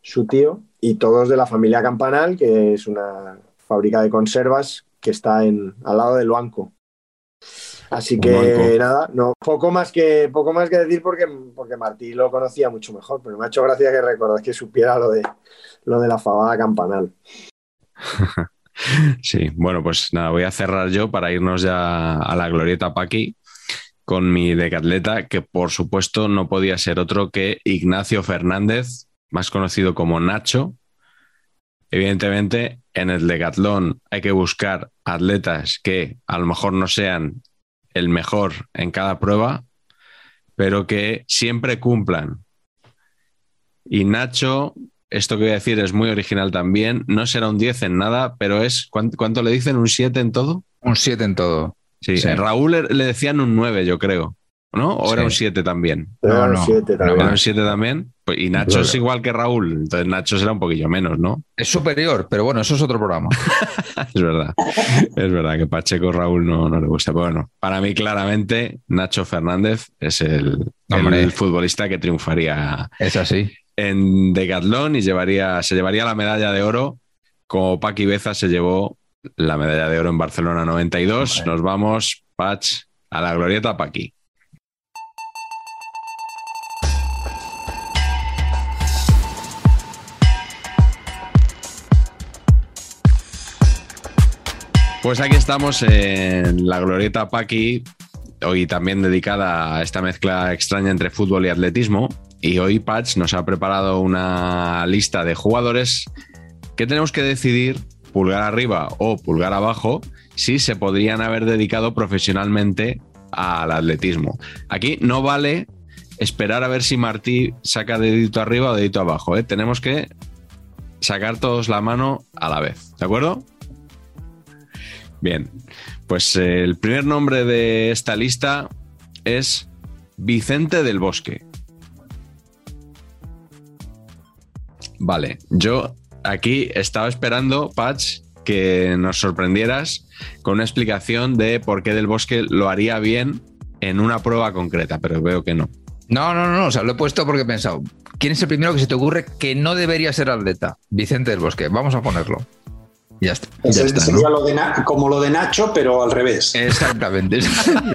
C: su tío, y todos de la familia Campanal, que es una fábrica de conservas que está en, al lado del banco. Así que
A: banco.
C: nada, no, poco más que poco más que decir porque, porque Martí lo conocía mucho mejor, pero me ha hecho gracia que recordás que supiera lo de lo de la fabada campanal.
A: Sí, bueno, pues nada, voy a cerrar yo para irnos ya a la glorieta Paqui con mi decatleta, que por supuesto no podía ser otro que Ignacio Fernández, más conocido como Nacho. Evidentemente, en el decatlón hay que buscar atletas que a lo mejor no sean el mejor en cada prueba, pero que siempre cumplan. Y Nacho, esto que voy a decir es muy original también, no será un 10 en nada, pero es, ¿cuánto, cuánto le dicen? ¿Un 7 en todo?
B: Un 7 en todo.
A: Sí, Raúl le- le decían un 9, yo creo, ¿no? ¿O era un 7 también?
B: No,
C: siete
B: no,
C: también.
A: ¿Era un 7 también? Pues, y Nacho
B: Claro.
A: es igual que Raúl, entonces Nacho será un poquillo menos, ¿no?
B: Es superior, pero bueno, eso es otro programa.
A: Es verdad, es verdad que Pacheco Raúl no, no le gusta. Pero bueno, para mí claramente Nacho Fernández es el,
B: Hombre.
A: el futbolista que triunfaría
B: Es así.
A: en Decathlon y llevaría, se llevaría la medalla de oro como Paqui Beza se llevó la medalla de oro en Barcelona 92.
B: Hombre.
A: Nos vamos, Pach, a la glorieta Paqui. Pues aquí estamos en la glorieta Paqui, hoy también dedicada a esta mezcla extraña entre fútbol y atletismo. Y hoy Patch nos ha preparado una lista de jugadores que tenemos que decidir, pulgar arriba o pulgar abajo, si se podrían haber dedicado profesionalmente al atletismo. Aquí no vale esperar a ver si Martí saca dedito arriba o dedito abajo. ¿eh? Tenemos que sacar todos la mano a la vez. ¿De acuerdo? Bien, pues eh, el primer nombre de esta lista es Vicente del Bosque. Vale, yo aquí estaba esperando, Patch, que nos sorprendieras con una explicación de por qué del Bosque lo haría bien en una prueba concreta, pero veo que no.
B: No, no, no, o sea, lo he puesto porque he pensado, ¿quién es el primero que se te ocurre que no debería ser atleta? Vicente del Bosque, vamos a ponerlo. Ya está.
D: Sería
A: ¿no?
D: lo de como lo de Nacho, pero al revés.
B: Exactamente.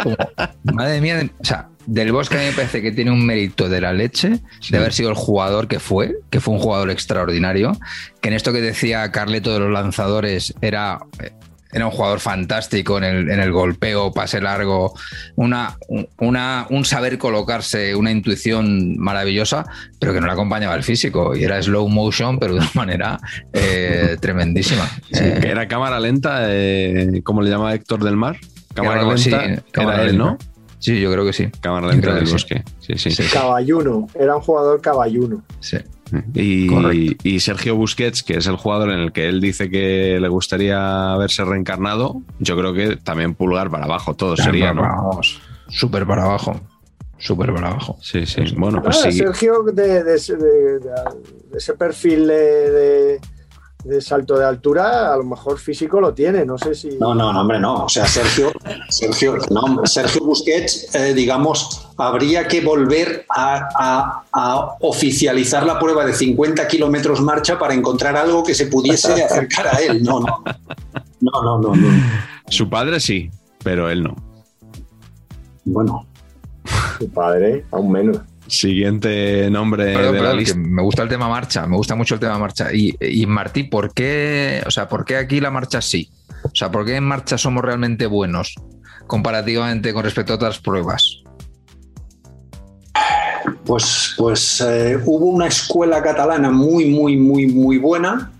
B: Como, madre mía, o sea, del Bosque a mí me parece que tiene un mérito de la leche
A: Sí.
B: de haber sido el jugador que fue, que fue un jugador extraordinario, que en esto que decía Carleto de los lanzadores era, era un jugador fantástico en el, en el golpeo, pase largo, una, una, un saber colocarse, una intuición maravillosa, pero que no le acompañaba el físico y era slow motion, pero de una manera eh, tremendísima.
A: Sí,
B: Eh,
A: que era cámara lenta, eh, ¿cómo le llama Héctor del Mar? Cámara lenta,
B: cámara
A: era él,
B: lenta.
A: ¿no?
B: Sí, yo creo que sí.
A: Cámara lenta del
B: sí.
A: Bosque. Sí, sí.
B: Sí.
C: Caballuno, era un jugador caballuno.
B: Sí.
A: Y, Sergio Busquets, que es el jugador en el que él dice que le gustaría haberse reencarnado, yo creo que también pulgar para abajo, todo sería, ¿no?
B: Vamos, súper para abajo. Súper para abajo.
A: Sí, sí. Bueno, pues
C: Ah,
A: sí.
C: Sergio, de, de ese- de- de- de ese perfil de, de- salto de altura, a lo mejor físico lo tiene, no sé si...
D: No, no, no, hombre, no. O sea, Sergio, Sergio, no, Sergio Busquets, eh, digamos, habría que volver a, a- a oficializar la prueba de 50 kilómetros marcha para encontrar algo que se pudiese acercar a él. No, no. No, no, no. no.
A: Su padre sí, pero él no.
D: Bueno,
C: Su padre, aún menos.
A: Siguiente nombre
B: Perdón,
A: de la
B: perdón, que
A: lista.
B: me gusta el tema marcha, me gusta mucho el tema marcha. Y, y Martí, ¿por qué, o sea, ¿por qué aquí la marcha sí? O sea, ¿por qué en marcha somos realmente buenos comparativamente con respecto a otras pruebas?
D: pues, pues eh, hubo una escuela catalana muy, muy, muy, muy buena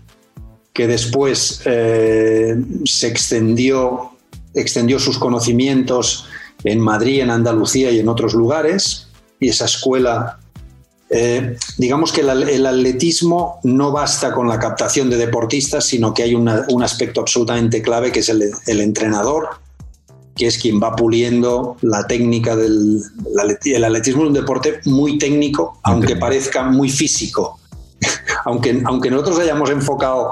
D: que después eh, se extendió, extendió sus conocimientos en Madrid, en Andalucía y en otros lugares. Y esa escuela, eh, digamos que el, el atletismo no basta con la captación de deportistas, sino que hay una- un aspecto absolutamente clave que es el, el entrenador, que es quien va puliendo la técnica del el atleti- el atletismo. Es un deporte muy técnico, aunque parezca muy físico. aunque, aunque nosotros hayamos enfocado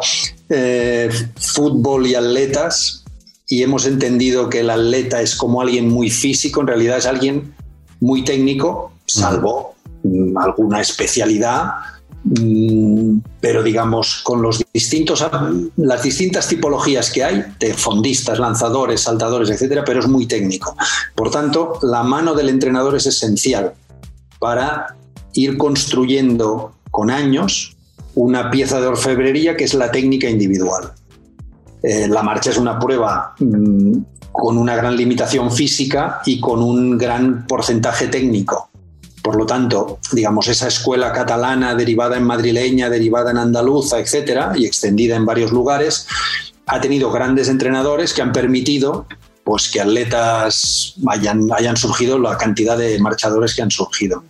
D: eh, fútbol y atletas y hemos entendido que el atleta es como alguien muy físico, en realidad es alguien muy técnico, salvo mm, alguna especialidad Mm, pero digamos, con los distintos, las distintas tipologías que hay, de fondistas, lanzadores, saltadores, etcétera, pero es muy técnico. Por tanto, la mano del entrenador es esencial para ir construyendo con años una pieza de orfebrería que es la técnica individual. Eh, la marcha es una prueba mm, con una gran limitación física y con un gran porcentaje técnico. Por lo tanto, digamos, esa escuela catalana derivada en madrileña, derivada en andaluza, etcétera, y extendida en varios lugares, ha tenido grandes entrenadores que han permitido pues, que atletas hayan, hayan surgido, la cantidad de marchadores que han surgido.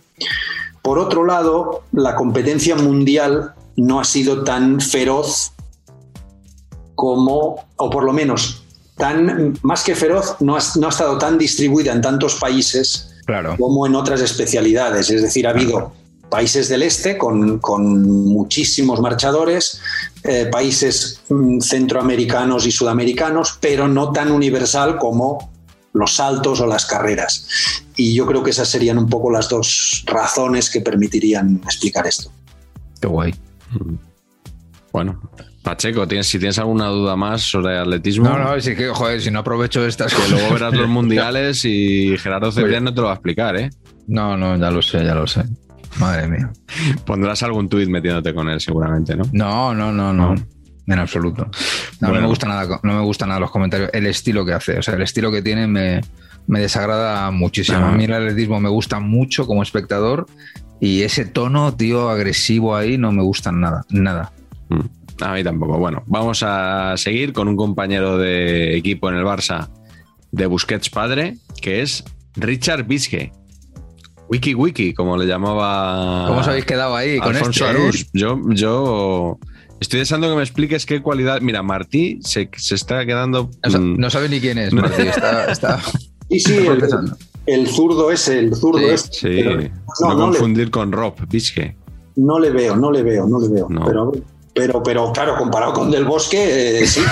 D: Por otro lado, la competencia mundial no ha sido tan feroz como, o por lo menos, tan, más que feroz, no no ha estado tan distribuida en tantos países como en otras especialidades. Es decir, ha habido países del este con, muchísimos marchadores, eh, países mm, centroamericanos y sudamericanos, pero no tan universal como los saltos o las carreras. Y yo creo que esas serían un poco las dos razones que permitirían explicar esto.
B: Qué guay.
A: Bueno, Pacheco, ¿tienes, si tienes alguna duda más sobre atletismo.
B: No, no, si, que, joder, si no aprovecho estas
A: que luego verás los mundiales y Gerardo Cebrián no te lo va a explicar, ¿eh?
B: No, no, ya lo sé, ya lo sé. Madre mía.
A: Pondrás algún tuit metiéndote con él, seguramente, ¿no?
B: No, no, no, no. En absoluto. No, me gusta nada, no me gusta nada los comentarios. El estilo que hace, o sea, el estilo que tiene me, desagrada muchísimo. A mí el atletismo me gusta mucho como espectador y ese tono, tío, agresivo ahí no me gusta nada, nada.
A: Mm. A mí tampoco. Bueno, vamos a seguir con un compañero de equipo en el Barça de Busquets padre, que es Richard Bisque. Wiki Wiki, como le llamaba.
B: ¿Cómo os habéis quedado ahí con
A: Alfonso este, eh? Yo, yo estoy deseando que me expliques qué cualidad. Mira, Martí se, está quedando.
B: No, sabe ni quién es, Martí. Está,
D: Sí, sí, el, zurdo es el zurdo es.
A: Sí, no, confundir con Rob Bisque.
D: No le veo, no le veo, no le veo. Pero pero, pero claro, comparado con Del Bosque, eh, sí.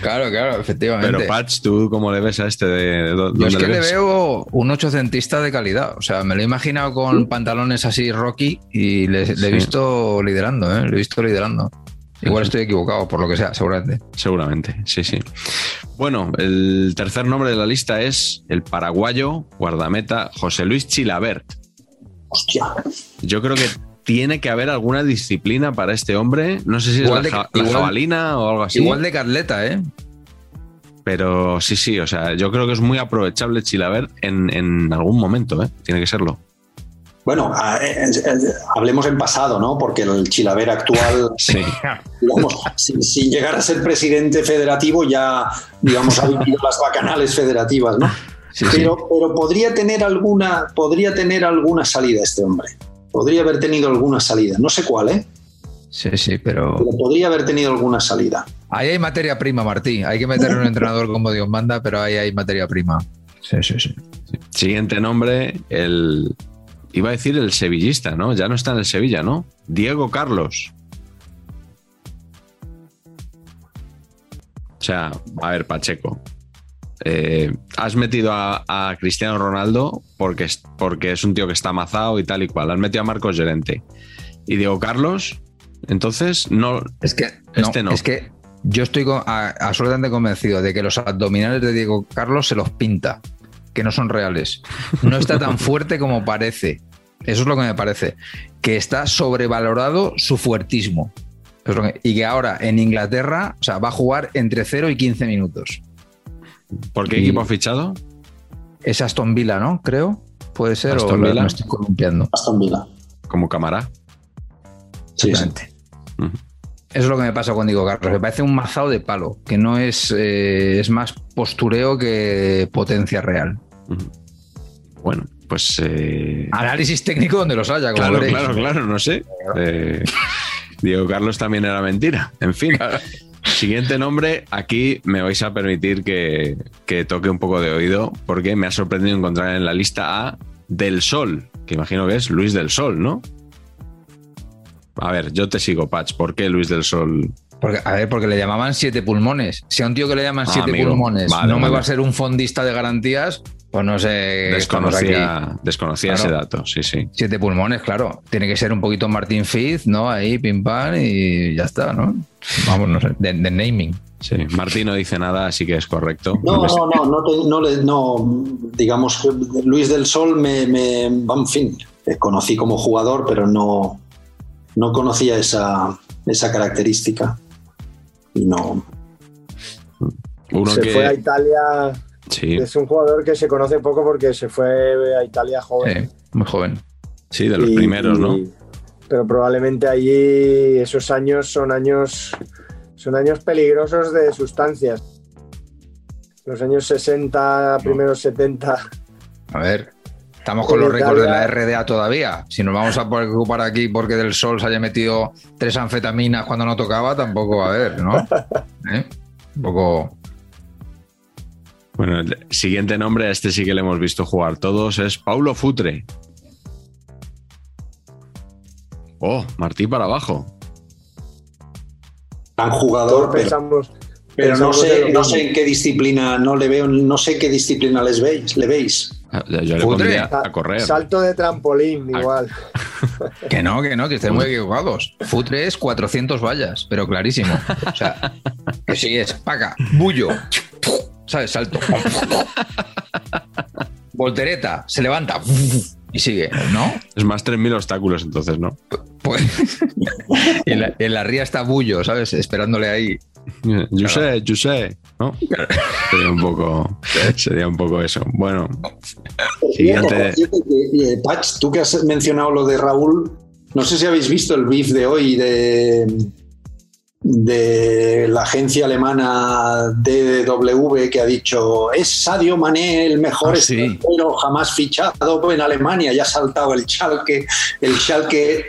B: Claro, claro, efectivamente.
A: Pero Patch, ¿tú cómo le ves a este? De,
B: Yo es que le, veo un ochocentista de calidad. O sea, me lo he imaginado con pantalones así rocky y le, he visto liderando, ¿eh? Le he visto liderando. Igual estoy equivocado, por lo que sea, seguramente.
A: Seguramente, sí, sí. Bueno, el tercer nombre de la lista es el paraguayo guardameta José Luis Chilabert.
D: Hostia.
A: Yo creo que tiene que haber alguna disciplina para este hombre. No sé si es la, jabalina o algo así.
B: Igual de Carleta, ¿eh?
A: Pero sí, sí, o sea, yo creo que es muy aprovechable Chilaver en, en algún momento, ¿eh? Tiene que serlo.
D: Bueno, hablemos en pasado, ¿no? Porque el Chilaver actual, sí. digamos, sin, llegar a ser presidente federativo, ya, digamos, ha vivido las bacanales federativas, ¿no? pero, pero podría tener alguna, podría tener alguna salida este hombre podría haber tenido alguna salida. No sé cuál, ¿eh?
B: Sí, sí, pero...
D: podría haber tenido alguna salida.
B: Ahí hay materia prima, Martí. Hay que meter un entrenador como Dios manda, pero ahí hay materia prima. Sí, sí, sí.
A: Siguiente nombre, el... Iba a decir el sevillista, ¿no? Ya no está en el Sevilla, ¿no? Diego Carlos. O sea, a ver, Pacheco. Eh, has metido a, Cristiano Ronaldo porque es, porque es un tío que está amazado y tal y cual. Has metido a Marcos Gerente. Y Diego Carlos, entonces no.
B: Es que este no, Es que yo estoy absolutamente convencido de que los abdominales de Diego Carlos se los pinta, que no son reales. No está tan fuerte como parece. Eso es lo que me parece. Que está sobrevalorado su fuertismo. y que ahora en Inglaterra o sea, va a jugar entre 0 y 15 minutos.
A: ¿Por qué equipo ha fichado?
B: Es Aston Villa, ¿no? Creo. Puede ser. Aston o Villa. Me estoy columpiando.
D: Aston Villa.
A: Como cámara.
B: Sí, Eso es lo que me pasa con Diego Carlos. Me parece un mazado de palo, que no es, eh, es más postureo que potencia real.
A: Bueno, pues. Eh,
B: Análisis técnico donde los haya,
A: como Claro, claro, claro, no sé. Eh, Diego Carlos también era mentira. En fin. Siguiente nombre, aquí me vais a permitir que, toque un poco de oído, porque me ha sorprendido encontrar en la lista a Del Sol, que imagino que es Luis del Sol, ¿no? A ver, yo te sigo, Patch. ¿Por qué Luis del Sol?
B: Porque, a ver, porque le llamaban siete pulmones. Si a un tío que le llaman ah, siete pulmones no me va a ser un fondista de garantías, Pues no sé.
A: Desconocía, desconocía ese dato, sí, sí.
B: Siete pulmones, claro. Tiene que ser un poquito Martín Fitz, ¿no? Ahí, pim pam, y ya está, ¿no? Vamos, no sé. De, de naming.
A: sí. Martín no dice nada, así que es correcto.
D: No,
A: Me-
D: no, no, no, te- no, le- no, digamos que Luis del Sol me, me en fin, le conocí como jugador, pero no, no conocía esa, esa característica. Y no,
A: Uno
C: se
A: que.
C: fue a Italia.
A: Sí,
C: Es un jugador que se conoce poco porque se fue a Italia joven.
B: Eh, muy joven.
A: sí, de los
C: Y-
A: primeros, ¿no?
C: y- pero probablemente allí esos años son años son años peligrosos de sustancias. Los años 60, primeros 70.
B: A ver. Estamos con los récords de la RDA todavía. Si nos vamos a preocupar aquí porque del sol se haya metido tres anfetaminas cuando no tocaba, tampoco a haber, ¿no? ¿Eh? Un poco.
A: Bueno, el siguiente nombre, a este sí que le hemos visto jugar todos, es Paulo Futre. Oh, Martí para abajo.
C: Todos
D: jugador, pero,
C: pensamos,
D: pero no
C: pensamos
D: sé, no sé en qué disciplina, no le veo, no sé qué disciplina les veis, le veis.
A: Yo le pondría a correr.
C: Salto de trampolín,
A: Ah.
C: igual.
B: Que no, que no, que estén muy equivocados. Futre es 400 vallas, pero clarísimo. O sea, que sí es paca, bullo, ¿sabes? Salto. Voltereta, se levanta y sigue, ¿no?
A: Es más 3.000 obstáculos entonces, ¿no?
B: Pues en la, en la ría está bullo, ¿sabes? Esperándole ahí.
A: Yo sé, yo sé, ¿no? Sería un poco, sería un poco eso. Bueno, siguiente.
D: Eh, Patch, tú que has mencionado lo de Raúl, no sé si habéis visto el beef de hoy de, de la agencia alemana DW que ha dicho es Sadio Mané el mejor
B: Ah, sí.
D: jamás fichado en Alemania y ha saltado el Schalke, el Schalke,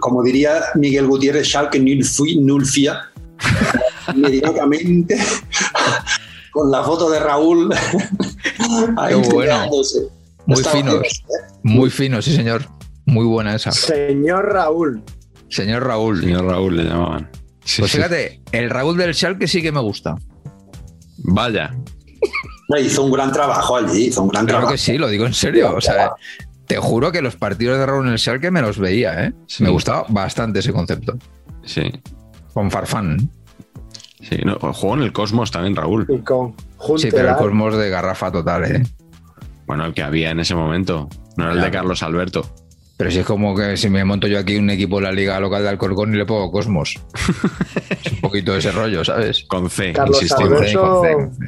D: como diría Miguel Gutiérrez, Schalke null fi- null fia, inmediatamente con la foto de Raúl ahí
B: bueno. Muy finos.
D: ¿eh?
B: Muy fino, sí, señor. Muy buena esa.
C: Señor Raúl.
B: Señor Raúl.
A: Señor Raúl le llamaban. Sí,
B: Pues
A: sí.
B: fíjate, el Raúl del Schalke sí que me gusta.
A: Vaya.
D: Hizo un gran trabajo allí, hizo un gran
B: Claro
D: trabajo.
B: que sí, lo digo en serio. O sea, te juro que los partidos de Raúl en el Schalke me los veía, ¿eh?
A: Sí.
B: Me gustaba bastante ese concepto.
A: Sí.
B: Con Farfán.
A: Sí, no, jugó en el Cosmos también, Raúl.
C: Y con
B: Sí, pero el. Cosmos de garrafa total, ¿eh?
A: Bueno, el que había en ese momento. No era el de
B: Claro.
A: Carlos Alberto.
B: Pero si es como que si me monto yo aquí un equipo en la liga local de Alcorcón y le pongo Cosmos. es un poquito de ese rollo, ¿sabes?
A: Con C,
C: Carlos.
B: Con C, con C.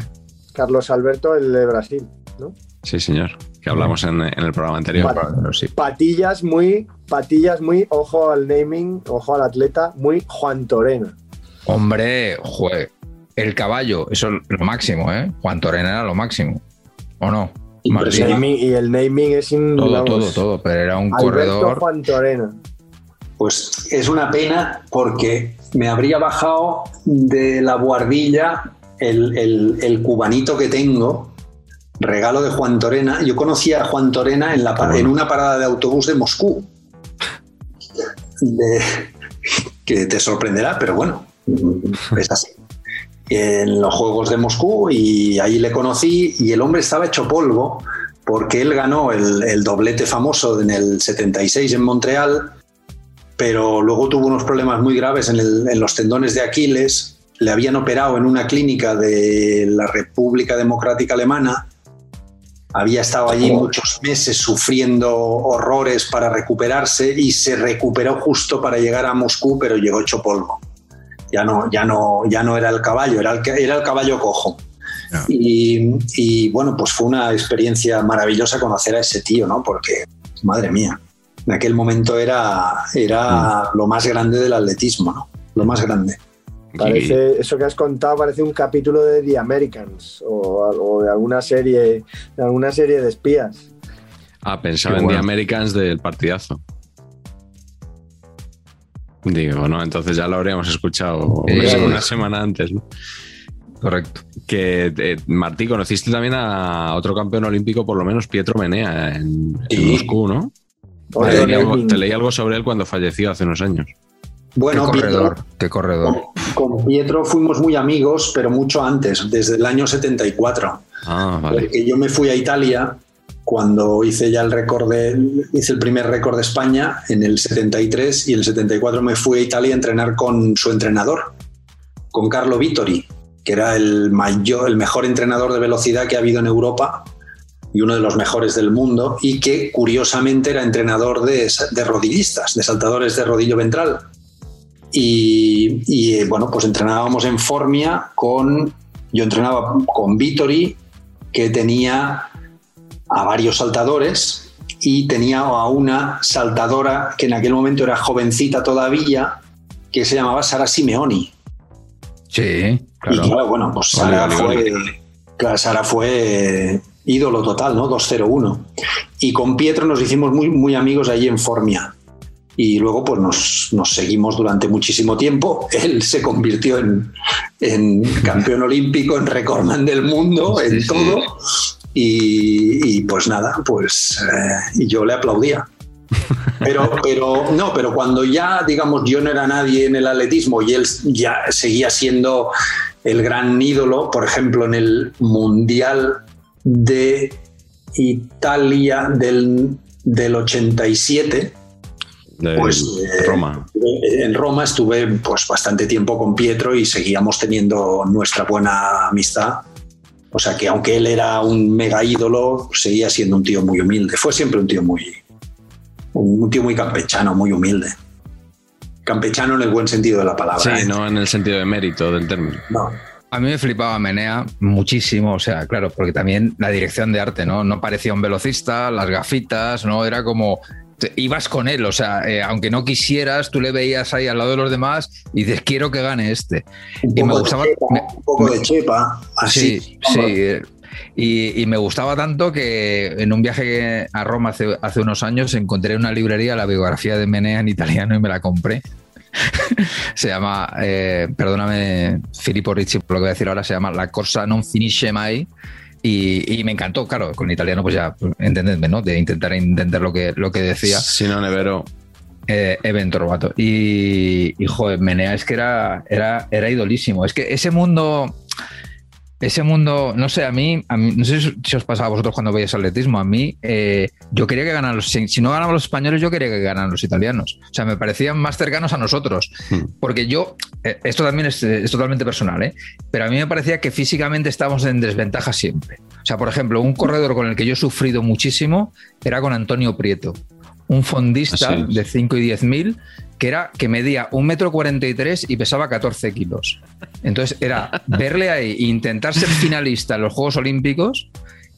C: Carlos Alberto, el de Brasil. ¿no?
A: Sí, señor. Que hablamos en, en el programa anterior.
B: Pero sí.
C: Patillas muy, patillas muy, ojo al naming, ojo al atleta, muy Juan Torena.
B: Hombre, jue, el caballo, eso es lo máximo, ¿eh? Juan Torena era lo máximo. ¿O no?
C: Naming- y el naming es in-
B: todo,
C: vamos,
B: todo, todo, pero era un
C: Alberto
B: corredor.
C: Juan Torena.
D: Pues es una pena porque me habría bajado de la guardilla el, el- el cubanito que tengo, regalo de Juan Torena. Yo conocí a Juan Torena en, la, en una parada de autobús de Moscú. De- que te sorprenderá, pero bueno, es así. En los Juegos de Moscú y ahí le conocí y el hombre estaba hecho polvo porque él ganó el, el doblete famoso en el 76 en Montreal pero luego tuvo unos problemas muy graves en, el- en los tendones de Aquiles. Le habían operado en una clínica de la República Democrática Alemana. Había estado allí muchos meses sufriendo horrores para recuperarse y se recuperó justo para llegar a Moscú, pero llegó hecho polvo. Ya no, ya no, ya no era el caballo, era el, era el caballo cojo. Y, y, bueno, pues fue una experiencia maravillosa conocer a ese tío, ¿no? Porque, madre mía, en aquel momento era, era lo más grande del atletismo, ¿no? Lo más grande.
C: Parece, eso que has contado parece un capítulo de The Americans o, o de alguna serie, de alguna serie de espías.
A: Ah, pensaba
B: Qué
A: en
B: bueno.
A: The Americans del partidazo. Digo, no, entonces ya lo habríamos escuchado
B: Sí.
A: una, semana antes, ¿no?
B: Correcto.
A: Que, eh, Martí, conociste también a otro campeón olímpico, por lo menos Pietro Menea, en. Moscú, ¿no? Te leí, algo,
C: naming.
A: te leí algo sobre él cuando falleció hace unos años.
D: Bueno,
B: qué
D: Pietro,
B: corredor, qué corredor.
D: con Pietro fuimos muy amigos, pero mucho antes, desde el año 74.
A: Ah, vale.
D: Porque yo me fui a Italia cuando hice ya el récord de, hice el primer récord de España en el 73 y en el 74 me fui a Italia a entrenar con su entrenador, con Carlo Vittori, que era el mayor, el mejor entrenador de velocidad que ha habido en Europa y uno de los mejores del mundo y que curiosamente era entrenador de, de rodillistas, de saltadores de rodillo ventral. Y, y, bueno, pues entrenábamos en Formia con, yo entrenaba con Vittori, que tenía a varios saltadores y tenía a una saltadora que en aquel momento era jovencita todavía, que se llamaba Sara Simeoni.
B: Sí, claro.
D: Y claro, bueno, pues Sara
A: Vale, vale,
D: fue, claro, Sara fue ídolo total, ¿no? 2-0-1. Y con Pietro nos hicimos muy, muy amigos allí en Formia. Y luego pues nos, nos seguimos durante muchísimo tiempo. Él se convirtió en, en campeón olímpico, en recordman del mundo,
B: Sí,
D: en
B: sí.
D: todo. Y, y, pues nada, pues eh, yo le aplaudía. Pero, pero no, pero cuando ya, digamos, yo no era nadie en el atletismo y él ya seguía siendo el gran ídolo, por ejemplo, en el Mundial de Italia del, del 87,
A: De
D: Pues, eh,
A: Roma.
D: en Roma estuve pues bastante tiempo con Pietro y seguíamos teniendo nuestra buena amistad. O sea que aunque él era un mega ídolo, seguía siendo un tío muy humilde. Fue siempre un tío muy, un tío muy campechano, muy humilde. Campechano en el buen sentido de la palabra.
A: Sí,
D: ¿eh?
A: no en el sentido de mérito del término.
D: No.
B: A mí me flipaba Menea muchísimo, o sea, claro, porque también la dirección de arte, ¿no? No parecía un velocista, las gafitas, ¿no? Era como, te- ibas con él, o sea, eh, aunque no quisieras, tú le veías ahí al lado de los demás y dices, quiero que gane este.
D: Un
B: Y me
D: de
B: gustaba-
D: chepa,
B: me-
D: un poco
B: me-
D: de chepa, así.
B: Sí, sí. eh, Y, y me gustaba tanto que en un viaje a Roma hace, hace unos años encontré en una librería la biografía de Menea en italiano y me la compré. se llama, eh, perdóname Filippo Ricci por lo que voy a decir ahora, se llama La Corsa non finisce mai. Y, y me encantó, claro, con italiano pues ya, entendedme, ¿no? De intentar entender lo que, lo que decía
A: Si no, Nevero.
B: eh, evento robato. Y, y joder, Menea es que era, era, era idolísimo. Es que ese mundo, ese mundo, no sé, a mí, a mí no sé si os pasaba a vosotros cuando veíais atletismo, a mí, eh, yo quería que ganaran los, si, si no ganaban los españoles, yo quería que ganaran los italianos. O sea, me parecían más cercanos a nosotros.
A: Hmm.
B: Porque yo, eh, esto también es, eh, es totalmente personal, ¿eh? pero a mí me parecía que físicamente estábamos en desventaja siempre. O sea, por ejemplo, un corredor con el que yo he sufrido muchísimo era con Antonio Prieto, un fondista
A: es.
B: de 5 y 10 mil que era que medía un metro 43 y pesaba 14 kilos. Entonces era verle ahí e intentar ser finalista en los Juegos Olímpicos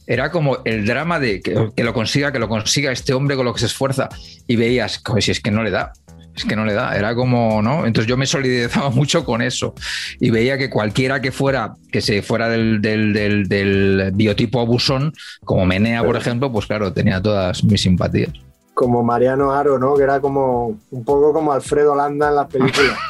B: era como el drama de que, que lo consiga, que lo consiga este hombre con lo que se esfuerza y veías, "Joder, si es que no le da, es que no le da, era como, ¿no? Entonces yo me solidarizaba mucho con eso y veía que cualquiera que fuera, que se fuera del, del, del, del biotipo abusón, como Menea, por ejemplo, pues claro, tenía todas mis simpatías.
C: Como Mariano Aro, ¿no? Que era como un poco como Alfredo Landa en las películas.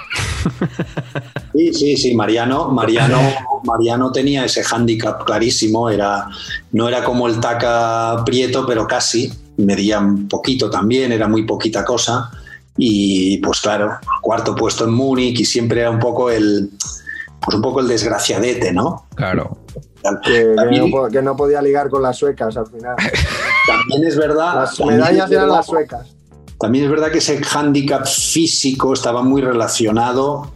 D: Sí, sí, sí, Mariano, Mariano, Mariano tenía ese hándicap clarísimo, era, no era como el Taca Prieto, pero casi, medía un poquito también, era muy poquita cosa, y pues claro, cuarto puesto en Múnich y siempre era un poco el, pues un poco el desgraciadete, ¿no?
B: Claro.
C: Que, no, po- que no podía ligar con las suecas al final.
D: También es verdad.
C: Las medallas eran las suecas.
D: También es verdad que ese hándicap físico estaba muy relacionado,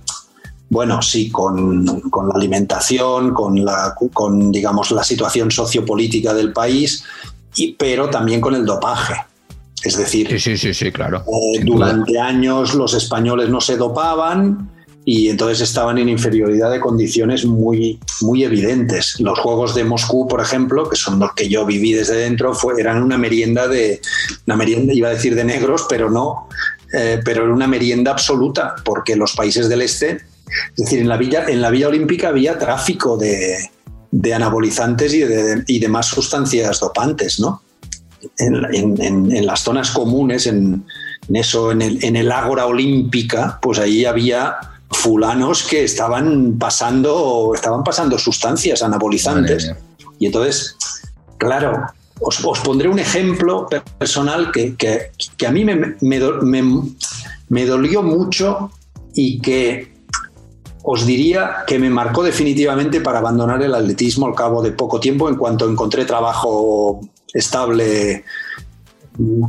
D: bueno, sí, con, con la alimentación, con, la, con, digamos, la situación sociopolítica del país, y, pero también con el dopaje. Es decir,
B: Sí, sí, sí, sí, claro.
D: eh,
B: duda.
D: durante años los españoles no se dopaban y entonces estaban en inferioridad de condiciones muy, muy evidentes. Los Juegos de Moscú, por ejemplo, que son los que yo viví desde dentro, fue, eran una merienda de, una merienda, iba a decir de negros, pero no, eh, pero era una merienda absoluta, porque los países del este, es decir, en la Villa, en la villa Olímpica había tráfico de, de anabolizantes y, de, y demás sustancias dopantes, ¿no? En, en- en- las zonas comunes, en, en eso, en el, en el ágora olímpica, pues ahí había fulanos que estaban pasando, estaban pasando sustancias anabolizantes. Y entonces, claro, os, os pondré un ejemplo personal que, que- que a mí me, me me- me dolió mucho y que os diría que me marcó definitivamente para abandonar el atletismo al cabo de poco tiempo en cuanto encontré trabajo estable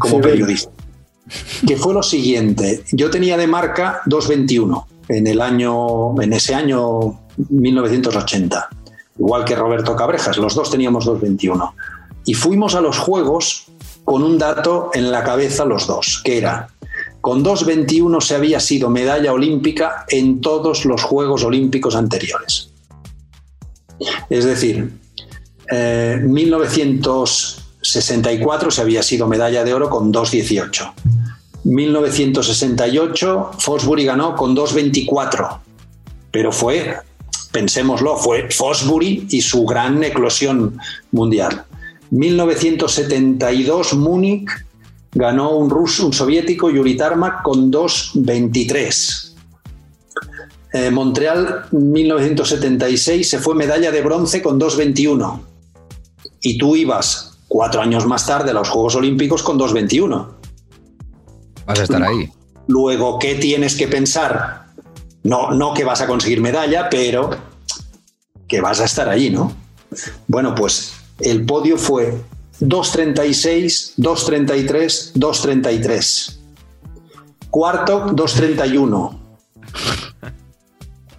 D: como periodista. Que fue lo siguiente, yo tenía de marca 2.21 en el año, en ese año 1980, igual que Roberto Cabrejas, los dos teníamos 2.21. Y fuimos a los Juegos con un dato en la cabeza los dos, que era, con 2.21 se había sido medalla olímpica en todos los Juegos Olímpicos anteriores. Es decir, eh, 1964 se había sido medalla de oro con 2.18. 1968 Fosbury ganó con 2.24, pero fue, pensémoslo, fue Fosbury y su gran eclosión mundial. 1972 Múnich ganó un ruso, un soviético, Yuri Tarmak, con 2.23. Eh, Montreal 1976 se fue medalla de bronce con 2.21. Y tú ibas cuatro años más tarde a los Juegos Olímpicos con 2.21.
B: Vas a estar ahí.
D: Luego, ¿qué tienes que pensar? No, no que vas a conseguir medalla, pero que vas a estar allí, ¿no? Bueno, pues el podio fue 2.36, 2.33, 2.33. Cuarto, 2.31.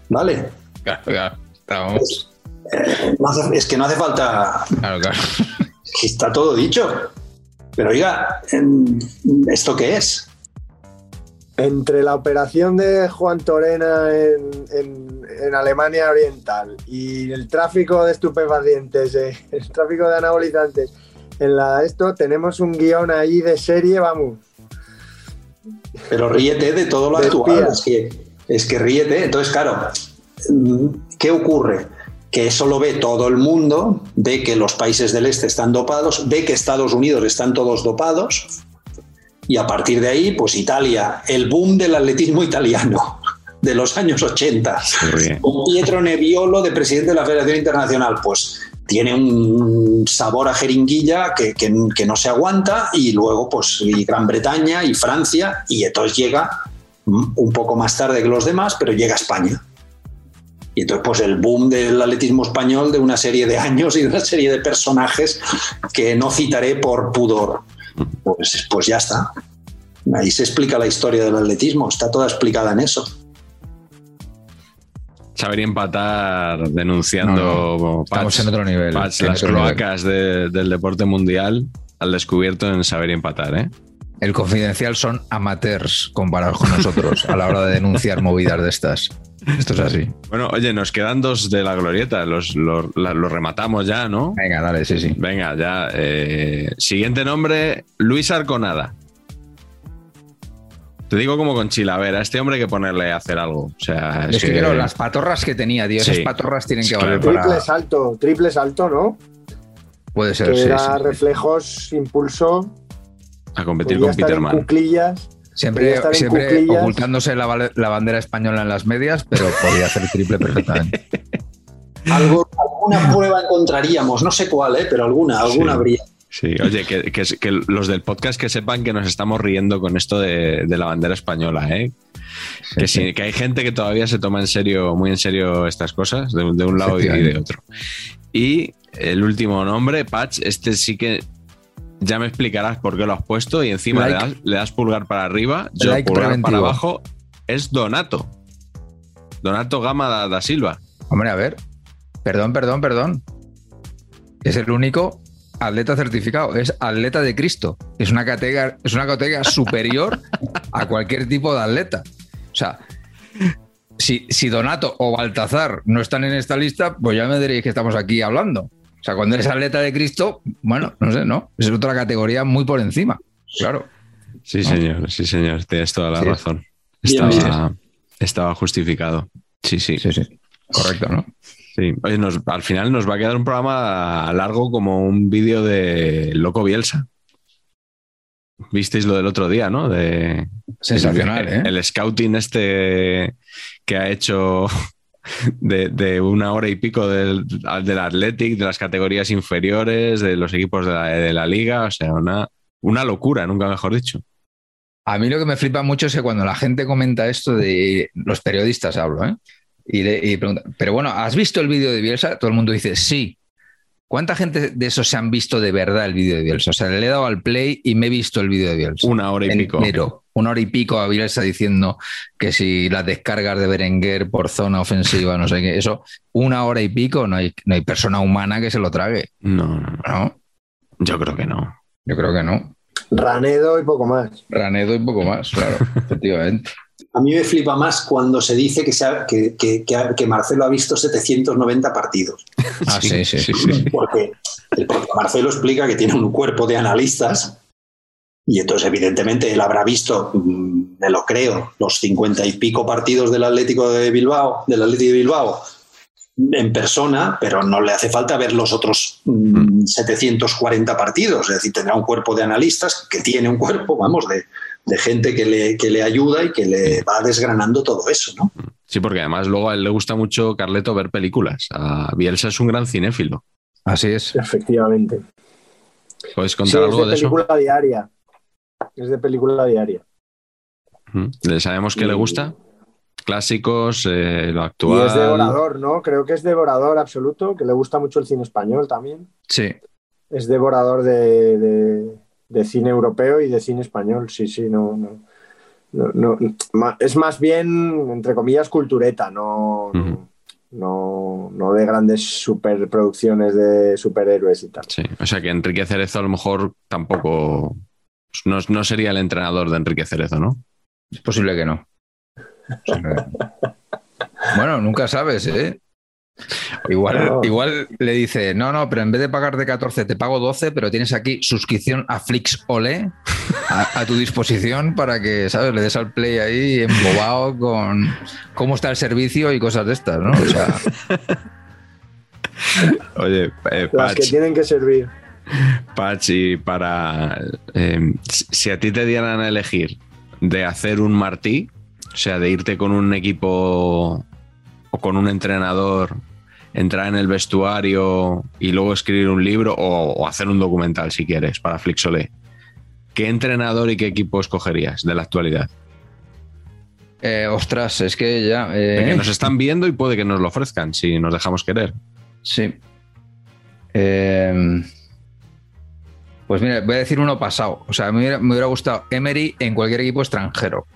D: ¿Vale?
B: Claro, claro. Estábamos-
D: No hace- es que no hace falta
B: claro, claro.
D: está todo dicho. Pero oiga, em, ¿esto qué es?
C: Entre la operación de Juan Torena en, en- en Alemania Oriental y el tráfico de estupefacientes, eh, el tráfico de anabolizantes, en la esto tenemos un guion ahí de serie, vamos.
D: Pero ríete de todo lo
C: De
D: actual. Es que, es que ríete. Entonces, claro, ¿qué ocurre? Que eso lo ve todo el mundo, ve que los países del este están dopados, ve que Estados Unidos están todos dopados, y a partir de ahí, pues Italia, el boom del atletismo italiano de los años 80,
A: Se ríe.
D: con Pietro Nebbiolo de presidente de la Federación Internacional, pues tiene un sabor a jeringuilla que, que- que no se aguanta y luego pues y Gran Bretaña y Francia y entonces llega un poco más tarde que los demás, pero llega a España. Y entonces pues el boom del atletismo español de una serie de años y de una serie de personajes que no citaré por pudor. Pues, pues ya está. Ahí se explica la historia del atletismo, está toda explicada en eso.
A: Saber y empatar denunciando
B: No, Estamos
A: Patch,
B: en otro nivel.
A: Patch,
B: en
A: las
B: otro nivel.
A: cloacas de- del deporte mundial al descubierto en Saber y empatar, ¿eh?
B: El confidencial son amateurs comparados con nosotros a la hora de denunciar movidas de estas. Esto es así.
A: Bueno, oye, nos quedan dos de la glorieta, los, los, rematamos ya, ¿no?
B: Venga, dale, sí, sí.
A: Venga, ya. eh, siguiente nombre, Luis Arconada. Te digo como con Chilavera, a este hombre hay que ponerle a hacer algo. O sea,
B: Es que, claro, las patorras que tenía, tío, esas
A: Sí.
B: patorras tienen que valer
C: Triple
B: para.
C: salto, triple salto, ¿no?
B: Puede ser,
C: Que
B: sí,
C: era
B: sí.
C: reflejos, impulso,
A: a competir con Peterman.
C: cuclillas.
B: Siempre, siempre ocultándose la, la bandera española en las medias, pero podía hacer triple perfectamente.
D: Algo, alguna prueba encontraríamos, no sé cuál, ¿eh? pero alguna, alguna
A: Sí.
D: habría.
A: Sí, oye, que, que- que los del podcast que sepan que nos estamos riendo con esto de, de la bandera española, ¿eh? que, sí, que hay gente que todavía se toma en serio, muy en serio estas cosas, de, de un lado y de otro. Y el último nombre, Patch, este sí que ya me explicarás por qué lo has puesto y encima
B: Like.
A: le, das, le das pulgar para arriba, yo
B: Like
A: pulgar para abajo, es Donato. Donato Gama da, da Silva.
B: Hombre, a ver. Perdón, perdón, perdón. Es el único atleta certificado. Es atleta de Cristo. Es una categoría, es una categoría superior a cualquier tipo de atleta. O sea, si, si Donato o Baltazar no están en esta lista, pues ya me diréis que estamos aquí hablando. O sea, cuando eres atleta de Cristo, bueno, no sé, ¿no? Es otra categoría muy por encima. Claro.
A: Sí, señor, sí, señor, tienes toda la
B: Sí.
A: razón. Estaba, estaba justificado. Sí, sí.
B: Sí, sí. Correcto, ¿no?
A: Sí, oye, nos- al final nos va a quedar un programa largo como un vídeo de Loco Bielsa. Visteis lo del otro día, ¿no? De,
B: Sensacional,
A: el,
B: ¿eh?
A: el scouting este que ha hecho de, de una hora y pico del, del Athletic, de las categorías inferiores, de los equipos de la, de la liga, o sea, una, una locura, nunca mejor dicho.
B: A mí lo que me flipa mucho es que cuando la gente comenta esto de los periodistas, hablo, ¿eh? Y, y pregunta, pero bueno, ¿has visto el vídeo de Bielsa? Todo el mundo dice sí. ¿Cuánta gente de esos se han visto de verdad el vídeo de Bielsa? O sea, le he dado al play y me he visto el vídeo de Bielsa.
A: Una hora y pico.
B: Entero. Una hora y pico a Bielsa diciendo que si las descargas de Berenguer por zona ofensiva, no sé qué, eso, una hora y pico, no hay, no hay persona humana que se lo trague.
A: No, no. Yo creo que no.
B: Yo creo que no.
C: Ranedo y poco más.
B: Ranedo y poco más, claro, efectivamente.
D: A mí me flipa más cuando se dice que, se ha- que, que- que ha- que Marcelo ha visto 790 partidos.
B: Ah, sí, sí, sí. sí.
D: Porque el propio Marcelo explica que tiene un cuerpo de analistas y entonces evidentemente él habrá visto, mm, me lo creo, los 50 y pico partidos del Atlético de Bilbao, del Atlético de Bilbao en persona, pero no le hace falta ver los otros mm, 740 partidos. Es decir, tendrá un cuerpo de analistas que tiene un cuerpo, vamos, de, de gente que le, que le ayuda y que le va desgranando todo eso, ¿no?
A: Sí, porque además luego a él le gusta mucho, Carleto, ver películas. A Bielsa es un gran cinéfilo.
B: Así es.
C: Efectivamente.
A: ¿Puedes
C: Sí,
A: contar
C: es
A: algo
C: de
A: de eso?
C: película diaria. Es de película diaria.
A: ¿Le sabemos qué le gusta? Clásicos, eh, lo
C: Y
A: actual.
C: es devorador, ¿no? Creo que es devorador absoluto, que le gusta mucho el cine español también.
B: Sí.
C: Es devorador de, de- de cine europeo y de cine español, sí, sí, no, no, no- es más bien, entre comillas, cultureta, no, no, no de grandes superproducciones de superhéroes y tal.
A: Sí, o sea que Enrique Cerezo a lo mejor tampoco. No, no sería el entrenador de Enrique Cerezo, ¿no?
B: Es posible que no. Bueno, nunca sabes, ¿eh? Igual,
C: No.
B: igual le dice, no, no, pero en vez de pagarte 14, te pago 12, pero tienes aquí suscripción a Flix Ole a, a tu disposición para que, ¿sabes? Le des al play ahí embobado con cómo está el servicio y cosas de estas, ¿no? O sea,
A: Oye, eh,
C: Las que tienen que servir.
A: Patch, y para. eh, si a ti te dieran a elegir de hacer un Martí, o sea, de irte con un equipo o con un entrenador, entrar en el vestuario y luego escribir un libro o, o hacer un documental si quieres para Flixolé, ¿qué entrenador y qué equipo escogerías de la actualidad?
B: eh, ostras, es que ya... eh,
A: que nos están viendo y puede que nos lo ofrezcan si nos dejamos querer.
B: Sí. Eh, pues mira, voy a decir uno pasado. O sea, me hubiera, me hubiera gustado Emery en cualquier equipo extranjero.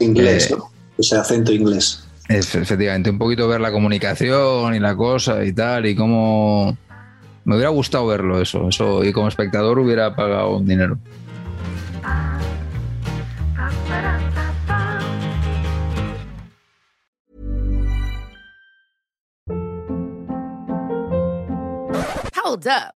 D: Inglés,
B: Eh,
D: ¿no? Ese acento inglés.
B: Es, efectivamente, un poquito ver la comunicación y la cosa y tal, y cómo. Me hubiera gustado verlo eso, eso, y como espectador hubiera pagado un dinero.
F: Hold up.